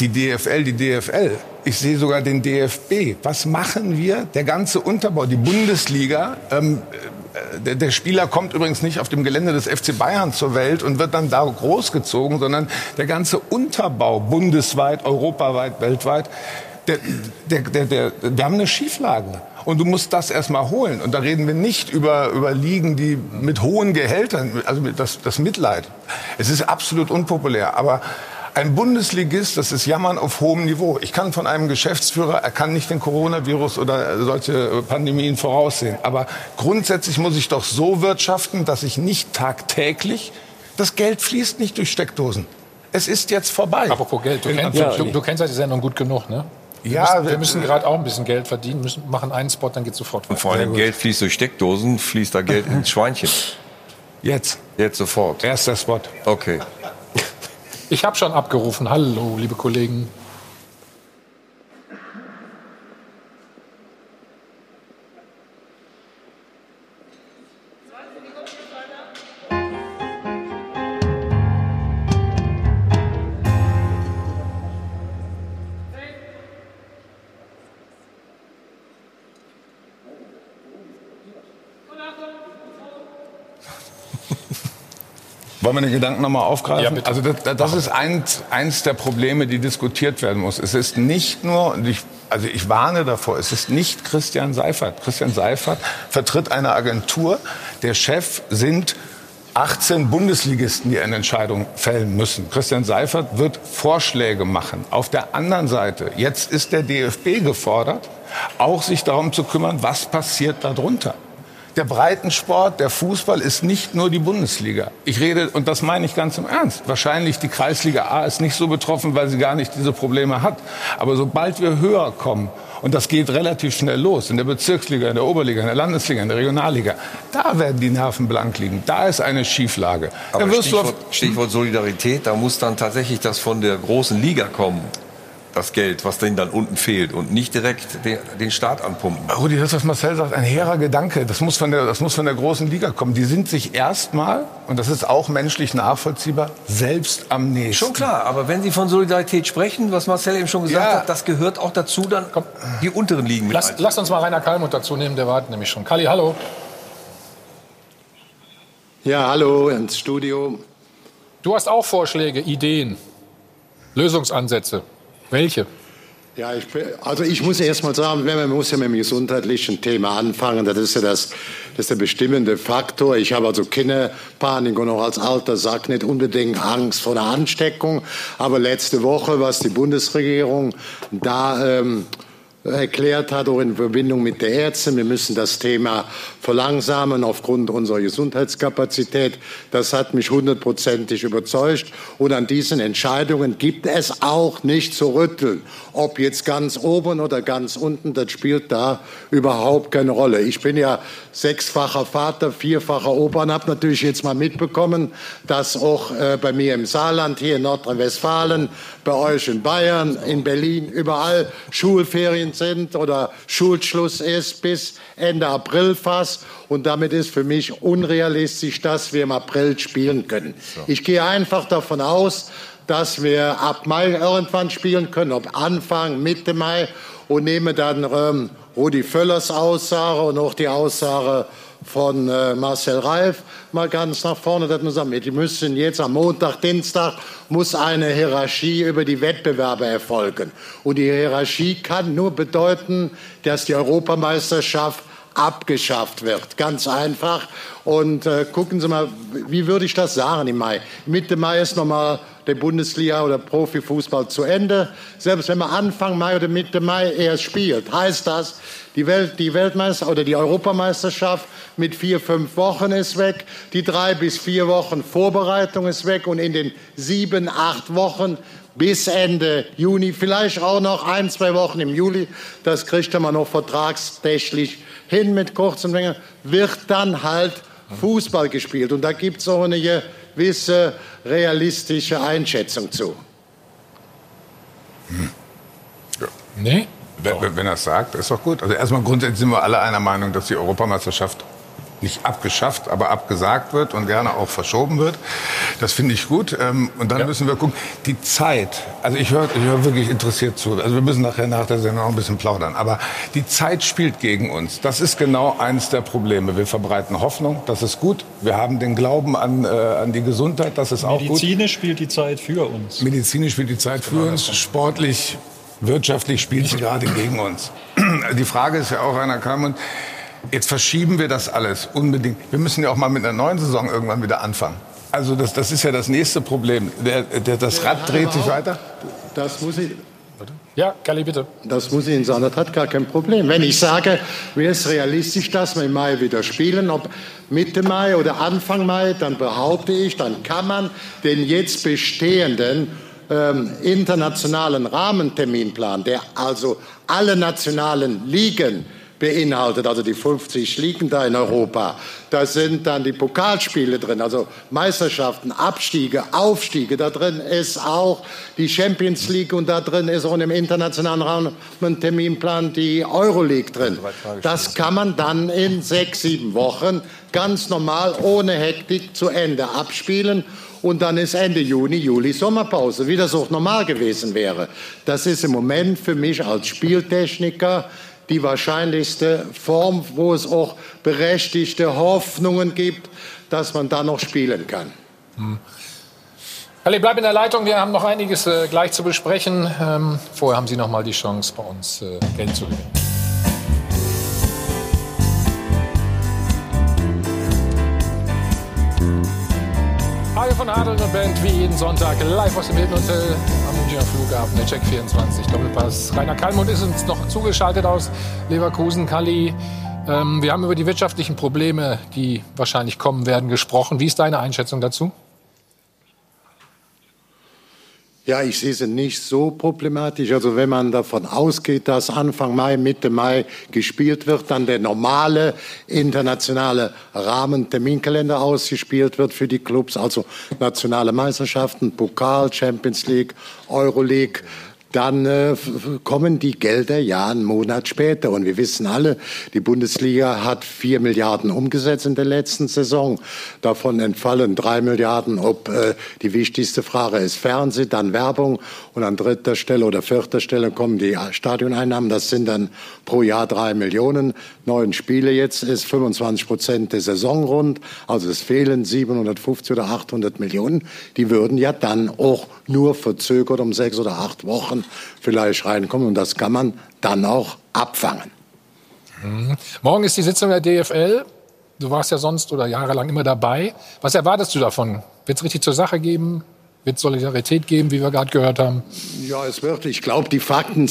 die DFL, die DFL. Ich sehe sogar den DFB. Was machen wir? Der ganze Unterbau, die Bundesliga. Ähm, äh, der, der, Spieler kommt übrigens nicht auf dem Gelände des FC Bayern zur Welt und wird dann da großgezogen, sondern der ganze Unterbau bundesweit, europaweit, weltweit, der, der, wir haben eine Schieflage. Und du musst das erstmal holen. Und da reden wir nicht über, über Ligen, die mit hohen Gehältern, also das, das Mitleid. Es ist absolut unpopulär. Aber ein Bundesligist, das ist Jammern auf hohem Niveau. Ich kann von einem Geschäftsführer, er kann nicht den Coronavirus oder solche Pandemien voraussehen. Aber grundsätzlich muss ich doch so wirtschaften, dass ich nicht tagtäglich, das Geld fließt nicht durch Steckdosen. Es ist jetzt vorbei. Apropos Geld, du, kennst, ja, du, du kennst ja die Sendung gut genug, ne? Wir ja, müssen, wir müssen gerade auch ein bisschen Geld verdienen, müssen, machen einen Spot, dann geht sofort weiter. Und vor allem Geld fließt durch Steckdosen, fließt da Geld ins *laughs* Schweinchen. Jetzt. Jetzt sofort. Erster Spot. Okay. Ich habe schon abgerufen. Hallo, liebe Kollegen. Wollen wir den Gedanken nochmal aufgreifen? Ja, also das, das ist eins, eins der Probleme, die diskutiert werden muss. Es ist nicht nur, und ich, also ich warne davor, es ist nicht Christian Seifert. Christian Seifert vertritt eine Agentur. Der Chef sind 18 Bundesligisten, die eine Entscheidung fällen müssen. Christian Seifert wird Vorschläge machen. Auf der anderen Seite, jetzt ist der DFB gefordert, auch sich darum zu kümmern, was passiert darunter der Breitensport, der Fußball ist nicht nur die Bundesliga. Ich rede, und das meine ich ganz im Ernst, wahrscheinlich die Kreisliga A ist nicht so betroffen, weil sie gar nicht diese Probleme hat. Aber sobald wir höher kommen, und das geht relativ schnell los, in der Bezirksliga, in der Oberliga, in der Landesliga, in der Regionalliga, da werden die Nerven blank liegen. Da ist eine Schieflage. Aber Stichwort, Stichwort Solidarität, da muss dann tatsächlich das von der großen Liga kommen das Geld, was denen dann unten fehlt und nicht direkt den, den Staat anpumpen. Rudi, das, was Marcel sagt, ein hehrer Gedanke. Das muss, von der, das muss von der großen Liga kommen. Die sind sich erstmal, und das ist auch menschlich nachvollziehbar, selbst am nächsten. Schon klar, aber wenn Sie von Solidarität sprechen, was Marcel eben schon gesagt ja. hat, das gehört auch dazu, dann Komm. die unteren Ligen mit lass, lass uns mal Rainer Kalmund dazu nehmen, der wartet nämlich schon. Kali, hallo. Ja, hallo ins Studio. Du hast auch Vorschläge, Ideen, Lösungsansätze. Welche? Ja, ich, also ich muss erst mal sagen, man muss ja mit dem gesundheitlichen Thema anfangen. Das ist ja das, das ist der bestimmende Faktor. Ich habe also keine Panik und auch als alter Sack nicht unbedingt Angst vor der Ansteckung. Aber letzte Woche, was die Bundesregierung da ähm, erklärt hat, auch in Verbindung mit der Ärzte. Wir müssen das Thema verlangsamen aufgrund unserer Gesundheitskapazität. Das hat mich hundertprozentig überzeugt. Und an diesen Entscheidungen gibt es auch nicht zu rütteln. Ob jetzt ganz oben oder ganz unten, das spielt da überhaupt keine Rolle. Ich bin ja sechsfacher Vater, vierfacher Opa und habe natürlich jetzt mal mitbekommen, dass auch äh, bei mir im Saarland, hier in Nordrhein-Westfalen, bei euch in Bayern, in Berlin, überall Schulferien sind oder Schulschluss ist bis Ende April fast. Und damit ist für mich unrealistisch, dass wir im April spielen können. Ich gehe einfach davon aus, dass wir ab Mai irgendwann spielen können, ob Anfang, Mitte Mai und nehme dann ähm, Rudi Völlers Aussage und auch die Aussage von äh, Marcel Reif mal ganz nach vorne, dass man sagt, die müssen jetzt am Montag, Dienstag muss eine Hierarchie über die Wettbewerbe erfolgen. Und die Hierarchie kann nur bedeuten, dass die Europameisterschaft abgeschafft wird. Ganz einfach. Und äh, gucken Sie mal, wie würde ich das sagen im Mai? Mitte Mai ist nochmal der Bundesliga oder Profifußball zu Ende. Selbst wenn man Anfang Mai oder Mitte Mai erst spielt, heißt das, die, Welt, die Weltmeister oder die Europameisterschaft mit vier, fünf Wochen ist weg. Die drei bis vier Wochen Vorbereitung ist weg. Und in den sieben, acht Wochen bis Ende Juni, vielleicht auch noch ein, zwei Wochen im Juli, das kriegt man noch vertragstechnisch hin mit kurzen Mengen, wird dann halt Fußball gespielt. Und da gibt es auch eine gewisse realistische Einschätzung zu. Hm. Ja. Nee? Wenn, wenn er es sagt, ist doch gut. Also erstmal grundsätzlich sind wir alle einer Meinung, dass die Europameisterschaft nicht abgeschafft, aber abgesagt wird und gerne auch verschoben wird. Das finde ich gut. Ähm, und dann ja. müssen wir gucken, die Zeit, also ich höre ich hör wirklich interessiert zu. Also wir müssen nachher nach der Sendung noch ein bisschen plaudern. Aber die Zeit spielt gegen uns. Das ist genau eines der Probleme. Wir verbreiten Hoffnung, das ist gut. Wir haben den Glauben an, äh, an die Gesundheit, das ist auch gut. Medizinisch spielt die Zeit für uns. Medizinisch spielt die Zeit für uns. Sportlich, wirtschaftlich spielt sie gerade gegen uns. *clears throat* Die Frage ist ja auch, Rainer Kalmund, Jetzt verschieben wir das alles unbedingt. Wir müssen ja auch mal mit einer neuen Saison irgendwann wieder anfangen. Also das, das ist ja das nächste Problem. Der, der, das Rad dreht sich weiter. Das muss ich. Ja, Galli, bitte. Das muss ich Ihnen sagen, das hat gar kein Problem. Wenn ich sage, wäre es realistisch, dass wir im Mai wieder spielen, ob Mitte Mai oder Anfang Mai, dann behaupte ich, dann kann man den jetzt bestehenden ähm, internationalen Rahmenterminplan, der also alle nationalen Ligen beinhaltet, also die 50 liegen da in Europa. Da sind dann die Pokalspiele drin, also Meisterschaften, Abstiege, Aufstiege. Da drin ist auch die Champions League und da drin ist auch im internationalen Rahmenterminplan die Euroleague drin. Das kann man dann in sechs, sieben Wochen ganz normal ohne Hektik zu Ende abspielen. Und dann ist Ende Juni, Juli Sommerpause, wie das auch normal gewesen wäre. Das ist im Moment für mich als Spieltechniker die wahrscheinlichste Form, wo es auch berechtigte Hoffnungen gibt, dass man da noch spielen kann. Hm. Herr bleib in der Leitung. Wir haben noch einiges äh, gleich zu besprechen. Ähm, vorher haben Sie noch mal die Chance, bei uns äh, Geld zu gewinnen. Von Adeln und Band wie jeden Sonntag live aus dem Hilton Hotel am Münchner Flughafen, der Check 24 Doppelpass. Rainer Kallmund ist uns noch zugeschaltet aus Leverkusen, Kalli. Ähm, wir haben über die wirtschaftlichen Probleme, die wahrscheinlich kommen werden, gesprochen. Wie ist deine Einschätzung dazu? Ja, ich sehe sie nicht so problematisch. Also wenn man davon ausgeht, dass Anfang Mai, Mitte Mai gespielt wird, dann der normale internationale Rahmenterminkalender ausgespielt wird für die Clubs, also nationale Meisterschaften, Pokal, Champions League, Euroleague, dann äh, kommen die Gelder ja einen Monat später. Und wir wissen alle, die Bundesliga hat vier Milliarden umgesetzt in der letzten Saison. Davon entfallen drei Milliarden, ob äh, die wichtigste Frage ist Fernsehen, dann Werbung und an dritter Stelle oder vierter Stelle kommen die Stadioneinnahmen. Das sind dann pro Jahr drei Millionen. Neun Spiele jetzt ist 25 Prozent der Saison rund. Also es fehlen 750 oder 800 Millionen. Die würden ja dann auch nur verzögert um sechs oder acht Wochen vielleicht reinkommen. Und das kann man dann auch abfangen. Mhm. Morgen ist die Sitzung der DFL. Du warst ja sonst oder jahrelang immer dabei. Was erwartest du davon? Wird es richtig zur Sache geben? Wird Solidarität geben, wie wir gerade gehört haben? Ja, es wird. Ich glaube, die Fakten,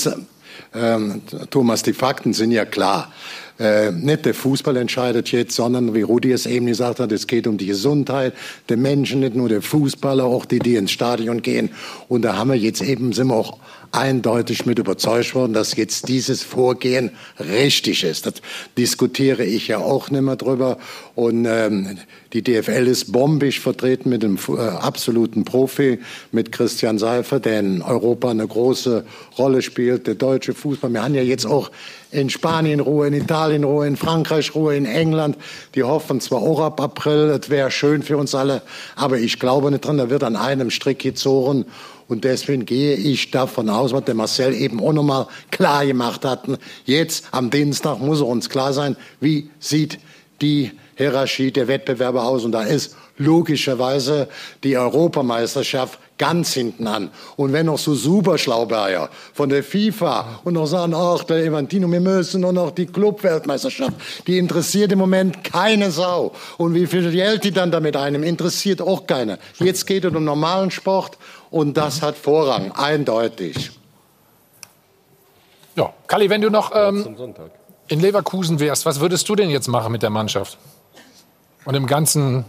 ähm, Thomas, die Fakten sind ja klar. Äh, nicht der Fußball entscheidet jetzt, sondern wie Rudi es eben gesagt hat, es geht um die Gesundheit der Menschen, nicht nur der Fußballer, auch die, die ins Stadion gehen. Und da haben wir jetzt eben, sind wir auch eindeutig mit überzeugt worden, dass jetzt dieses Vorgehen richtig ist. Das diskutiere ich ja auch nicht mehr drüber. Und ähm, die DFL ist bombig vertreten mit einem äh, absoluten Profi, mit Christian Seifer, der in Europa eine große Rolle spielt. Der deutsche Fußball. Wir haben ja jetzt auch in Spanien Ruhe, in Italien Ruhe, in Frankreich Ruhe, in England. Die hoffen zwar auch ab April, das wäre schön für uns alle, aber ich glaube nicht dran, da wird an einem Strick gezogen. Und deswegen gehe ich davon aus, was der Marcel eben auch nochmal klar gemacht hat. Jetzt am Dienstag muss uns klar sein, wie sieht die Hierarchie der Wettbewerbe aus. Und da ist logischerweise die Europameisterschaft ganz hinten an. Und wenn noch so Superschlauberger von der FIFA und noch sagen, ach, der Evantino, wir müssen nur noch die Clubweltmeisterschaft, die interessiert im Moment keine Sau. Und wie viel Geld die dann damit einem interessiert auch keiner. Jetzt geht es um normalen Sport und das hat Vorrang, eindeutig. Ja, Kalli, wenn du noch ähm, in Leverkusen wärst, was würdest du denn jetzt machen mit der Mannschaft? Und im ganzen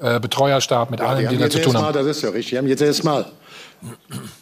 äh, Betreuerstab, mit ja, allen, die, die da zu tun haben. Mal, das ist ja richtig. Die haben jetzt erstmal,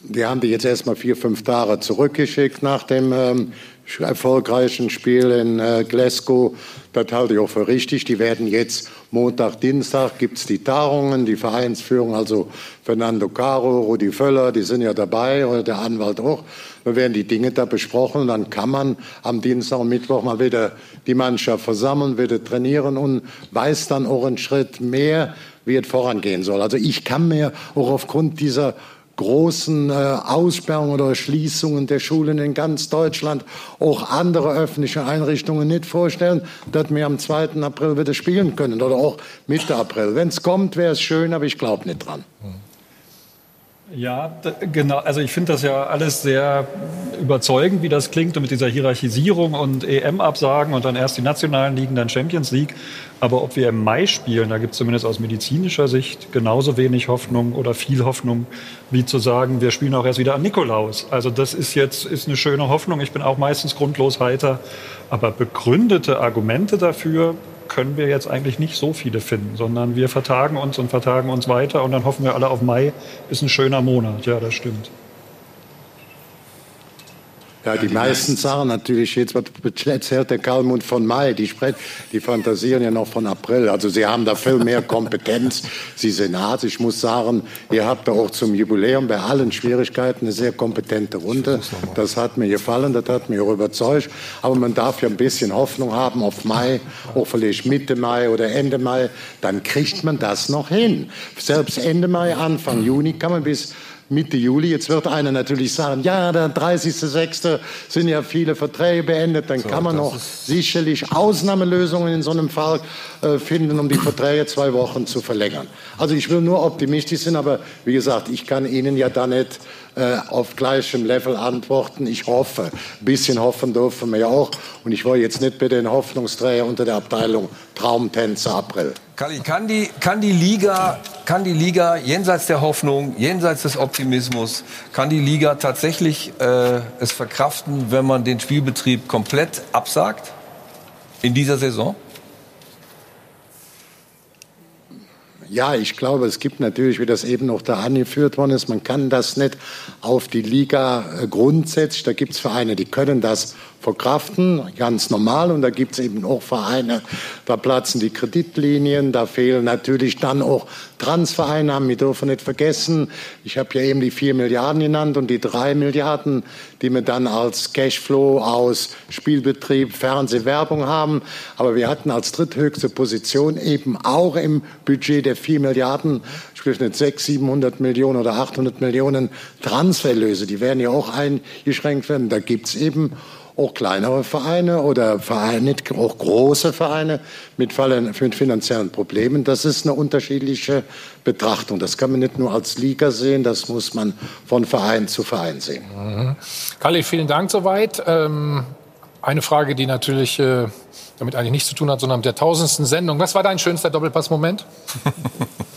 die haben die jetzt erstmal vier, fünf Tage zurückgeschickt nach dem ähm, erfolgreichen Spiel in äh, Glasgow. Das halte ich auch für richtig. Die werden jetzt Montag, Dienstag gibt es die Tagungen, die Vereinsführung, also Fernando Caro, Rudi Völler, die sind ja dabei, oder der Anwalt auch. Da werden die Dinge da besprochen dann kann man am Dienstag und Mittwoch mal wieder die Mannschaft versammeln, wieder trainieren und weiß dann auch einen Schritt mehr, wie es vorangehen soll. Also ich kann mir auch aufgrund dieser großen äh, Aussperrungen oder Schließungen der Schulen in ganz Deutschland auch andere öffentliche Einrichtungen nicht vorstellen, dass wir am 2. April wieder spielen können oder auch Mitte April. Wenn es kommt, wäre es schön, aber ich glaube nicht dran. Mhm. Ja, genau. Also ich finde das ja alles sehr überzeugend, wie das klingt und mit dieser Hierarchisierung und EM-Absagen und dann erst die nationalen Ligen, dann Champions League. Aber ob wir im Mai spielen, da gibt es zumindest aus medizinischer Sicht genauso wenig Hoffnung oder viel Hoffnung, wie zu sagen, wir spielen auch erst wieder an Nikolaus. Also das ist jetzt ist eine schöne Hoffnung. Ich bin auch meistens grundlos heiter. Aber begründete Argumente dafür können wir jetzt eigentlich nicht so viele finden, sondern wir vertagen uns und vertagen uns weiter und dann hoffen wir alle auf Mai. Ist ein schöner Monat. Ja, das stimmt. Ja, die meisten sagen natürlich jetzt, was erzählt der Kalmund von Mai, die, sprechen, die fantasieren ja noch von April. Also sie haben da viel mehr Kompetenz. *laughs* Sie sind Arzt. Ich muss sagen, ihr habt da auch zum Jubiläum bei allen Schwierigkeiten eine sehr kompetente Runde. Das hat mir gefallen, das hat mich auch überzeugt. Aber man darf ja ein bisschen Hoffnung haben auf Mai, auch vielleicht Mitte Mai oder Ende Mai. Dann kriegt man das noch hin. Selbst Ende Mai, Anfang Juni kann man bis Mitte Juli. Jetzt wird einer natürlich sagen, ja, der 30.06. sind ja viele Verträge beendet, dann so, kann man noch sicherlich Ausnahmelösungen in so einem Fall äh, finden, um die Verträge zwei Wochen zu verlängern. Also ich will nur optimistisch sein, aber wie gesagt, ich kann Ihnen ja da nicht äh, auf gleichem Level antworten. Ich hoffe, ein bisschen hoffen dürfen wir ja auch. Und ich wollte jetzt nicht bitte den Hoffnungsträger unter der Abteilung Traumtänzer April. Kalli, kann die, kann die Liga, kann die Liga jenseits der Hoffnung, jenseits des Optimismus, kann die Liga tatsächlich äh, es verkraften, wenn man den Spielbetrieb komplett absagt in dieser Saison? Ja, ich glaube, es gibt natürlich, wie das eben noch da angeführt worden ist, man kann das nicht auf die Liga äh, grundsätzlich. Da gibt es Vereine, die können das verkraften, ganz normal. Und da gibt es eben auch Vereine, da platzen die Kreditlinien, da fehlen natürlich dann auch Transfereinnahmen. Wir dürfen nicht vergessen, ich habe ja eben die vier Milliarden genannt und die drei Milliarden, die wir dann als Cashflow aus Spielbetrieb, Fernsehwerbung haben. Aber wir hatten als dritthöchste Position eben auch im Budget der vier Milliarden, sprich nicht 600, 700 Millionen oder 800 Millionen Transferlöse. Die werden ja auch eingeschränkt werden. Da gibt es eben auch kleinere Vereine oder Vereine, auch große Vereine mit, finanziellen Problemen. Das ist eine unterschiedliche Betrachtung. Das kann man nicht nur als Liga sehen, das muss man von Verein zu Verein sehen. Mhm. Kalli, vielen Dank soweit. Ähm, eine Frage, die natürlich äh, damit eigentlich nichts zu tun hat, sondern mit der tausendsten Sendung. Was war dein schönster Doppelpass-Moment? *laughs*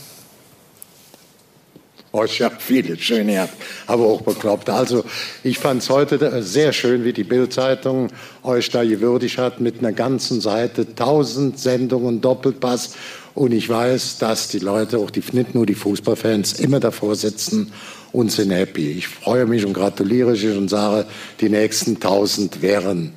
Oh, ich habe viele schöne gehabt, aber auch bekloppt. Also ich fand es heute sehr schön, wie die Bildzeitung euch da gewürdigt hat mit einer ganzen Seite, tausend Sendungen, Doppelpass. Und ich weiß, dass die Leute, auch die, nicht nur die Fußballfans, immer davor sitzen und sind happy. Ich freue mich und gratuliere euch und sage, die nächsten tausend werden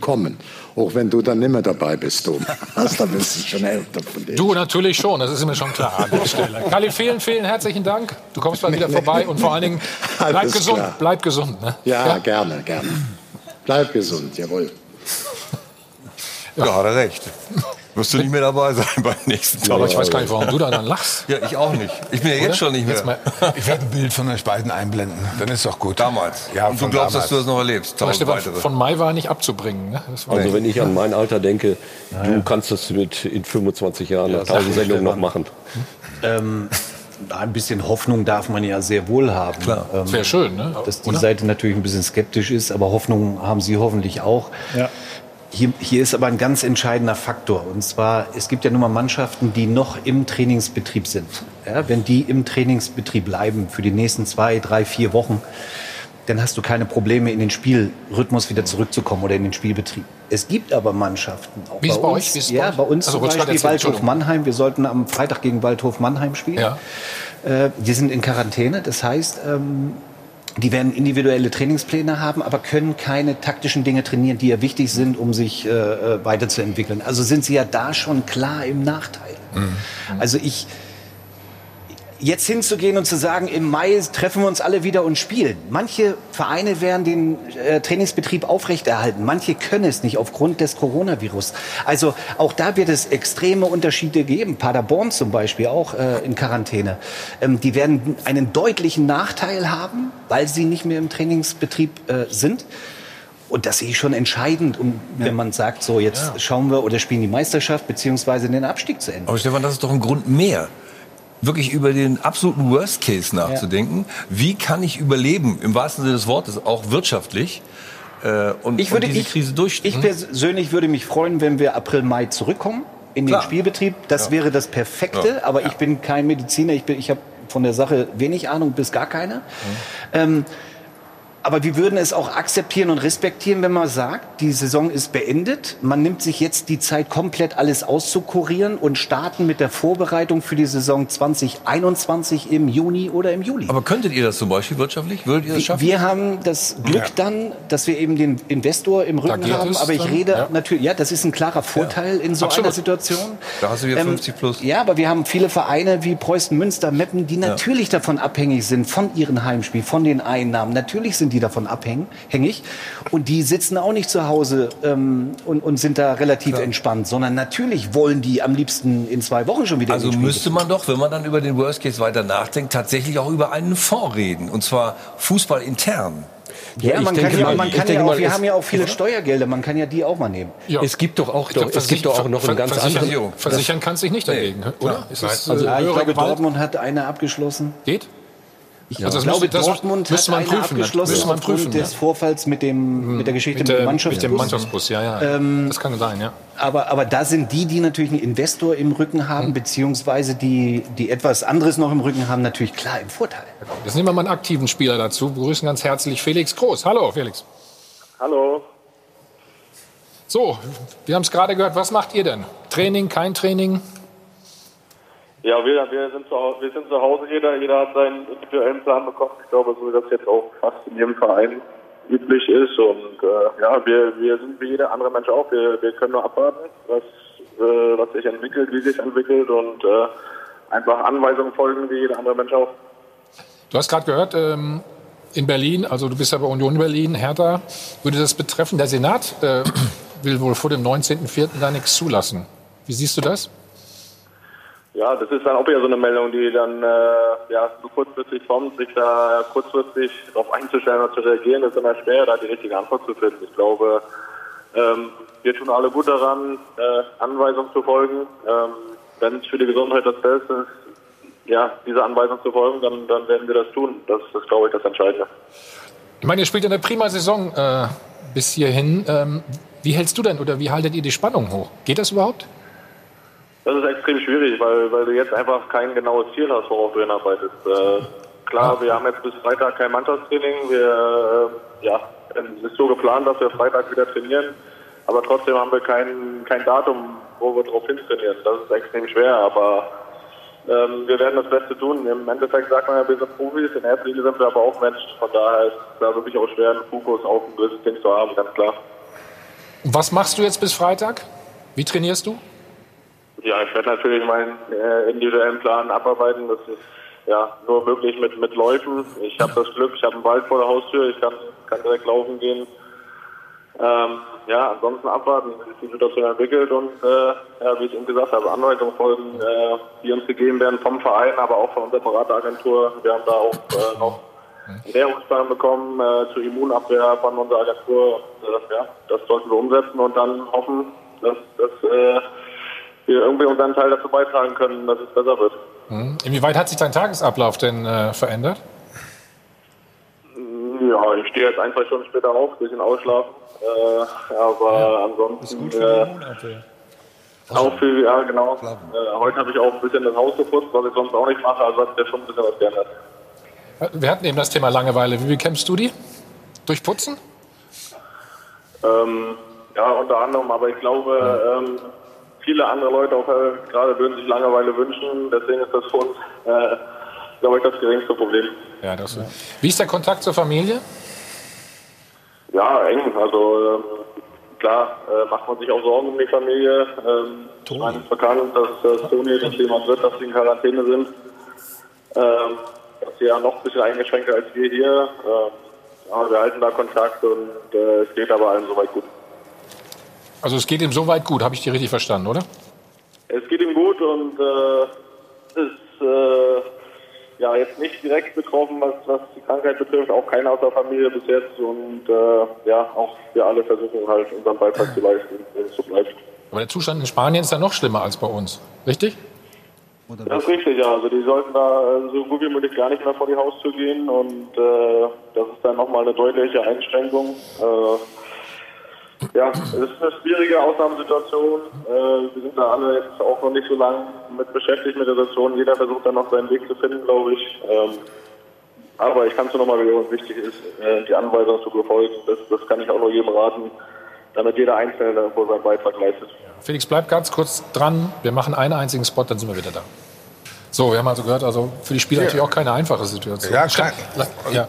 kommen. Auch wenn du dann nicht mehr dabei bist, du. *laughs* Hast, dann bist du schon älter von dir. Du natürlich schon, das ist mir schon klar an der *laughs* Stelle. Kali, vielen, vielen herzlichen Dank. Du kommst bald wieder vorbei und vor allen Dingen *laughs* bleib gesund. Klar. Bleib gesund. Ne? Ja, ja, gerne, gerne. Bleib gesund, jawohl. Ja, ja hat er recht wirst du nicht mehr dabei sein *laughs* beim nächsten Tag. Aber ich weiß gar nicht, warum du da dann lachst. Ja, ich auch nicht. Ich bin ja jetzt schon nicht mehr. *laughs* ich werde ein Bild von euch beiden einblenden. Dann ist doch gut. Damals. Ja, Und du glaubst, damals. dass du das noch erlebst. Von Mai war nicht abzubringen. Ne? also wenn ich an mein Alter denke, du kannst das mit in 25 Jahren ja, 1000 Sendungen noch machen. Ähm, ein bisschen Hoffnung darf man ja sehr wohl haben. Klar. Ähm, Wäre schön, ne? Dass die Oder? Seite natürlich ein bisschen skeptisch ist, aber Hoffnung haben Sie hoffentlich auch. Ja. Hier, hier ist aber ein ganz entscheidender Faktor. Und zwar, es gibt ja nun mal Mannschaften, die noch im Trainingsbetrieb sind. Ja, wenn die im Trainingsbetrieb bleiben für die nächsten zwei, drei, vier Wochen, dann hast du keine Probleme, in den Spielrhythmus wieder zurückzukommen oder in den Spielbetrieb. Es gibt aber Mannschaften, auch Wie ist bei bei uns, euch? Ja, bei uns Also, zum Beispiel Waldhof. Mannheim. Wir sollten am Freitag gegen Waldhof Mannheim spielen. Ja. Äh, die sind in Quarantäne, das heißt, ähm, die werden individuelle Trainingspläne haben, aber können keine taktischen Dinge trainieren, die ja wichtig sind, um sich äh, äh, weiterzuentwickeln. Also sind sie ja da schon klar im Nachteil. Also ich jetzt hinzugehen und zu sagen, im Mai treffen wir uns alle wieder und spielen. Manche Vereine werden den äh, Trainingsbetrieb aufrechterhalten, manche können es nicht aufgrund des Coronavirus. Also auch da wird es extreme Unterschiede geben. Paderborn zum Beispiel auch äh, in Quarantäne. Ähm, die werden einen deutlichen Nachteil haben, weil sie nicht mehr im Trainingsbetrieb äh, sind. Und das sehe ich schon entscheidend, um, wenn man sagt, so jetzt schauen wir oder spielen die Meisterschaft beziehungsweise den Abstieg zu Ende. Aber Stefan, das ist doch ein Grund mehr, wirklich über den absoluten Worst Case nachzudenken. Wie kann ich überleben, im wahrsten Sinne des Wortes, auch wirtschaftlich, äh, und, Ich würde, und diese ich, Krise durchstehen? ich persönlich würde mich freuen, wenn wir April, Mai zurückkommen in den Klar. Spielbetrieb. Das Ja. wäre das Perfekte. Ja. Aber ich bin kein Mediziner. Ich, bin, ich habe von der Sache wenig Ahnung bis gar keine. Ähm, aber wir würden es auch akzeptieren und respektieren, wenn man sagt, die Saison ist beendet. Man nimmt sich jetzt die Zeit, komplett alles auszukurieren und starten mit der Vorbereitung für die Saison 2021 im Juni oder im Juli. Aber könntet ihr das zum Beispiel wirtschaftlich? Würdet ihr das schaffen? Wir haben das Glück Ja. dann, dass wir eben den Investor im Rücken haben. Aber ich dann? rede Ja. natürlich, ja, das ist ein klarer Vorteil in so Absolut. einer Situation. Da hast du wieder Ähm, 50 plus. Ja, aber wir haben viele Vereine wie Preußen Münster, Meppen, die natürlich davon abhängig sind, von ihren Heimspielen, von den Einnahmen. Natürlich sind die davon abhängig. Und die sitzen auch nicht zu Hause ähm, und, und sind da relativ entspannt, sondern natürlich wollen die am liebsten in zwei Wochen schon wieder Also müsste man doch, wenn man dann über den Worst Case weiter nachdenkt, tatsächlich auch über einen Fonds reden. Und zwar Fußball intern. Ja, man kann ja, man kann ja auch, mal, wir haben ja auch viele Steuergelder, man kann ja die auch mal nehmen. Es gibt doch auch, glaub, es gibt doch auch noch einen ganz anderen. Versichern kannst du dich nicht dagegen, oder? Ist das, Also, äh, ja, ich glaube, Gewalt? Dortmund hat eine abgeschlossen. Geht? Ich Also das glaube, das Dortmund man hat eine prüfen, abgeschlossen Müsste man aufgrund prüfen, des ja. Vorfalls mit, dem, mit der Geschichte mit, der- dem Mannschaftsbus. Mit dem Mannschaftsbus, ja, ja. Ähm, das kann sein, ja. Aber, aber da sind die, die natürlich einen Investor im Rücken haben, Hm. beziehungsweise die, die etwas anderes noch im Rücken haben, natürlich klar im Vorteil. Jetzt nehmen wir mal einen aktiven Spieler dazu. Begrüßen ganz herzlich Felix Groß. Hallo, Felix. Hallo. So, wir haben es gerade gehört. Was macht ihr denn? Training, kein Training? Ja, wir, wir, sind zu, Hause- wir sind zu Hause, jeder, jeder hat seinen individuellen Plan bekommen. Ich glaube, so wie das jetzt auch fast in jedem Verein üblich ist. Und äh, ja, wir, wir sind wie jeder andere Mensch auch. Wir, wir können nur abwarten, was, äh, was sich entwickelt, wie sich entwickelt und äh, einfach Anweisungen folgen, wie jeder andere Mensch auch. Du hast gerade gehört, ähm, in Berlin, also du bist ja bei Union Berlin, Hertha, würde das betreffen. Der Senat äh, will wohl vor dem 19.04. da nichts zulassen. Wie siehst du das? Ja, das ist dann auch wieder so eine Meldung, die dann äh, ja, so kurzfristig kommt, sich da kurzfristig darauf einzustellen und zu reagieren, ist immer schwer, da die richtige Antwort zu finden. Ich glaube, ähm, wir tun alle gut daran, äh, Anweisungen zu folgen. Ähm, Wenn es für die Gesundheit das Beste ist, ja, diese Anweisung zu folgen, dann, dann werden wir das tun. Das ist, glaube ich, das Entscheidende. Ich meine, ihr spielt eine prima Saison äh, bis hierhin. Ähm, wie hältst du denn oder wie haltet ihr die Spannung hoch? Geht das überhaupt? Das ist extrem schwierig, weil, weil du jetzt einfach kein genaues Ziel hast, worauf du hinarbeitest. Äh, klar, wir haben jetzt bis Freitag kein Mannschaftstraining. Wir, äh, ja, es ist so geplant, dass wir Freitag wieder trainieren. Aber trotzdem haben wir kein, kein Datum, wo wir drauf hin trainieren. Das ist extrem schwer, aber ähm, wir werden das Beste tun. Im Endeffekt sagt man ja, wir sind Profis, in erster Linie sind wir aber auch Menschen. Von daher ist es da wirklich auch schwer, einen Fokus auf ein gewisses Ding zu haben, ganz klar. Was machst du jetzt bis Freitag? Wie trainierst du? Ja, ich werde natürlich meinen äh, individuellen Plan abarbeiten. Das ist ja nur möglich mit, mit Läufen. Ich habe das Glück, ich habe einen Wald vor der Haustür, ich kann, kann direkt laufen gehen. Ähm, ja, ansonsten abwarten, wie sich die Situation entwickelt und äh, ja, wie ich eben gesagt habe, Anweisungen folgen, äh, die uns gegeben werden vom Verein, aber auch von unserer Berateragentur. Wir haben da auch äh, noch einen Ernährungsplan bekommen äh, zur Immunabwehr von unserer Agentur. Und, äh, ja, das sollten wir umsetzen und dann hoffen, dass, dass äh, wir irgendwie unseren Teil dazu beitragen können, dass es besser wird. Mhm. Inwieweit hat sich dein Tagesablauf denn äh, verändert? Ja, ich stehe jetzt ein, zwei Stunden später auf, bisschen ausschlafen. Äh, aber ansonsten. Äh, auch viel, ja genau. Äh, heute habe ich auch ein bisschen das Haus geputzt, was ich sonst auch nicht mache, also hat sich ja schon ein bisschen was geändert. Wir hatten eben das Thema Langeweile. Wie bekämpfst du die? Durch Putzen? Ähm, ja, unter anderem, aber ich glaube, ähm, viele andere Leute auch äh, gerade würden sich Langeweile wünschen, deswegen ist das für uns, äh, glaube ich, das geringste Problem. Ja, das Wie ist der Kontakt zur Familie? Ja, eng. Also ähm, klar äh, macht man sich auch Sorgen um die Familie. Ähm, es ist bekannt, dass äh, Toni und jemand wird, dass sie in Quarantäne sind. Ähm, dass sie ja noch ein bisschen eingeschränkter als wir hier. Ähm, aber wir halten da Kontakt und äh, es geht aber allen soweit gut. Also es geht ihm soweit gut, habe ich dir richtig verstanden, oder? Es geht ihm gut und äh, ist äh, ja jetzt nicht direkt betroffen, was, was die Krankheit betrifft, auch keiner aus der Familie bis jetzt und äh, ja, auch wir alle versuchen halt unseren Beitrag zu leisten, wenn es so bleibt. Aber der Zustand in Spanien ist ja noch schlimmer als bei uns, richtig? Das ist richtig, ja. Also die sollten da äh, so gut wie möglich gar nicht mehr vor die Haustür gehen und äh, das ist dann nochmal eine deutliche Einschränkung. Äh, ja, es ist eine schwierige Ausnahmesituation. Äh, wir sind da alle jetzt auch noch nicht so lange mit beschäftigt mit der Situation. Jeder versucht dann noch seinen Weg zu finden, glaube ich. Ähm, aber ich kann es nur nochmal wiederholen, wichtig ist, äh, die Anweisung zu befolgen. Das, das kann ich auch nur jedem raten, damit jeder Einzelne irgendwo seinen Beitrag leistet. Felix, bleib ganz kurz dran. Wir machen einen einzigen Spot, dann sind wir wieder da. So, wir haben also gehört, also für die Spieler Ja. natürlich auch keine einfache Situation. Ja, kein- ja.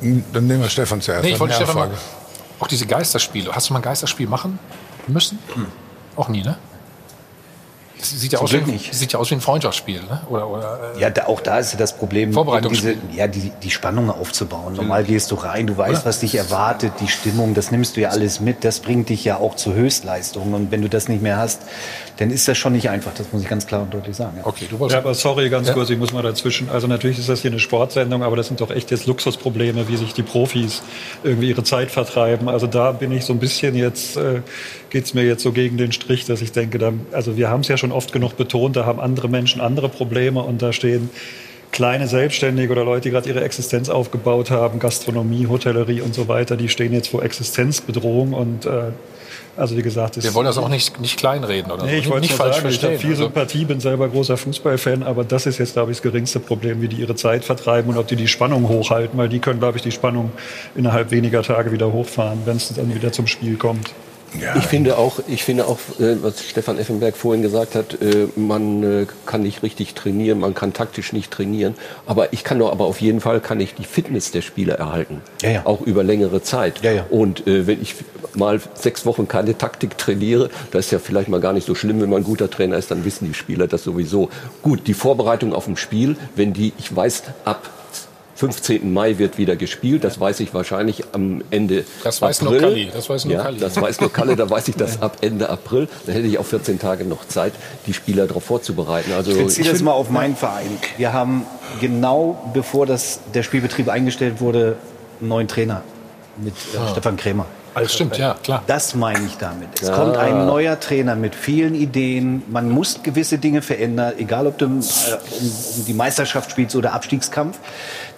Dann nehmen wir Stefan zuerst. Nee, ich wollte Stefan mal. Auch diese Geisterspiele. Hast du mal ein Geisterspiel machen müssen? Auch nie, ne? Das sieht ja, Zum aus wie, Glück nicht. sieht ja aus wie ein Freundschaftsspiel, ne? Oder, oder, äh, Ja, da, auch da ist ja das Problem, Vorbereitungsspiel. diese, ja, die, die Spannung aufzubauen. Normal gehst du rein, du weißt, was dich erwartet, die Stimmung, das nimmst du ja alles mit, das bringt dich ja auch zu Höchstleistungen. Und wenn du das nicht mehr hast, dann ist das schon nicht einfach. Das muss ich ganz klar und deutlich sagen. Ja. Okay, du Ja, aber sorry, ganz Ja. kurz, ich muss mal dazwischen. Also natürlich ist das hier eine Sportsendung, aber das sind doch echt jetzt Luxusprobleme, wie sich die Profis irgendwie ihre Zeit vertreiben. Also da bin ich so ein bisschen jetzt, äh, geht's mir jetzt so gegen den Strich, dass ich denke, da, also wir haben es ja schon oft genug betont, da haben andere Menschen andere Probleme und da stehen kleine Selbstständige oder Leute, die gerade ihre Existenz aufgebaut haben, Gastronomie, Hotellerie und so weiter, die stehen jetzt vor Existenzbedrohung und äh, also wie gesagt, es- wir wollen das auch nicht, nicht kleinreden oder Nee, so. ich wollte nicht falsch sagen, ich habe verstehen. viel Also, Sympathie, bin selber großer Fußballfan, aber das ist jetzt, glaube ich, das geringste Problem, wie die ihre Zeit vertreiben und ob die die Spannung hochhalten, weil die können, glaube ich, die Spannung innerhalb weniger Tage wieder hochfahren, wenn es dann wieder zum Spiel kommt. Ich finde auch, ich finde auch, äh, was Stefan Effenberg vorhin gesagt hat, äh, man äh, kann nicht richtig trainieren, man kann taktisch nicht trainieren, aber ich kann doch, aber auf jeden Fall kann ich die Fitness der Spieler erhalten, Ja, ja. auch über längere Zeit. Und wenn ich mal sechs Wochen keine Taktik trainiere, das ist ja vielleicht mal gar nicht so schlimm, wenn man ein guter Trainer ist, dann wissen die Spieler das sowieso. Gut, die Vorbereitung auf ein Spiel, wenn die, ich weiß, ab 15. Mai wird wieder gespielt. Das weiß ich wahrscheinlich am Ende Das weiß nur April. Kalli, das weiß nur ja, Kalli. Das weiß nur Kalle, da weiß ich das ab Ende April. Da hätte ich auch 14 Tage noch Zeit, die Spieler darauf vorzubereiten. Also Ich beziehe ich das mal auf meinen Verein. Wir haben genau bevor das, der Spielbetrieb eingestellt wurde, einen neuen Trainer mit äh, Ah. Stefan Krämer. Das stimmt, ja, klar. Das meine ich damit. Es Ja. kommt ein neuer Trainer mit vielen Ideen. Man muss gewisse Dinge verändern, egal ob du äh, um, um die Meisterschaft spielst oder Abstiegskampf.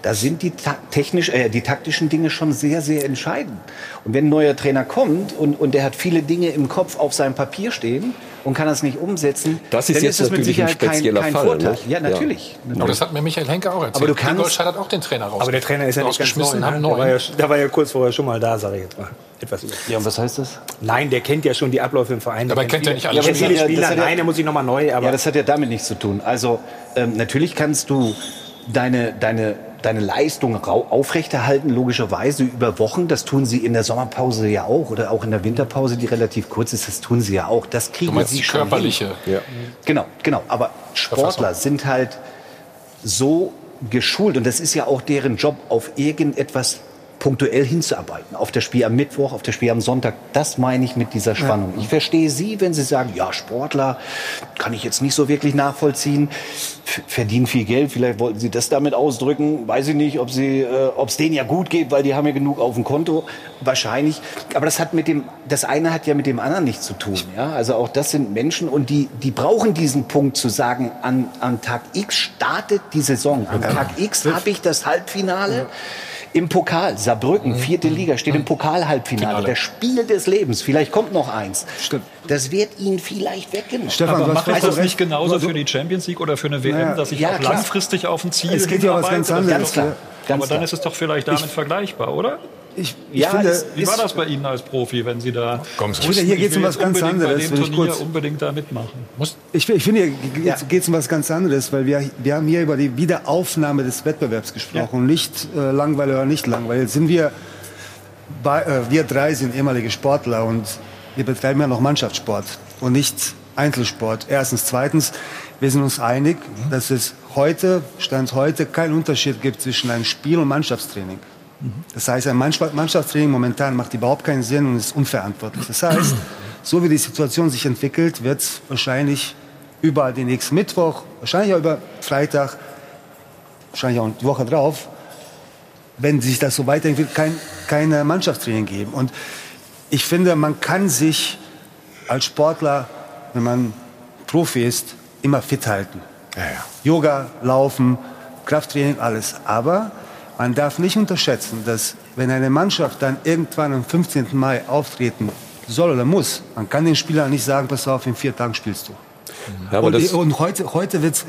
Da sind die, ta technisch, äh, die taktischen Dinge schon sehr, sehr entscheidend. Und wenn ein neuer Trainer kommt und, und der hat viele Dinge im Kopf auf seinem Papier stehen und kann das nicht umsetzen, Das ist dann jetzt ist es mit natürlich Sicherheit kein, kein Fall, Vorteil. ne? Ja, Ja. natürlich. Aber das hat mir Michael Henke auch erzählt. Aber du kannst- Ingolstadt hat auch den Trainer raus. Aber der Trainer ist ja nicht ganz neu. Ne? Der, war ja, der war ja kurz vorher schon mal da, sage ich jetzt mal. Etwas über. Ja, und was heißt das? Nein, der kennt ja schon die Abläufe im Verein. Dabei Der kennt er nicht alle viele, Spieler. viele Ja, das Spieler. ja- Nein, der muss sich nochmal neu. Aber ja, das hat ja damit nichts zu tun. Also ähm, natürlich kannst du deine, deine, deine Leistung aufrechterhalten, logischerweise über Wochen. Das tun sie in der Sommerpause ja auch oder auch in der Winterpause, die relativ kurz ist. Das tun sie ja auch. Das kriegen Du meinst sie die schon körperliche. Hin. Genau, genau. Aber Sportler sind halt so geschult und das ist ja auch deren Job, auf irgendetwas punktuell hinzuarbeiten. Auf das Spiel am Mittwoch, auf das Spiel am Sonntag. Das meine ich mit dieser Spannung. Ich verstehe Sie, wenn Sie sagen, ja, Sportler kann ich jetzt nicht so wirklich nachvollziehen, verdienen viel Geld. Vielleicht wollten Sie das damit ausdrücken. Weiß ich nicht, ob Sie, äh, ob es denen ja gut geht, weil die haben ja genug auf dem Konto. Wahrscheinlich. Aber das hat mit dem, das eine hat ja mit dem anderen nichts zu tun. Ja, also auch das sind Menschen und die, die brauchen diesen Punkt zu sagen, an, an Tag X startet die Saison. An Tag X habe ich das Halbfinale. Im Pokal, Saarbrücken, vierte Liga, steht im Pokal-Halbfinale. Finale. Das Spiel des Lebens. Vielleicht kommt noch eins. Das wird Ihnen vielleicht weggenommen. aber macht das Also- nicht genauso für die Champions League oder für eine WM, Naja, dass ich ja, auch klar. langfristig auf ein Ziel Es geht ja um was ganz anderes. Ganz klar, ganz Aber dann klar. ist es doch vielleicht damit vergleichbar, oder? Ich, ich Ja, finde, wie war das bei Ihnen als Profi, wenn Sie da Kommst du. Hier geht's um was ganz anderes, bei dem ich Turnier kurz- unbedingt da mitmachen? Ich, ich finde, hier geht es um was ganz anderes, weil wir, wir haben hier über die Wiederaufnahme des Wettbewerbs gesprochen, und nicht äh, langweilig oder nicht langweilig. Jetzt Sind wir, bei, äh, wir drei sind ehemalige Sportler und wir betreiben ja noch Mannschaftssport und nicht Einzelsport. Erstens. Zweitens, wir sind uns einig, dass es heute, Stand heute, keinen Unterschied gibt zwischen einem Spiel und Mannschaftstraining. Das heißt, ein Mannschaft- Mannschaftstraining momentan macht überhaupt keinen Sinn und ist unverantwortlich. Das heißt, so wie die Situation sich entwickelt, wird es wahrscheinlich über den nächsten Mittwoch, wahrscheinlich auch über Freitag, wahrscheinlich auch die Woche drauf, wenn sich das so weiterentwickelt, kein, keine Mannschaftstraining geben. Und ich finde, man kann sich als Sportler, wenn man Profi ist, immer fit halten. Yoga, Laufen, Krafttraining, alles. Aber man darf nicht unterschätzen, dass wenn eine Mannschaft dann irgendwann am 15. Mai auftreten soll oder muss, man kann den Spieler nicht sagen, pass auf, in vier Tagen spielst du. Ja, aber und, das- und heute, heute wird es,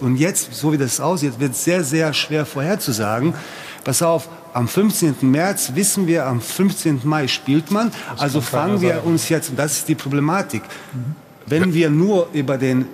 und jetzt, so wie das aussieht, wird es sehr, sehr schwer vorherzusagen. Pass auf, am 15. März wissen wir, am 15. Mai spielt man. Also fangen wir sagen. uns jetzt, und das ist die Problematik, wenn wir nur über den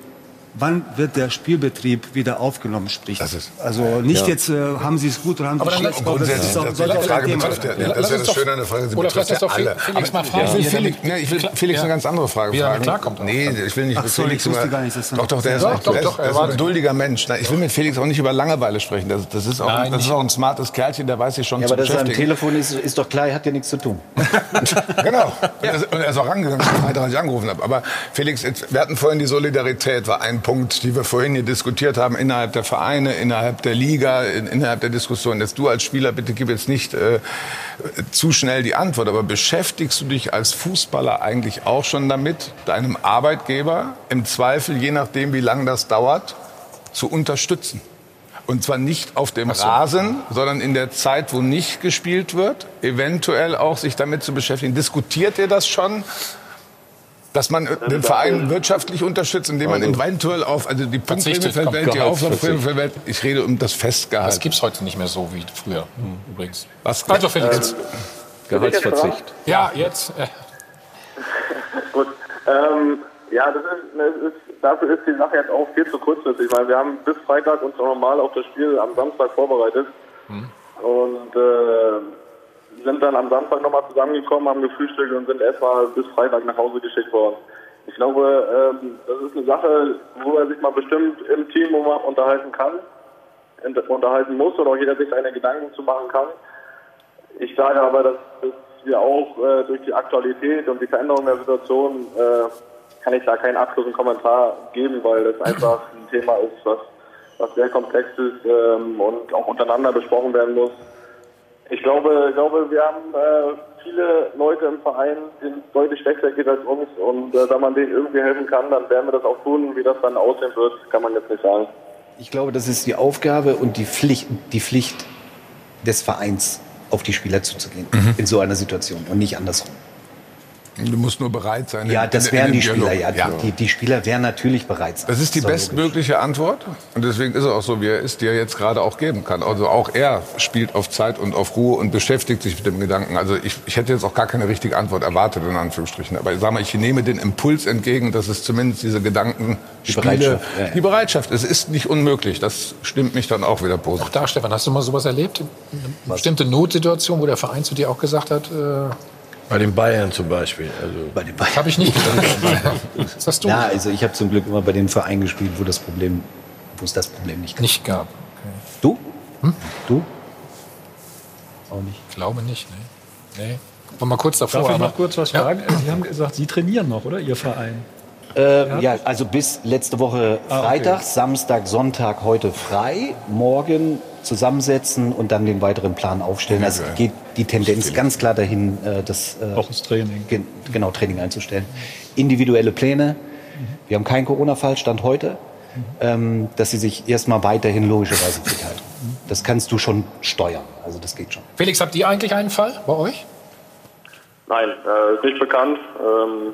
Wann wird der Spielbetrieb wieder aufgenommen, spricht. also nicht Ja. jetzt, äh, haben Sie es gut oder haben Sie Aber es schlecht gemacht. grundsätzlich, ist auch- das- die auch Frage betrifft ja- das ist ja das Schöne an der Frage, sie oder betrifft ja ist doch alle. Felix mal Aber- fragen, Ich will Felix, ne, ich will Felix ja. eine ganz andere Frage Wie fragen. klarkommt. Nee, ich will nicht Ach mit so, ich Felix wusste über... gar nicht, dass er- Doch, doch, der ist, Doch, er war- ein geduldiger Mensch. Ich will mit Felix auch nicht über Langeweile sprechen. Das, das, ist, auch, Nein, das ist nicht. auch ein smartes Kerlchen, der weiß sich schon Ja, zu aber dass er am beschäftigen. Telefon ist, ist doch klar, er hat ja nichts zu tun. *laughs* Genau. Und er ist- auch rangegangen, als ich angerufen habe. Aber Felix, wir hatten vorhin die Solidarität, war ein Punkt, die wir vorhin hier diskutiert haben, innerhalb der Vereine, innerhalb der Liga, in, innerhalb der Diskussion. Jetzt du als Spieler, bitte gib jetzt nicht äh, zu schnell die Antwort, aber beschäftigst du dich als Fußballer eigentlich auch schon damit, deinem Arbeitgeber im Zweifel, je nachdem, wie lange das dauert, zu unterstützen? Und zwar nicht auf dem Rasen, sondern in der Zeit, wo nicht gespielt wird, eventuell auch sich damit zu beschäftigen. Diskutiert ihr das schon? Dass man den Verein wirtschaftlich unterstützt, indem man eventuell auf, also die Punktprämie weg, die Auflaufprämie weg. Ich rede um das Festgehalt. Das gibt es heute nicht mehr so wie früher, übrigens. Was? Also Felix. Ähm, Gehaltsverzicht. Ja, jetzt. Äh, *laughs* Gut. Ähm, ja, das ist, das ist, dafür ist die Sache jetzt auch viel zu kurzfristig. Ich meine, wir haben bis Freitag uns normal auf das Spiel am Samstag vorbereitet und äh, sind dann am Samstag nochmal zusammengekommen, haben gefrühstückt und sind erstmal bis Freitag nach Hause geschickt worden. Ich glaube, ähm, das ist eine Sache, wo er sich mal bestimmt im Team unterhalten kann, unterhalten muss oder auch jeder sich seine Gedanken zu machen kann. Ich sage aber, dass, dass wir auch äh, durch die Aktualität und die Veränderung der Situation äh, kann ich da keinen abschließenden Kommentar geben, weil das einfach ein Thema ist, was, was sehr komplex ist ähm, und auch untereinander besprochen werden muss. Ich glaube, ich glaube wir haben äh, viele Leute im Verein, denen es deutlich schlechter geht als uns und äh, wenn man denen irgendwie helfen kann, dann werden wir das auch tun. Wie das dann aussehen wird, kann man jetzt nicht sagen. Ich glaube, das ist die Aufgabe und die Pflicht, die Pflicht des Vereins, auf die Spieler zuzugehen in so einer Situation und nicht andersrum. Du musst nur bereit sein. Ja, in- das wären die Spieler, ja. Dialog. Die, die Spieler wären natürlich bereit. sein. Das ist die So logisch. bestmögliche Antwort und deswegen ist er auch so, wie er ist, die er jetzt gerade auch geben kann. Also auch er spielt auf Zeit und auf Ruhe und beschäftigt sich mit dem Gedanken. Also ich, ich hätte jetzt auch gar keine richtige Antwort erwartet, in Anführungsstrichen. Aber ich sage mal, ich nehme den Impuls entgegen, dass es zumindest diese Gedanken, Die Spiele, Bereitschaft, ja, ja. die Bereitschaft, es ist nicht unmöglich. Das stimmt mich dann auch wieder positiv. auch da, Stefan, hast du mal sowas erlebt? Eine bestimmte Notsituation, wo der Verein zu dir auch gesagt hat, äh, Bei den Bayern zum Beispiel. Also Bei den Bayern. habe ich nicht gesagt. Was *laughs* hast du? Ja, also ich habe zum Glück immer bei den Vereinen gespielt, wo das Problem, wo es das Problem nicht gab. Nicht gab. Du? Du? Auch nicht. Ich glaube nicht, ne? Nee. War mal kurz davor. Darf ich aber- noch kurz was Ja. fragen? Sie haben gesagt, Sie trainieren noch, oder? Ihr Verein. Äh, ja, also bis letzte Woche Ah, okay. Freitag, Samstag, Sonntag heute frei. Morgen zusammensetzen und dann den weiteren Plan aufstellen. Also geht die Tendenz ganz klar dahin, äh, das, äh, Auch das Training. gen genau Training einzustellen. Individuelle Pläne. Wir haben keinen Corona-Fall, Stand heute, ähm, dass sie sich erstmal weiterhin logischerweise *laughs* fit halten. Das kannst du schon steuern. Also das geht schon. Felix, habt ihr eigentlich einen Fall bei euch? Nein, äh, ist nicht bekannt ähm,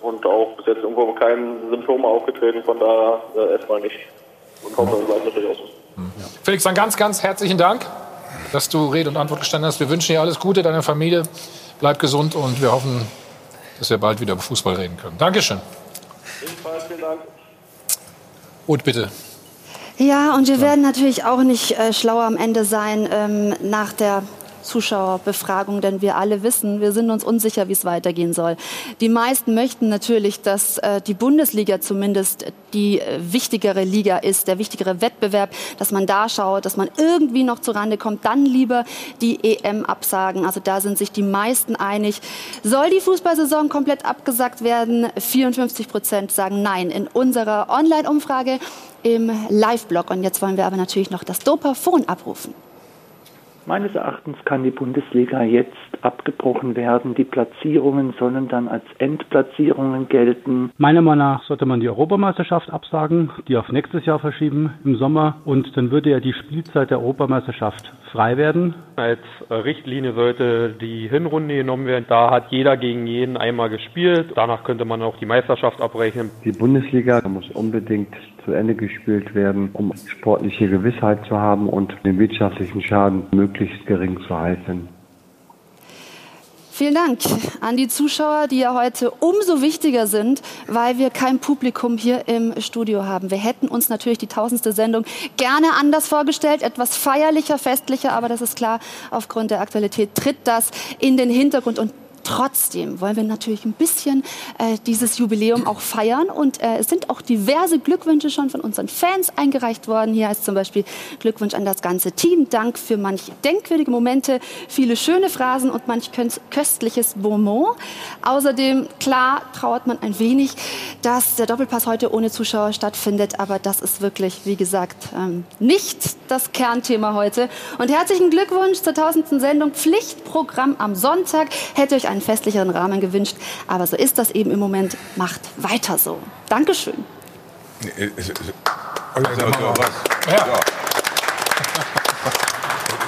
und auch bis jetzt irgendwo kein Symptom aufgetreten, von daher äh, erstmal nicht. Und hoffe, es bleibt natürlich auch so. Felix, dann ganz, ganz herzlichen Dank, dass du Rede und Antwort gestanden hast. Wir wünschen dir alles Gute, deiner Familie. Bleib gesund und wir hoffen, dass wir bald wieder über Fußball reden können. Dankeschön. Ebenfalls vielen Dank. Und bitte. Ja, und wir werden natürlich auch nicht äh, schlauer am Ende sein ähm, nach der Zuschauerbefragung, denn wir alle wissen, wir sind uns unsicher, wie es weitergehen soll. Die meisten möchten natürlich, dass äh, die Bundesliga zumindest die äh, wichtigere Liga ist, der wichtigere Wettbewerb, dass man da schaut, dass man irgendwie noch zurande kommt, dann lieber die EM absagen. Also da sind sich die meisten einig. Soll die Fußballsaison komplett abgesagt werden? 54 Prozent sagen nein. In unserer Online-Umfrage im Live-Blog. Und jetzt wollen wir aber natürlich noch das Dopaphon abrufen. Meines Erachtens kann die Bundesliga jetzt abgebrochen werden. Die Platzierungen sollen dann als Endplatzierungen gelten. Meiner Meinung nach sollte man die Europameisterschaft absagen, die auf nächstes Jahr verschieben im Sommer und dann würde ja die Spielzeit der Europameisterschaft frei werden. Als Richtlinie sollte die Hinrunde genommen werden. Da hat jeder gegen jeden einmal gespielt. Danach könnte man auch die Meisterschaft abrechnen. Die Bundesliga muss unbedingt zu Ende gespielt werden, um sportliche Gewissheit zu haben und den wirtschaftlichen Schaden möglichst gering zu halten. Vielen Dank an die Zuschauer, die ja heute umso wichtiger sind, weil wir kein Publikum hier im Studio haben. Wir hätten uns natürlich die tausendste Sendung gerne anders vorgestellt, etwas feierlicher, festlicher, aber das ist klar, aufgrund der Aktualität tritt das in den Hintergrund und Trotzdem wollen wir natürlich ein bisschen äh, dieses Jubiläum auch feiern und äh, es sind auch diverse Glückwünsche schon von unseren Fans eingereicht worden. Hier heißt zum Beispiel Glückwunsch an das ganze Team, Dank für manche denkwürdige Momente, viele schöne Phrasen und manch köstliches Bonbon. Außerdem, klar, trauert man ein wenig, dass der Doppelpass heute ohne Zuschauer stattfindet, aber das ist wirklich, wie gesagt, ähm, nicht das Kernthema heute. Und herzlichen Glückwunsch zur tausendsten Sendung Pflichtprogramm am Sonntag. Hätte euch einen festlicheren Rahmen gewünscht, aber so ist das eben im Moment. Macht weiter so. Dankeschön.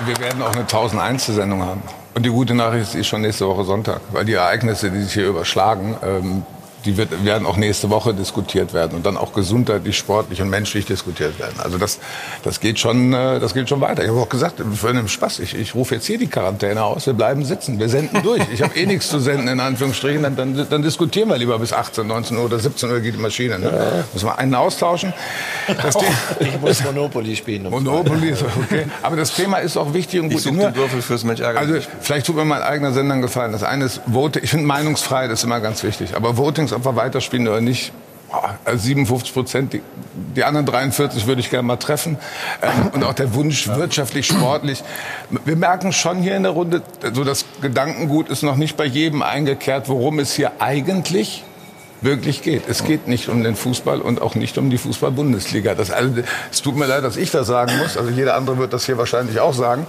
Wir werden auch eine 1001. Sendung haben. Und die gute Nachricht ist schon nächste Woche Sonntag, weil die Ereignisse, die sich hier überschlagen, ähm, die wird, werden auch nächste Woche diskutiert werden und dann auch gesundheitlich, sportlich und menschlich diskutiert werden. Also das, das geht schon, äh, das geht schon weiter. Ich habe auch gesagt, für einen Spaß, ich, ich rufe jetzt hier die Quarantäne aus, wir bleiben sitzen, wir senden durch. Ich habe eh nichts zu senden, in Anführungsstrichen, dann, dann, dann diskutieren wir lieber bis 18, 19 Uhr oder 17 Uhr geht die Maschine. Ne? Muss man einen austauschen. Das The- *laughs* Ich muss Monopoly spielen. um Monopoly, *laughs* ist okay. Aber das Thema ist auch wichtig und gut. Ich suche den Würfel fürs Mensch ärgern. Also vielleicht tut mir mein eigener Sender einen gefallen. Das eine ist Vote. Ich finde Meinungsfreiheit ist immer ganz wichtig. Aber Votings, ob wir weiterspielen oder nicht, boah, also 57 Prozent, die, die anderen 43 würde ich gerne mal treffen. Ähm, und auch der Wunsch, wirtschaftlich, sportlich. Wir merken schon hier in der Runde, so das Gedankengut ist noch nicht bei jedem eingekehrt, worum es hier eigentlich wirklich geht. Es geht nicht um den Fußball und auch nicht um die Fußball-Bundesliga. Das, also, es tut mir leid, dass ich das sagen muss. Also jeder andere wird das hier wahrscheinlich auch sagen.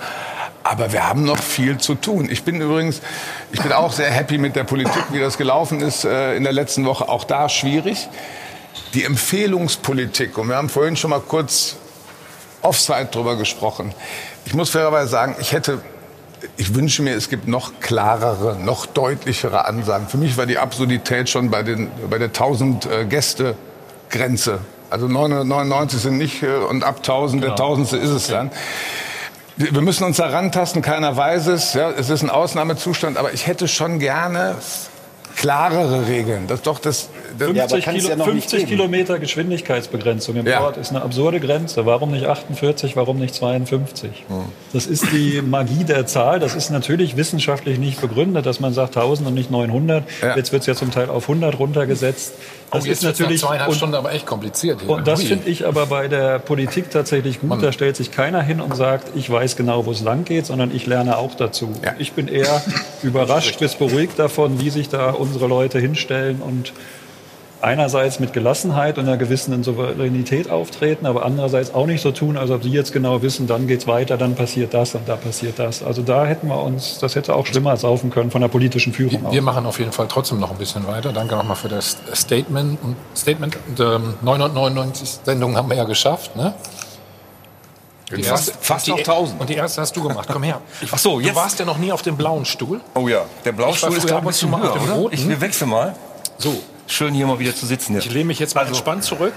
Aber wir haben noch viel zu tun. Ich bin übrigens, ich bin auch sehr happy mit der Politik, wie das gelaufen ist äh, in der letzten Woche. Auch da schwierig. Die Empfehlungspolitik, und wir haben vorhin schon mal kurz Offside drüber gesprochen. Ich muss fairerweise sagen, ich hätte ich wünsche mir, es gibt noch klarere, noch deutlichere Ansagen. Für mich war die Absurdität schon bei, den, bei der 1000 äh, Gäste Grenze. Also 999 sind nicht äh, und ab 1000 der Tausendste ist es dann. Wir wir müssen uns da rantasten, keiner weiß es. Ja, es ist ein Ausnahmezustand, aber ich hätte schon gerne klarere Regeln. Das doch das, das 50, Kilo, 50 Kilometer Geschwindigkeitsbegrenzung im Ja. Ort ist eine absurde Grenze. Warum nicht 48, warum nicht 52? Hm. Das ist die Magie der Zahl. Das ist natürlich wissenschaftlich nicht begründet, dass man sagt 1000 und nicht 900. Jetzt wird es ja zum Teil auf 100 runtergesetzt. Das oh, ist natürlich zweieinhalb und, Stunden aber echt kompliziert. Hier. Und das finde ich aber bei der Politik tatsächlich gut. Mann. Da stellt sich keiner hin und sagt, ich weiß genau, wo es lang geht, sondern ich lerne auch dazu. Ja. Ich bin eher *laughs* überrascht bis beruhigt davon, wie sich da unsere Leute hinstellen und einerseits mit Gelassenheit und einer gewissen Souveränität auftreten, aber andererseits auch nicht so tun, als ob sie jetzt genau wissen, dann geht's weiter, dann passiert das und da passiert das. Also da hätten wir uns, das hätte auch schlimmer saufen können von der politischen Führung. Wir, wir machen auf jeden Fall trotzdem noch ein bisschen weiter. Danke nochmal für das Statement. Und Statement und, ähm, 999 Sendungen haben wir ja geschafft. Ne? Die fast, erste, fast noch 1000. Und die erste hast du gemacht. Komm her. Ich, Ach so, jetzt. Du warst ja noch nie auf dem blauen Stuhl. Oh ja, der blaue Stuhl ist ich ein bisschen höher, oder? Roten. Ich, wir wechseln mal. So, schön hier mal wieder zu sitzen. Ja. Ich lehne mich jetzt mal also, entspannt zurück.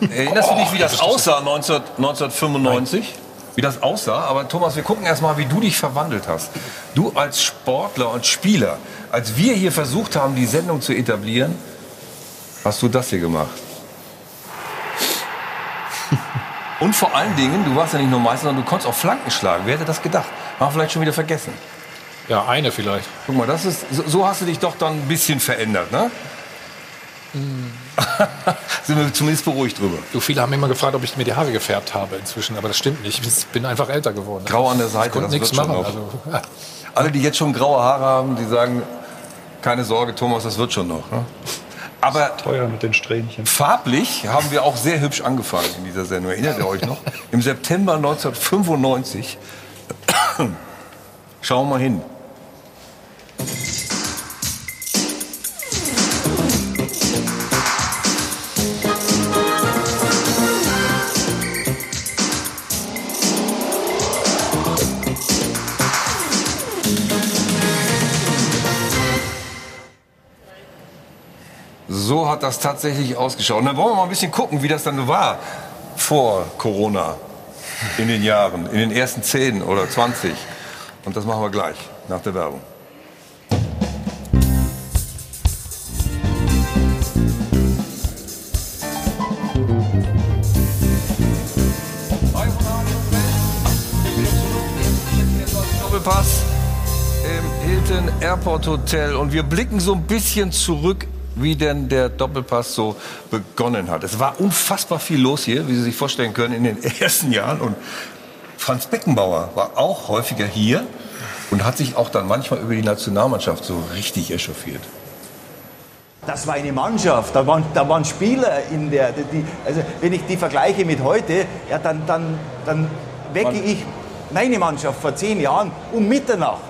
Erinnerst du dich, wie das aussah 19, 1995? Nein. Wie das aussah? Aber Thomas, wir gucken erst mal, wie du dich verwandelt hast. Du als Sportler und Spieler, als wir hier versucht haben, die Sendung zu etablieren, hast du das hier gemacht. *laughs* Und vor allen Dingen, du warst ja nicht nur Meister, sondern du konntest auch Flanken schlagen. Wer hätte das gedacht? War vielleicht schon wieder vergessen. Ja, eine vielleicht. Guck mal, das ist, so, so hast du dich doch dann ein bisschen verändert, ne? *laughs* Sind wir zumindest beruhigt drüber. So viele haben immer gefragt, ob ich mir die Haare gefärbt habe inzwischen, aber das stimmt nicht. Ich bin einfach älter geworden. Grau an der Seite, ich das nichts machen. Also, ja. *laughs* Alle, die jetzt schon graue Haare haben, die sagen, keine Sorge, Thomas, das wird schon noch. Ne? Aber teuer mit den Strähnchen. Farblich haben wir auch sehr hübsch angefangen in dieser Sendung. Erinnert ihr euch noch? *laughs* Im September 1995. *coughs* Schauen wir mal hin. Hat das tatsächlich ausgeschaut. Und dann wollen wir mal ein bisschen gucken, wie das dann war vor Corona in den Jahren, in den ersten 10 oder 20. Und das machen wir gleich nach der Werbung. Doppelpass im Hilton Airport Hotel und wir blicken so ein bisschen zurück wie denn der Doppelpass so begonnen hat. Es war unfassbar viel los hier, wie Sie sich vorstellen können, in den *laughs* ersten Jahren. Und Franz Beckenbauer war auch häufiger hier und hat sich auch dann manchmal über die Nationalmannschaft so richtig echauffiert. Das war eine Mannschaft, da waren, da waren Spieler in der, die, also wenn ich die vergleiche mit heute, ja, dann, dann, dann wecke ich meine Mannschaft vor zehn Jahren um Mitternacht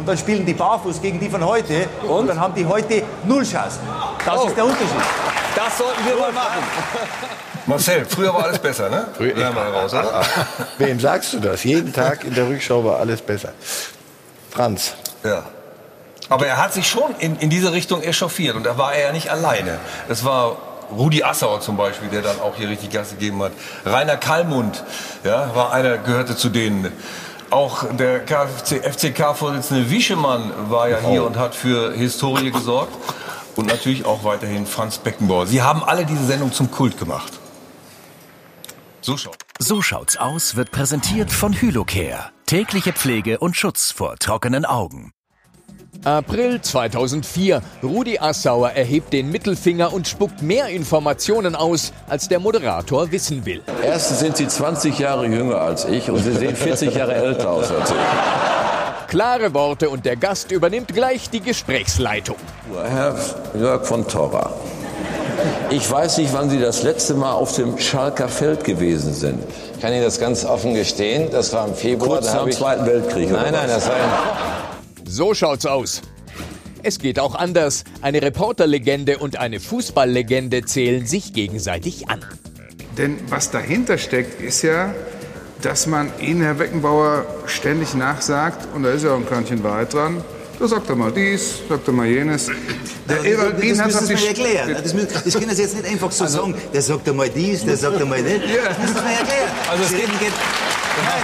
und dann spielen die barfuß gegen die von heute und, und dann haben die heute null Chancen. Das oh. ist der Unterschied. Das sollten wir mal machen. *laughs* Marcel, früher war alles besser, ne? Früher, ja. mal raus, oder? Wem sagst du das? Jeden Tag in der Rückschau war alles besser. Franz. Ja. Aber er hat sich schon in, in diese Richtung echauffiert und da war er ja nicht alleine. Es war Rudi Assauer zum Beispiel, der dann auch hier richtig Gas gegeben hat. Rainer Kallmund, ja, war einer, gehörte zu denen. Auch der FCK-Vorsitzende Wieschemann war ja hier oh. und hat für Historie gesorgt. Und natürlich auch weiterhin Franz Beckenbauer. Sie haben alle diese Sendung zum Kult gemacht. So, schaut. so schaut's aus wird präsentiert von Hylocare. Tägliche Pflege und Schutz vor trockenen Augen. April 2004. Rudi Assauer erhebt den Mittelfinger und spuckt mehr Informationen aus, als der Moderator wissen will. Erstens sind Sie 20 Jahre jünger als ich und Sie sehen 40 Jahre älter aus als ich. Klare Worte und der Gast übernimmt gleich die Gesprächsleitung. Herr Jörg von Torra, ich weiß nicht, wann Sie das letzte Mal auf dem Schalker Feld gewesen sind. Ich kann Ihnen das ganz offen gestehen. Das war im Februar. Kurz nach dem Zweiten Weltkrieg. Nein, nein, das war ein so schaut's aus. Es geht auch anders. Eine Reporterlegende und eine Fußballlegende zählen sich gegenseitig an. Denn was dahinter steckt, ist ja, dass man Ihnen, Herr Beckenbauer, ständig nachsagt, und da ist ja auch ein Körnchen Wahrheit dran, da sagt er mal dies, sagt er mal jenes. Der Ewald das, das, das müssen wir erklären. Das, das können Sie jetzt nicht einfach so also, sagen. Der sagt einmal dies, der sagt einmal nicht. Ja. Das müssen wir erklären. Also Sie reden, geht, nein.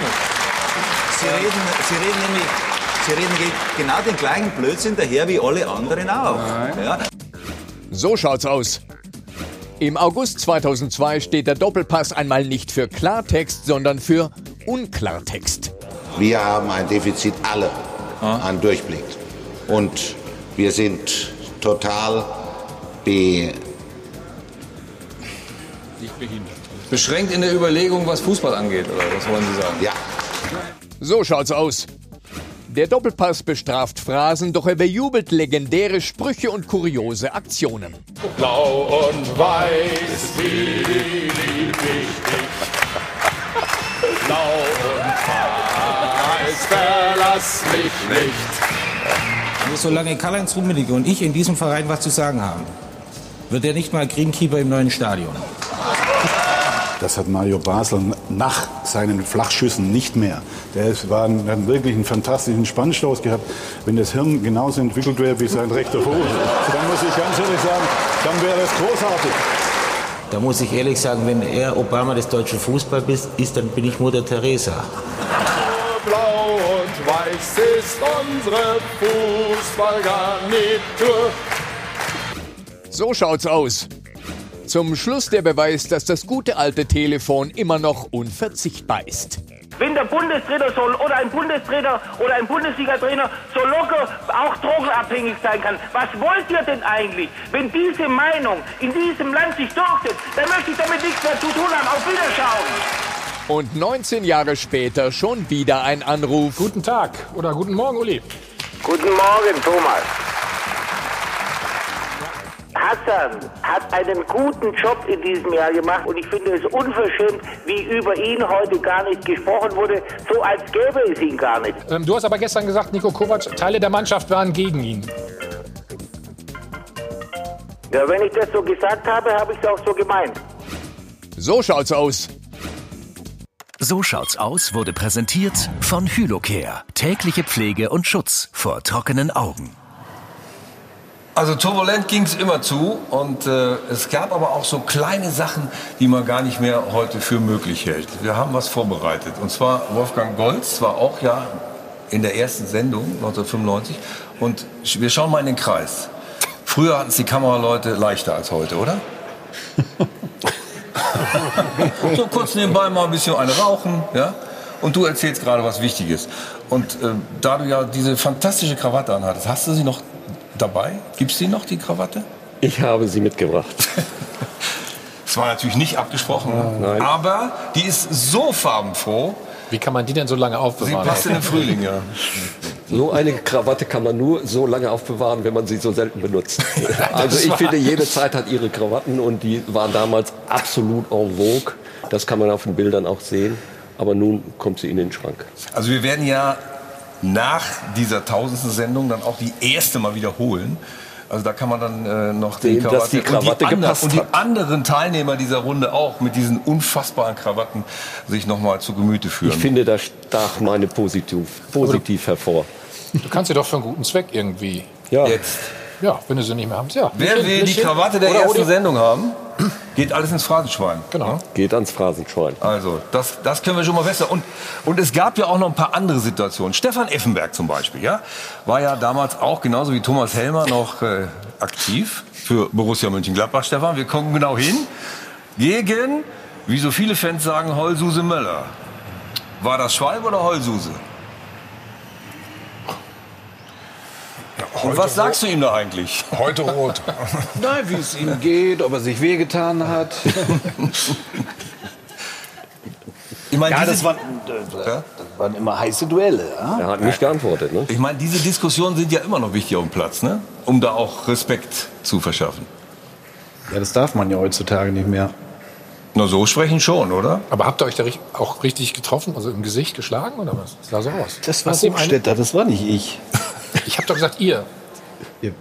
Sie reden, Sie reden nämlich Sie reden genau den gleichen Blödsinn daher wie alle anderen auch. Ja. So schaut's aus. Im August 2002 steht der Doppelpass einmal nicht für Klartext, sondern für Unklartext. Wir haben ein Defizit alle an Durchblick. Und wir sind total Nicht behindert. Beschränkt in der Überlegung, was Fußball angeht, oder was wollen Sie sagen? Ja. So schaut's aus. Der Doppelpass bestraft Phrasen, doch er bejubelt legendäre Sprüche und kuriose Aktionen. Blau und weiß, wie lieb ich dich. Blau und weiß, verlass mich nicht. Solange Karl-Heinz Rummenigge und ich in diesem Verein was zu sagen haben, wird er nicht mal Greenkeeper im neuen Stadion. Das hat Mario Basel nach seinen Flachschüssen nicht mehr. Der ist, war ein, hat wirklich einen fantastischen Spannstoß gehabt. Wenn das Hirn genauso entwickelt wäre wie sein rechter Fuß, dann muss ich ganz ehrlich sagen, dann wäre es großartig. Da muss ich ehrlich sagen, wenn er Obama des deutschen Fußballs ist, dann bin ich Mutter Teresa. Blau und weiß ist unsere Fußballgarnitur. So schaut's aus. Zum Schluss der Beweis, dass das gute alte Telefon immer noch unverzichtbar ist. Wenn der Bundestrainer soll oder ein Bundestrainer oder ein Bundesliga-Trainer so locker auch drogenabhängig sein kann, was wollt ihr denn eigentlich? Wenn diese Meinung in diesem Land sich durchsetzt, dann möchte ich damit nichts mehr zu tun haben. Auf Wiederschauen! Und 19 Jahre später schon wieder ein Anruf. Guten Tag oder guten Morgen, Uli. Guten Morgen, Thomas. Hassan hat einen guten Job in diesem Jahr gemacht und ich finde es unverschämt, wie über ihn heute gar nicht gesprochen wurde, so als gäbe es ihn gar nicht. Ähm, du hast aber gestern gesagt, Nico Kovac, Teile der Mannschaft waren gegen ihn. Ja, wenn ich das so gesagt habe, habe ich es auch so gemeint. So schaut's aus. So schaut's aus wurde präsentiert von Hylocare. Tägliche Pflege und Schutz vor trockenen Augen. Also turbulent ging es immer zu und äh, es gab aber auch so kleine Sachen, die man gar nicht mehr heute für möglich hält. Wir haben was vorbereitet und zwar Wolfgang Goltz war auch ja in der ersten Sendung 1995 und wir schauen mal in den Kreis. Früher hatten es die Kameraleute leichter als heute, oder? *laughs* so kurz nebenbei mal ein bisschen eine rauchen, ja? Und du erzählst gerade was Wichtiges. Und äh, da du ja diese fantastische Krawatte anhattest, hast du sie noch dabei? Gibt es die noch, die Krawatte? Ich habe sie mitgebracht. *laughs* Das war natürlich nicht abgesprochen, Nein. aber die ist so farbenfroh. Wie kann man die denn so lange aufbewahren? Sie passt in den Frühling, ja. *laughs* So eine Krawatte kann man nur so lange aufbewahren, wenn man sie so selten benutzt. *laughs* Also ich finde, jede Zeit hat ihre Krawatten und die waren damals absolut en vogue. Das kann man auf den Bildern auch sehen. Aber nun kommt sie in den Schrank. Also wir werden ja nach dieser tausendsten Sendung dann auch die erste mal wiederholen. Also da kann man dann äh, noch Sehen, dass die Krawatte und, die ander- gepasst und die anderen Teilnehmer dieser Runde auch mit diesen unfassbaren Krawatten sich noch mal zu Gemüte führen. Ich finde, da stach meine positiv, positiv hervor. Du kannst sie doch für einen guten Zweck irgendwie. Ja. Jetzt. Ja, wenn du sie nicht mehr hast. Ja. Wer will die. Krawatte der Oder ersten? Sendung haben, geht alles ins Phrasenschwein. Genau. Geht ans Phrasenschwein. Also, das, das können wir schon mal besser. Und, und es gab ja auch noch ein paar andere Situationen. Stefan Effenberg zum Beispiel, ja, war ja damals auch genauso wie Thomas Helmer noch äh, aktiv für Borussia Mönchengladbach. Stefan, wir kommen genau hin. Gegen, wie so viele Fans sagen, Heulsuse Möller. War das Schwalb oder Heulsuse? Und was sagst du ihm da eigentlich? Heute rot. *laughs* Nein, wie es ihm geht, ob er sich wehgetan hat. *laughs* Ich meine, ja, diese- das waren, das waren immer heiße Duelle. Ja? Er hat nicht geantwortet. Ne? Ich meine, diese Diskussionen sind ja immer noch wichtig auf dem Platz, ne? um da auch Respekt zu verschaffen. Ja, das darf man ja heutzutage nicht mehr. Na, so sprechen schon, oder? Aber habt ihr euch da auch richtig getroffen? Also im Gesicht geschlagen oder was? Das sah so aus. Das war Hochstädter, das war nicht ich. *laughs* Ich habe doch gesagt, ihr. Ja,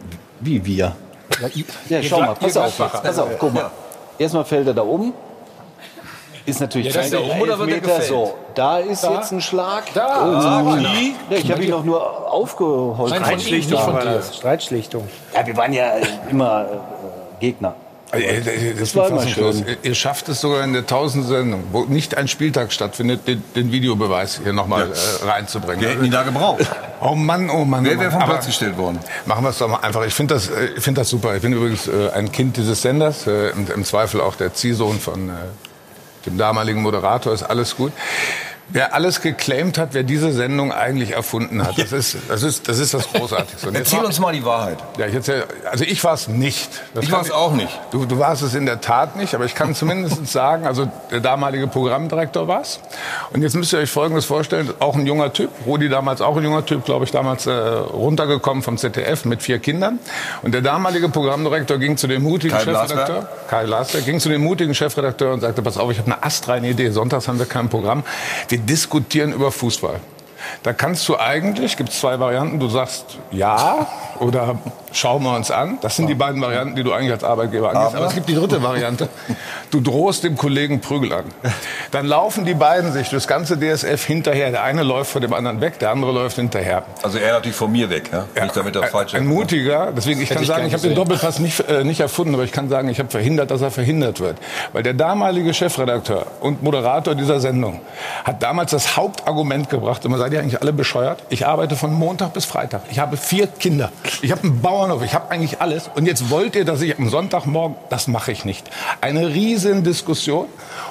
wie wir? Ja, ihr Ja, schau mal, pass auf, Gladbacher. pass auf, guck mal. Erstmal fällt er da um. Ist natürlich Ja, ist da oben oder wird er gefällt? So, da ist Da. jetzt ein Schlag. Da. Oh, Ah. Ja, ich habe ihn doch nur aufgeholt. Nein, von dir. Streitschlichtung. Ja, wir waren ja immer äh, Gegner. Äh, äh, Das, war immer schön. Ihr schafft es sogar in der tausend Sendung, wo nicht ein Spieltag stattfindet, den, den Videobeweis hier nochmal äh, reinzubringen. Wir hätten ihn da gebraucht. *laughs* Oh Mann, oh Mann. Wer wäre vom Platz gestellt worden? Machen wir es doch mal einfach. Ich finde das, ich finde das super. Ich bin übrigens äh, ein Kind dieses Senders, äh, im, im Zweifel auch der Ziehsohn von äh, dem damaligen Moderator. Ist alles gut. Wer alles geclaimt hat, wer diese Sendung eigentlich erfunden hat. Das, ist, das, ist, das ist das Großartigste. Erzähl war- uns mal die Wahrheit. Ja, ich erzähl, also ich war es nicht. Das Ich kann war's auch nicht. Du, du warst es in der Tat nicht, aber ich kann zumindest *laughs* sagen, also der damalige Programmdirektor war es. Und jetzt müsst ihr euch Folgendes vorstellen, auch ein junger Typ, Rudi damals auch ein junger Typ, glaube ich, damals äh, runtergekommen vom ZDF mit vier Kindern. Und der damalige Programmdirektor ging zu dem mutigen Kai Chefredakteur, Blasberg? Kai Lasberg, ging zu dem mutigen Chefredakteur und sagte, pass auf, ich habe eine astreine Idee, sonntags haben wir kein Programm, wir diskutieren über Fußball. Da kannst du eigentlich, gibt es zwei Varianten, du sagst ja oder schauen wir uns an. Das sind die beiden Varianten, die du eigentlich als Arbeitgeber angehst. Aber, Aber- es gibt die dritte Variante. Du drohst dem Kollegen Prügel an. Dann laufen die beiden sich durchs ganze DSF hinterher. Der eine läuft vor dem anderen weg, der andere läuft hinterher. Also er natürlich von mir weg, ja? Nicht damit er falsch Ein mutiger, deswegen ich kann ich sagen, ich habe den. Doppelpass nicht, äh, nicht erfunden, aber ich kann sagen, ich habe verhindert, dass er verhindert wird. Weil der damalige Chefredakteur und Moderator dieser Sendung hat damals das Hauptargument gebracht, immer seid ihr eigentlich alle bescheuert? Ich arbeite von Montag bis Freitag. Ich habe vier Kinder. Ich habe einen Bauernhof. Ich habe eigentlich alles. Und jetzt wollt ihr, dass ich am Sonntagmorgen, das mache ich nicht. Eine riesen Diskussion.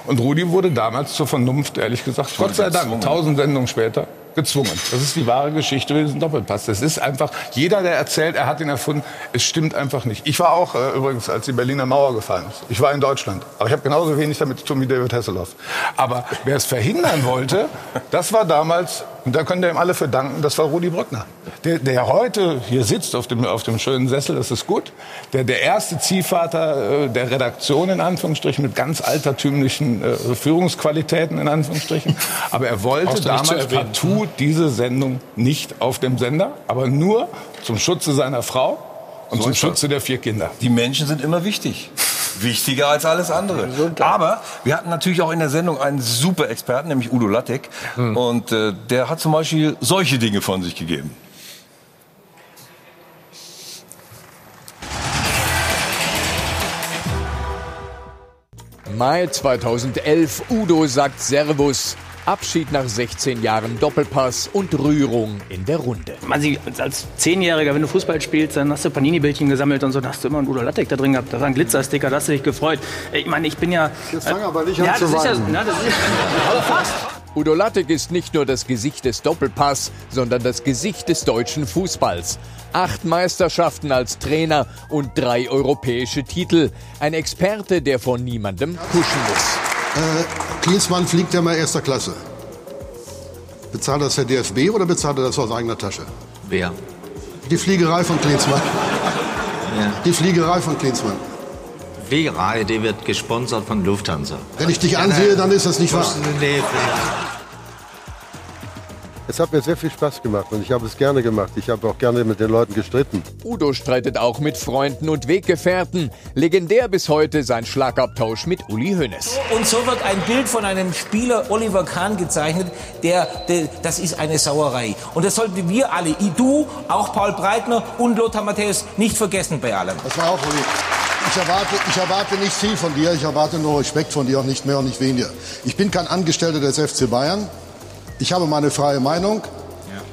Und Rudi wurde damals zur Vernunft, ehrlich gesagt, Gott sei Dank, gezwungen. tausend Sendungen später, gezwungen. Das ist die wahre Geschichte über diesen Doppelpass. Das ist einfach, jeder, der erzählt, er hat ihn erfunden, es stimmt einfach nicht. Ich war auch äh, übrigens, als die Berliner Mauer gefallen ist. Ich war in Deutschland. Aber ich habe genauso wenig damit zu tun wie David Hasselhoff. Aber wer es verhindern wollte, das war damals, und da könnt ihr ihm alle für danken, das war Rudi Brückner. Der, der heute hier sitzt auf dem, auf dem schönen Sessel, das ist gut. Der, der erste Ziehvater äh, der Redaktion, in Anführungsstrichen, mit ganz altertümlichen äh, Führungsqualitäten, in Anführungsstrichen. Aber er wollte damals erwähnen. partout diese Sendung nicht auf dem Sender, aber nur zum Schutze seiner Frau und zum Schutze der vier Kinder. Die Menschen sind immer wichtig. Wichtiger als alles andere. Aber wir hatten natürlich auch in der Sendung einen super Experten, nämlich Udo Lattek. Und äh, der hat zum Beispiel solche Dinge von sich gegeben. Mai 2011, Udo sagt Servus. Abschied nach 16 Jahren Doppelpass und Rührung in der Runde. Man, sie, als Zehnjähriger, wenn du Fußball spielst, dann hast du Panini-Bildchen gesammelt und so, da hast du immer einen Udo Lattek da drin gehabt. Da war ein Glitzersticker, da hast du dich gefreut. Ich meine, ich bin ja... Jetzt fang aber nicht ja, an zu das ist ja, weinen. na, das ist, aber fast. Udo Lattek ist nicht nur das Gesicht des Doppelpass, sondern das Gesicht des deutschen Fußballs. Acht Meisterschaften als Trainer und drei europäische Titel. Ein Experte, der vor niemandem kuschen muss. Äh, Klinsmann fliegt ja mal erster Klasse. Bezahlt das der DFB oder bezahlt er das aus eigener Tasche? Wer? Die Fliegerei von Klinsmann. *laughs* Ja. Die Fliegerei von Klinsmann. Fliegerei, die wird gesponsert von Lufthansa. Wenn ich dich ansehe, dann ist das nicht wahr. Nee, Es hat mir sehr viel Spaß gemacht und ich habe es gerne gemacht. Ich habe auch gerne mit den Leuten gestritten. Udo streitet auch mit Freunden und Weggefährten. Legendär bis heute sein Schlagabtausch mit Uli Hoeneß. Und so wird ein Bild von einem Spieler Oliver Kahn gezeichnet, der, der das ist eine Sauerei. Und das sollten wir alle, i- du, auch Paul Breitner und Lothar Matthäus nicht vergessen bei allem. Das war auch Uli. Ich erwarte, ich erwarte nicht viel von dir, ich erwarte nur Respekt von dir, auch nicht mehr und nicht weniger. Ich bin kein Angestellter des FC Bayern. Ich habe meine freie Meinung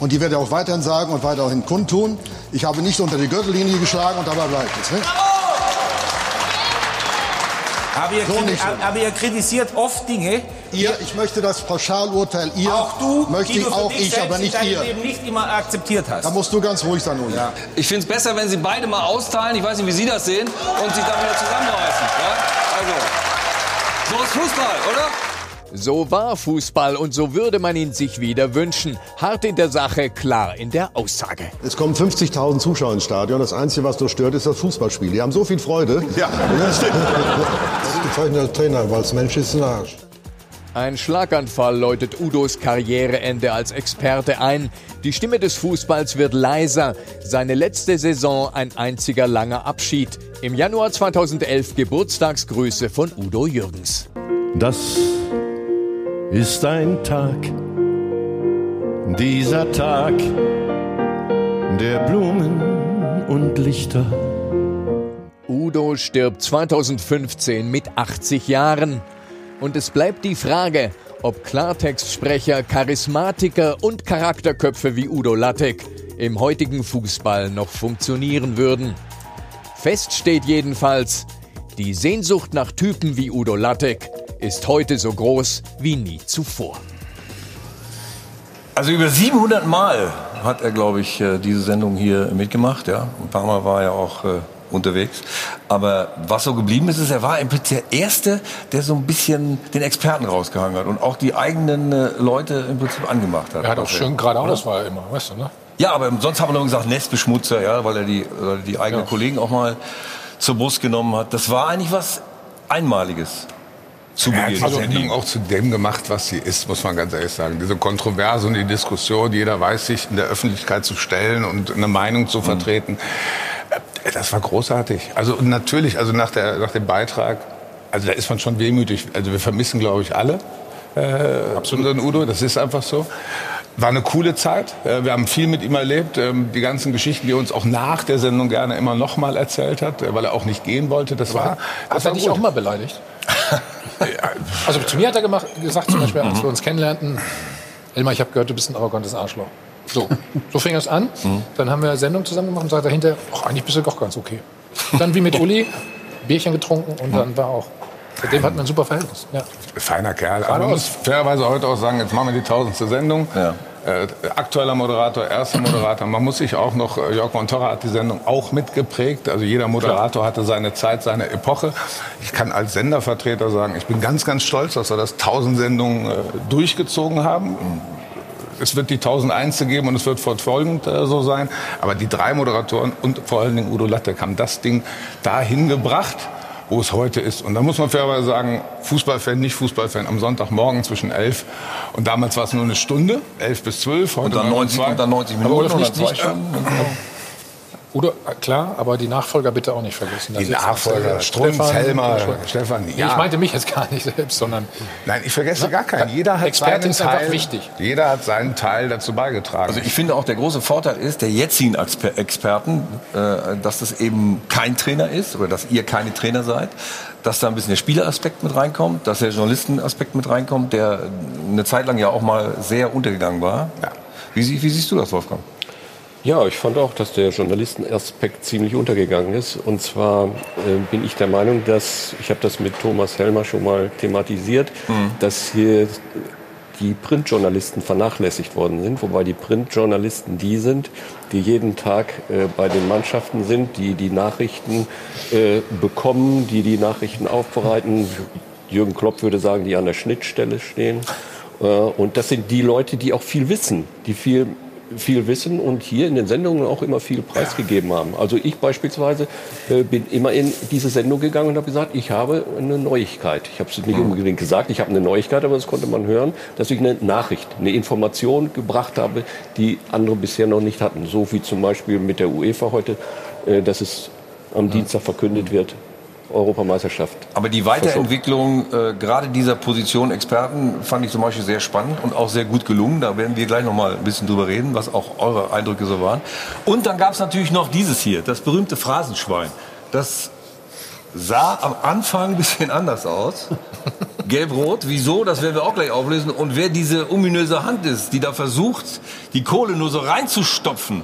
und die werde ich auch weiterhin sagen und weiterhin kundtun. Ich habe nicht unter die Gürtellinie geschlagen und dabei bleibt es. Ne? Aber ihr, So aber ihr kritisiert oft Dinge, Ihr, ich möchte das Pauschalurteil ihr, auch du, möchte die ich du auch dich ich, aber nicht ihr. Leben nicht immer akzeptiert hast. Da musst du ganz ruhig sein, Uli. Ich finde es besser, wenn Sie beide mal austeilen, ich weiß nicht, wie Sie das sehen, und sich dann wieder zusammenreißen. Ja? Also, so ist Fußball, oder? So war Fußball und so würde man ihn sich wieder wünschen. Hart in der Sache, klar in der Aussage. Es kommen 50.000 Zuschauer ins Stadion. Das Einzige, was dort stört, ist das Fußballspiel. Die haben so viel Freude. *laughs* Ja, das stimmt. Das ist gezeichneter Trainer, weil das Mensch ist ein Arsch. Ein Schlaganfall läutet Udos Karriereende als Experte ein. Die Stimme des Fußballs wird leiser. Seine letzte Saison ein einziger langer Abschied. Im Januar 2011 Geburtstagsgrüße von Udo Jürgens. Das ist ein Tag, dieser Tag der Blumen und Lichter. Udo stirbt 2015 mit 80 Jahren. Und es bleibt die Frage, ob Klartextsprecher, Charismatiker und Charakterköpfe wie Udo Lattek im heutigen Fußball noch funktionieren würden. Fest steht jedenfalls, die Sehnsucht nach Typen wie Udo Lattek ist heute so groß wie nie zuvor. Also über 700 Mal hat er, glaube ich, äh, diese Sendung hier mitgemacht. Ja, ein paar Mal war er auch äh, unterwegs. Aber was so geblieben ist, ist, er war im Prinzip der Erste, der so ein bisschen den Experten rausgehangen hat und auch die eigenen äh, Leute im Prinzip angemacht hat. Er hat auch schön geradeaus war er immer, weißt du, ne? Ja, aber sonst haben wir nur gesagt Nestbeschmutzer, ja, weil er die, weil er die eigenen Kollegen auch mal zur Brust genommen hat. Das war eigentlich was Einmaliges. Zu Er hat Beginn. die Sendung auch zu dem gemacht, was sie ist, muss man ganz ehrlich sagen. Diese Kontroverse und die Diskussion, jeder weiß sich in der Öffentlichkeit zu stellen und eine Meinung zu vertreten. Äh, Das war großartig. Also natürlich, also nach, der, nach dem Beitrag, also da ist man schon wehmütig. Also wir vermissen, glaube ich, alle äh, unseren Udo. Das ist einfach so. War eine coole Zeit. Äh, Wir haben viel mit ihm erlebt. Ähm, Die ganzen Geschichten, die er uns auch nach der Sendung gerne immer noch mal erzählt hat, äh, weil er auch nicht gehen wollte. Das war, das Hat war er dich auch mal beleidigt? *laughs* also zu mir hat er gemacht, gesagt, zum Beispiel, als wir uns kennenlernten, Elmar, ich habe gehört, du bist ein arrogantes Arschloch. So, so fing es an. Dann haben wir eine Sendung zusammen gemacht und sagte hinterher, ach, eigentlich bist du doch ganz okay. Dann wie mit Uli, Bierchen getrunken und dann war auch. Seitdem hatten wir ein super Verhältnis. Ja. Feiner Kerl. Aber man muss fairerweise heute auch sagen, jetzt machen wir die tausendste Sendung. Äh, aktueller Moderator, erster Moderator. Man muss sich auch noch, äh, Jörg Montorra hat die Sendung auch mitgeprägt. Also jeder Moderator hatte seine Zeit, seine Epoche. Ich kann als Sendervertreter sagen, ich bin ganz, ganz stolz, dass wir das tausend Sendungen äh, durchgezogen haben. Es wird die 1001. geben und es wird fortfolgend äh, so sein. Aber die drei Moderatoren und vor allen Dingen Udo Lattek haben das Ding dahin gebracht, wo es heute ist. Und da muss man fairerweise sagen, Fußballfan, nicht Fußballfan, am Sonntagmorgen zwischen 11 und damals war es nur eine Stunde, 11 bis 12. Heute Und dann neun 90 zwei. und dann 90 Aber Minuten dann zwei Stunden. Udo, äh, klar, aber die Nachfolger bitte auch nicht vergessen. Die Das Nachfolger, Strunz, Stefan, Helmer, Stefan. Ja. Ich meinte mich jetzt gar nicht *laughs* selbst, sondern. Nein, ich vergesse gar keinen. Jeder hat Experte seinen ist einfach Teil, wichtig. Jeder hat seinen Teil dazu beigetragen. Also ich finde auch der große Vorteil ist der jetzigen Exper Experten, äh, dass das eben kein Trainer ist oder dass ihr keine Trainer seid, dass da ein bisschen der Spieleraspekt mit reinkommt, dass der Journalistenaspekt mit reinkommt, der eine Zeit lang ja auch mal sehr untergegangen war. Wie, sie- wie siehst du das, Wolfgang? Ja, ich fand auch, dass der Journalistenaspekt ziemlich untergegangen ist. Und zwar äh, bin ich der Meinung, dass, ich habe das mit Thomas Helmer schon mal thematisiert, dass hier die Printjournalisten vernachlässigt worden sind, wobei die Printjournalisten die sind, die jeden Tag äh, bei den Mannschaften sind, die die Nachrichten äh, bekommen, die die Nachrichten aufbereiten. Jürgen Klopp würde sagen, die an der Schnittstelle stehen. Äh, und das sind die Leute, die auch viel wissen, die viel viel wissen und hier in den Sendungen auch immer viel preisgegeben haben. Also ich beispielsweise äh, bin immer in diese Sendung gegangen und habe gesagt, ich habe eine Neuigkeit. Ich habe es nicht unbedingt gesagt, ich habe eine Neuigkeit, aber das konnte man hören, dass ich eine Nachricht, eine Information gebracht habe, die andere bisher noch nicht hatten. So wie zum Beispiel mit der UEFA heute, äh, dass es am Dienstag verkündet wird, Europameisterschaft. Aber die Weiterentwicklung äh, gerade dieser Position Experten fand ich zum Beispiel sehr spannend und auch sehr gut gelungen. Da werden wir gleich noch mal ein bisschen drüber reden, was auch eure Eindrücke so waren. Und dann gab es natürlich noch dieses hier, das berühmte Phrasenschwein. Das sah am Anfang ein bisschen anders aus. *laughs* Gelb-Rot. Wieso? Das werden wir auch gleich auflösen. Und wer diese ominöse Hand ist, die da versucht, die Kohle nur so reinzustopfen,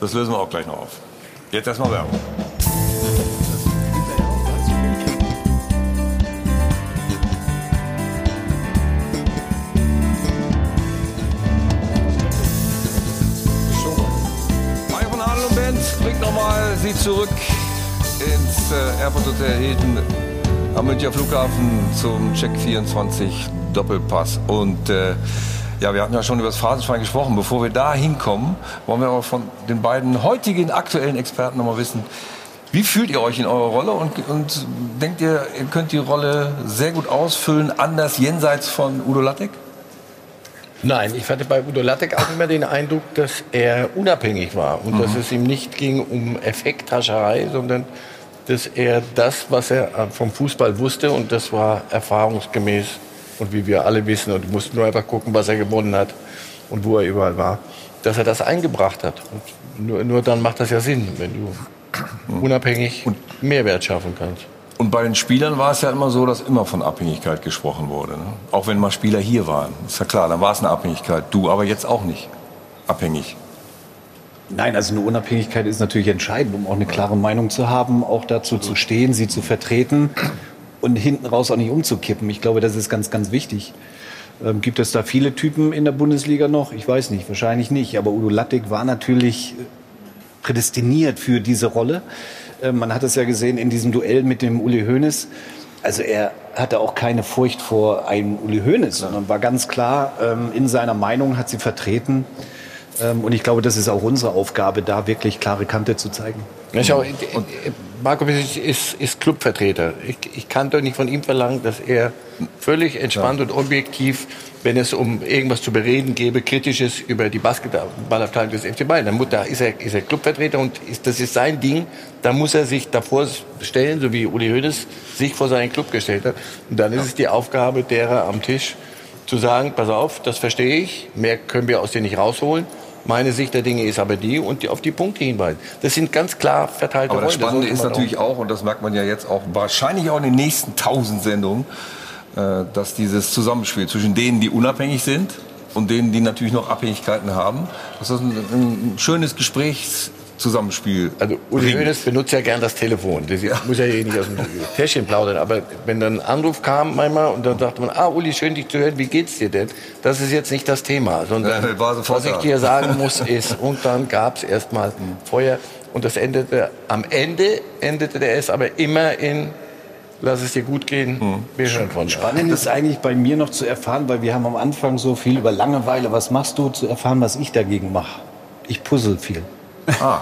das lösen wir auch gleich noch auf. Jetzt erstmal Werbung. Sie zurück ins äh, Airport Hotel Hilton am Münchner Flughafen zum Check 24 Doppelpass. Und äh, ja, wir hatten ja schon über das Phrasenschwein gesprochen. Bevor wir da hinkommen, wollen wir aber von den beiden heutigen aktuellen Experten nochmal wissen, wie fühlt ihr euch in eurer Rolle und, und denkt ihr, ihr könnt die Rolle sehr gut ausfüllen, anders jenseits von Udo Lattek? Nein, ich hatte bei Udo Lattek auch immer den Eindruck, dass er unabhängig war und Mhm. dass es ihm nicht ging um Effekthascherei, sondern dass er das, was er äh, vom Fußball wusste, und das war erfahrungsgemäß und wie wir alle wissen, und du musst nur einfach gucken, was er gewonnen hat und wo er überall war, dass er das eingebracht hat. Und nur, nur dann macht das ja Sinn, wenn du unabhängig Mehrwert schaffen kannst. Und bei den Spielern war es ja immer so, dass immer von Abhängigkeit gesprochen wurde. Ne? Auch wenn mal Spieler hier waren. Ist ja klar, dann war es eine Abhängigkeit. Du aber jetzt auch nicht abhängig. Nein, also eine Unabhängigkeit ist natürlich entscheidend, um auch eine klare Meinung zu haben, auch dazu zu stehen, sie zu vertreten und hinten raus auch nicht umzukippen. Ich glaube, das ist ganz, ganz wichtig. Ähm, gibt es da viele Typen in der Bundesliga noch? Ich weiß nicht, wahrscheinlich nicht. Aber Udo Lattek war natürlich äh, prädestiniert für diese Rolle. Ähm, man hat es ja gesehen in diesem Duell mit dem Uli Hoeneß. Also er hatte auch keine Furcht vor einem Uli Hoeneß, sondern war ganz klar ähm, in seiner Meinung, hat sie vertreten. Ähm, und ich glaube, das ist auch unsere Aufgabe, da wirklich klare Kante zu zeigen. Ja, schau, äh, Marco ist, ist, ist Clubvertreter. Ich, ich kann doch nicht von ihm verlangen, dass er völlig entspannt und objektiv, wenn es um irgendwas zu bereden gäbe, kritisches über die Basketballabteilung des FC Bayern. Dann da ist er, ist er Clubvertreter und ist, das ist sein Ding. Da muss er sich davor stellen, so wie Uli Hoeneß sich vor seinen Club gestellt hat. Und dann ist es die Aufgabe derer am Tisch, zu sagen, pass auf, das verstehe ich, mehr können wir aus dir nicht rausholen. Meine Sicht der Dinge ist aber die und die, auf die Punkte hinweisen. Das sind ganz klar verteilte Aber das Rollen. Spannende sollte ist natürlich auch, und das merkt man ja jetzt auch wahrscheinlich auch in den nächsten tausend Sendungen, dass dieses Zusammenspiel zwischen denen, die unabhängig sind und denen, die natürlich noch Abhängigkeiten haben, dass das ein, ein schönes Gesprächszusammenspiel Also Uli Hoeneß benutzt ja gern das Telefon. Das muss ja hier nicht aus dem *laughs* Täschchen plaudern. Aber wenn dann ein Anruf kam manchmal und dann sagte man, ah Uli, schön dich zu hören, wie geht's dir denn? Das ist jetzt nicht das Thema, sondern Ja, was ich dir sagen *laughs* muss ist, und dann gab's erstmal Feuer und das endete, am Ende endete der es aber immer in, lass es dir gut gehen, wir hören von dir. Spannend ist eigentlich bei mir noch zu erfahren, weil wir haben am Anfang so viel über Langeweile, was machst du, zu erfahren, was ich dagegen mache. Ich puzzle viel. Ah.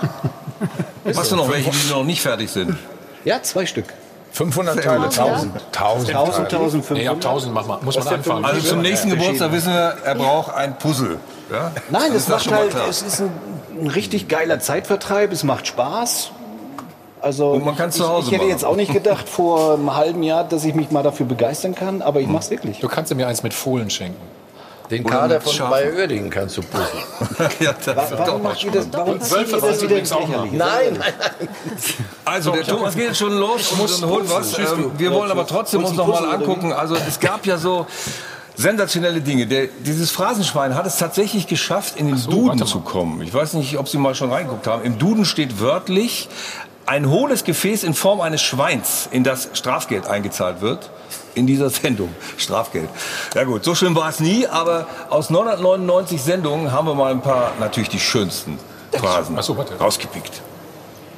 *laughs* Hast du noch welche, die noch nicht fertig sind? Ja, zwei Stück. 500 Teile, 1000. 1000. 1000, 1500. Nee, ab 1000 mach mal, muss man anfangen. Also zum nächsten Geburtstag wissen wir, er braucht ein Puzzle. Ja? Nein, das ist macht halt, es ist ein, ein richtig geiler Zeitvertreib, es macht Spaß. Also Und man kann's ich, zu Hause ich hätte machen. jetzt auch nicht gedacht vor einem halben Jahr, dass ich mich mal dafür begeistern kann, aber ich mach's wirklich. Du kannst mir eins mit Fohlen schenken. Den Oder Kader von Schafen. Bayer Oerdingen kannst du puzzeln. *laughs* ja, das Wa- Warum macht ihr das, warum ihr das wieder ins übrigens auch Lächerliche? Nein, nein, Also der Thomas geht jetzt schon los und dann holen was. Ähm, wir wollen aber trotzdem uns noch mal angucken. Also es gab ja so sensationelle Dinge. Der, dieses Phrasenschwein hat es tatsächlich geschafft, in den Duden zu kommen. Ich weiß nicht, ob Sie mal schon reingeguckt haben. Im Duden steht wörtlich ein hohles Gefäß in Form eines Schweins, in das Strafgeld eingezahlt wird. In dieser *laughs* Sendung. Strafgeld. Ja gut, so schlimm war es nie, aber aus 999 Sendungen haben wir mal ein paar, natürlich die schönsten Phrasen Ach so, warte. rausgepickt.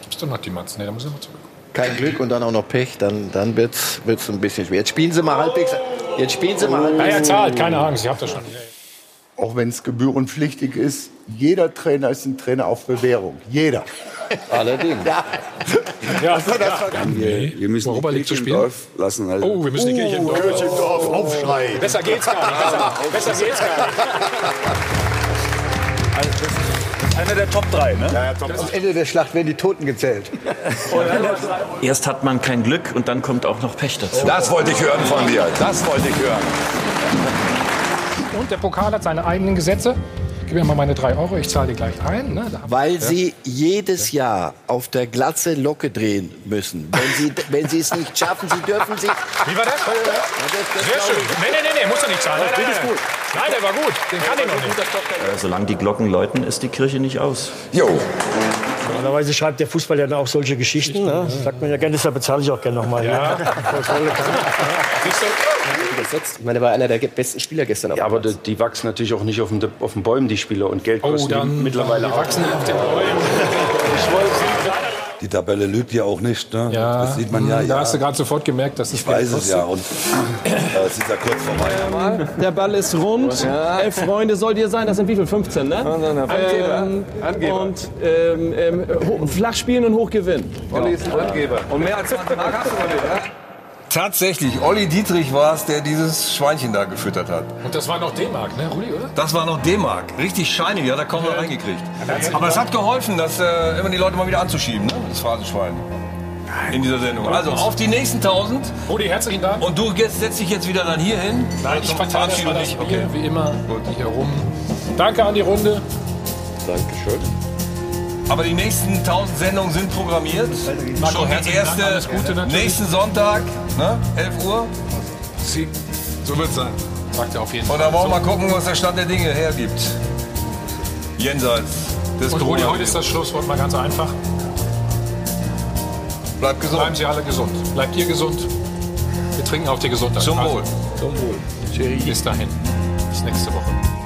Bist du noch die Matz? Nee, da muss ich mal zurück. kein Glück und dann auch noch Pech, dann, dann wird's, wird's ein bisschen schwer. Jetzt spielen sie mal halbwegs. Jetzt spielen sie mal halbwegs. Ja, er zahlt, keine Angst, ich hab das schon. auch wenn es gebührenpflichtig ist, jeder Trainer ist ein Trainer auf Bewährung. Jeder. Allerdings. Ja, ja. Wir, wir müssen Europa die League zu spielen? Lassen. Also. Oh, wir müssen die Kirche im Dorf. Kirche im Dorf, Aufschrei. Besser geht's gar nicht. Besser, besser geht's gar nicht. *laughs* Einer der Top 3, ne? Am Ende der Schlacht werden die Toten gezählt. *laughs* Erst hat man kein Glück und dann kommt auch noch Pech dazu. Das wollte ich hören von dir. Das wollte ich hören. Und der Pokal hat seine eigenen Gesetze. Gib mir mal meine drei Euro, ich zahle die gleich ein. Ne? Weil sie jedes Jahr auf der Glatze Locke drehen müssen. Wenn sie, *laughs* wenn sie es nicht schaffen, sie dürfen sich. Wie war das? Sehr schön. Nee, nee, nee, nee, muss er nicht zahlen. Nein, nein, nein. Nein, der war gut. Den kann ich noch nicht. Äh, Solange die Glocken läuten, ist die Kirche nicht aus. Jo. Normalerweise schreibt der Fußball ja dann auch solche Geschichten. Ne? Das sagt man ja gerne, deshalb bezahle ich auch gerne nochmal. Ja. Ne? Ich meine, er war einer der besten Spieler gestern. Ja, aber die, die wachsen natürlich auch nicht auf den, auf den Bäumen, die Spieler. Und Geld Oh, kosten die dann mittlerweile die auch. wachsen auf den Bäumen. Die Tabelle lügt ja auch nicht. Ne? Ja, Das sieht man ja. da ja. hast du gerade sofort gemerkt, dass es Ich weiß es ja. Und äh, es ist ja kurz vorbei. Der Ball ist rund. Elf Freunde sollt ihr sein. Das sind wie viel? 15, ne? Ähm, Und ähm, ähm, flach spielen und hoch gewinnen. Olli ist ein Angeber. Und mehr als 20 Mark hast du von dir, ja? Tatsächlich, Olli Dietrich war es, der dieses Schweinchen da gefüttert hat. Und das war noch D-Mark, ne, Rudi, oder? Das war noch D-Mark. Richtig shiny, ja, da kaum noch reingekriegt. Aber es hat geholfen, das äh, immer die Leute mal wieder anzuschieben, ne? das Phrasenschwein. In dieser Sendung. Also auf die nächsten 1000. Rudi, herzlichen Dank. Und du jetzt, setzt dich jetzt wieder dann hier hin. Nein, ich verteile dich. das Bier, wie immer, hier rum. Danke an die Runde. Dankeschön. Aber die nächsten 1000 Sendungen sind programmiert. Marco, Schon die Dank, erste alles Gute natürlich. nächsten Sonntag, ne? 11 Uhr. So wird es sein. Sagt er auf jeden Und Fall. dann wollen wir So. mal gucken, was der Stand der Dinge hergibt. Jenseits des Und Rudi, heute ist das Schlusswort mal ganz einfach. Bleibt gesund. Bleiben Sie alle gesund. Bleibt ihr gesund. Wir trinken auf die Gesundheit. Zum Also, Wohl. Zum Wohl. Bis dahin. Bis nächste Woche.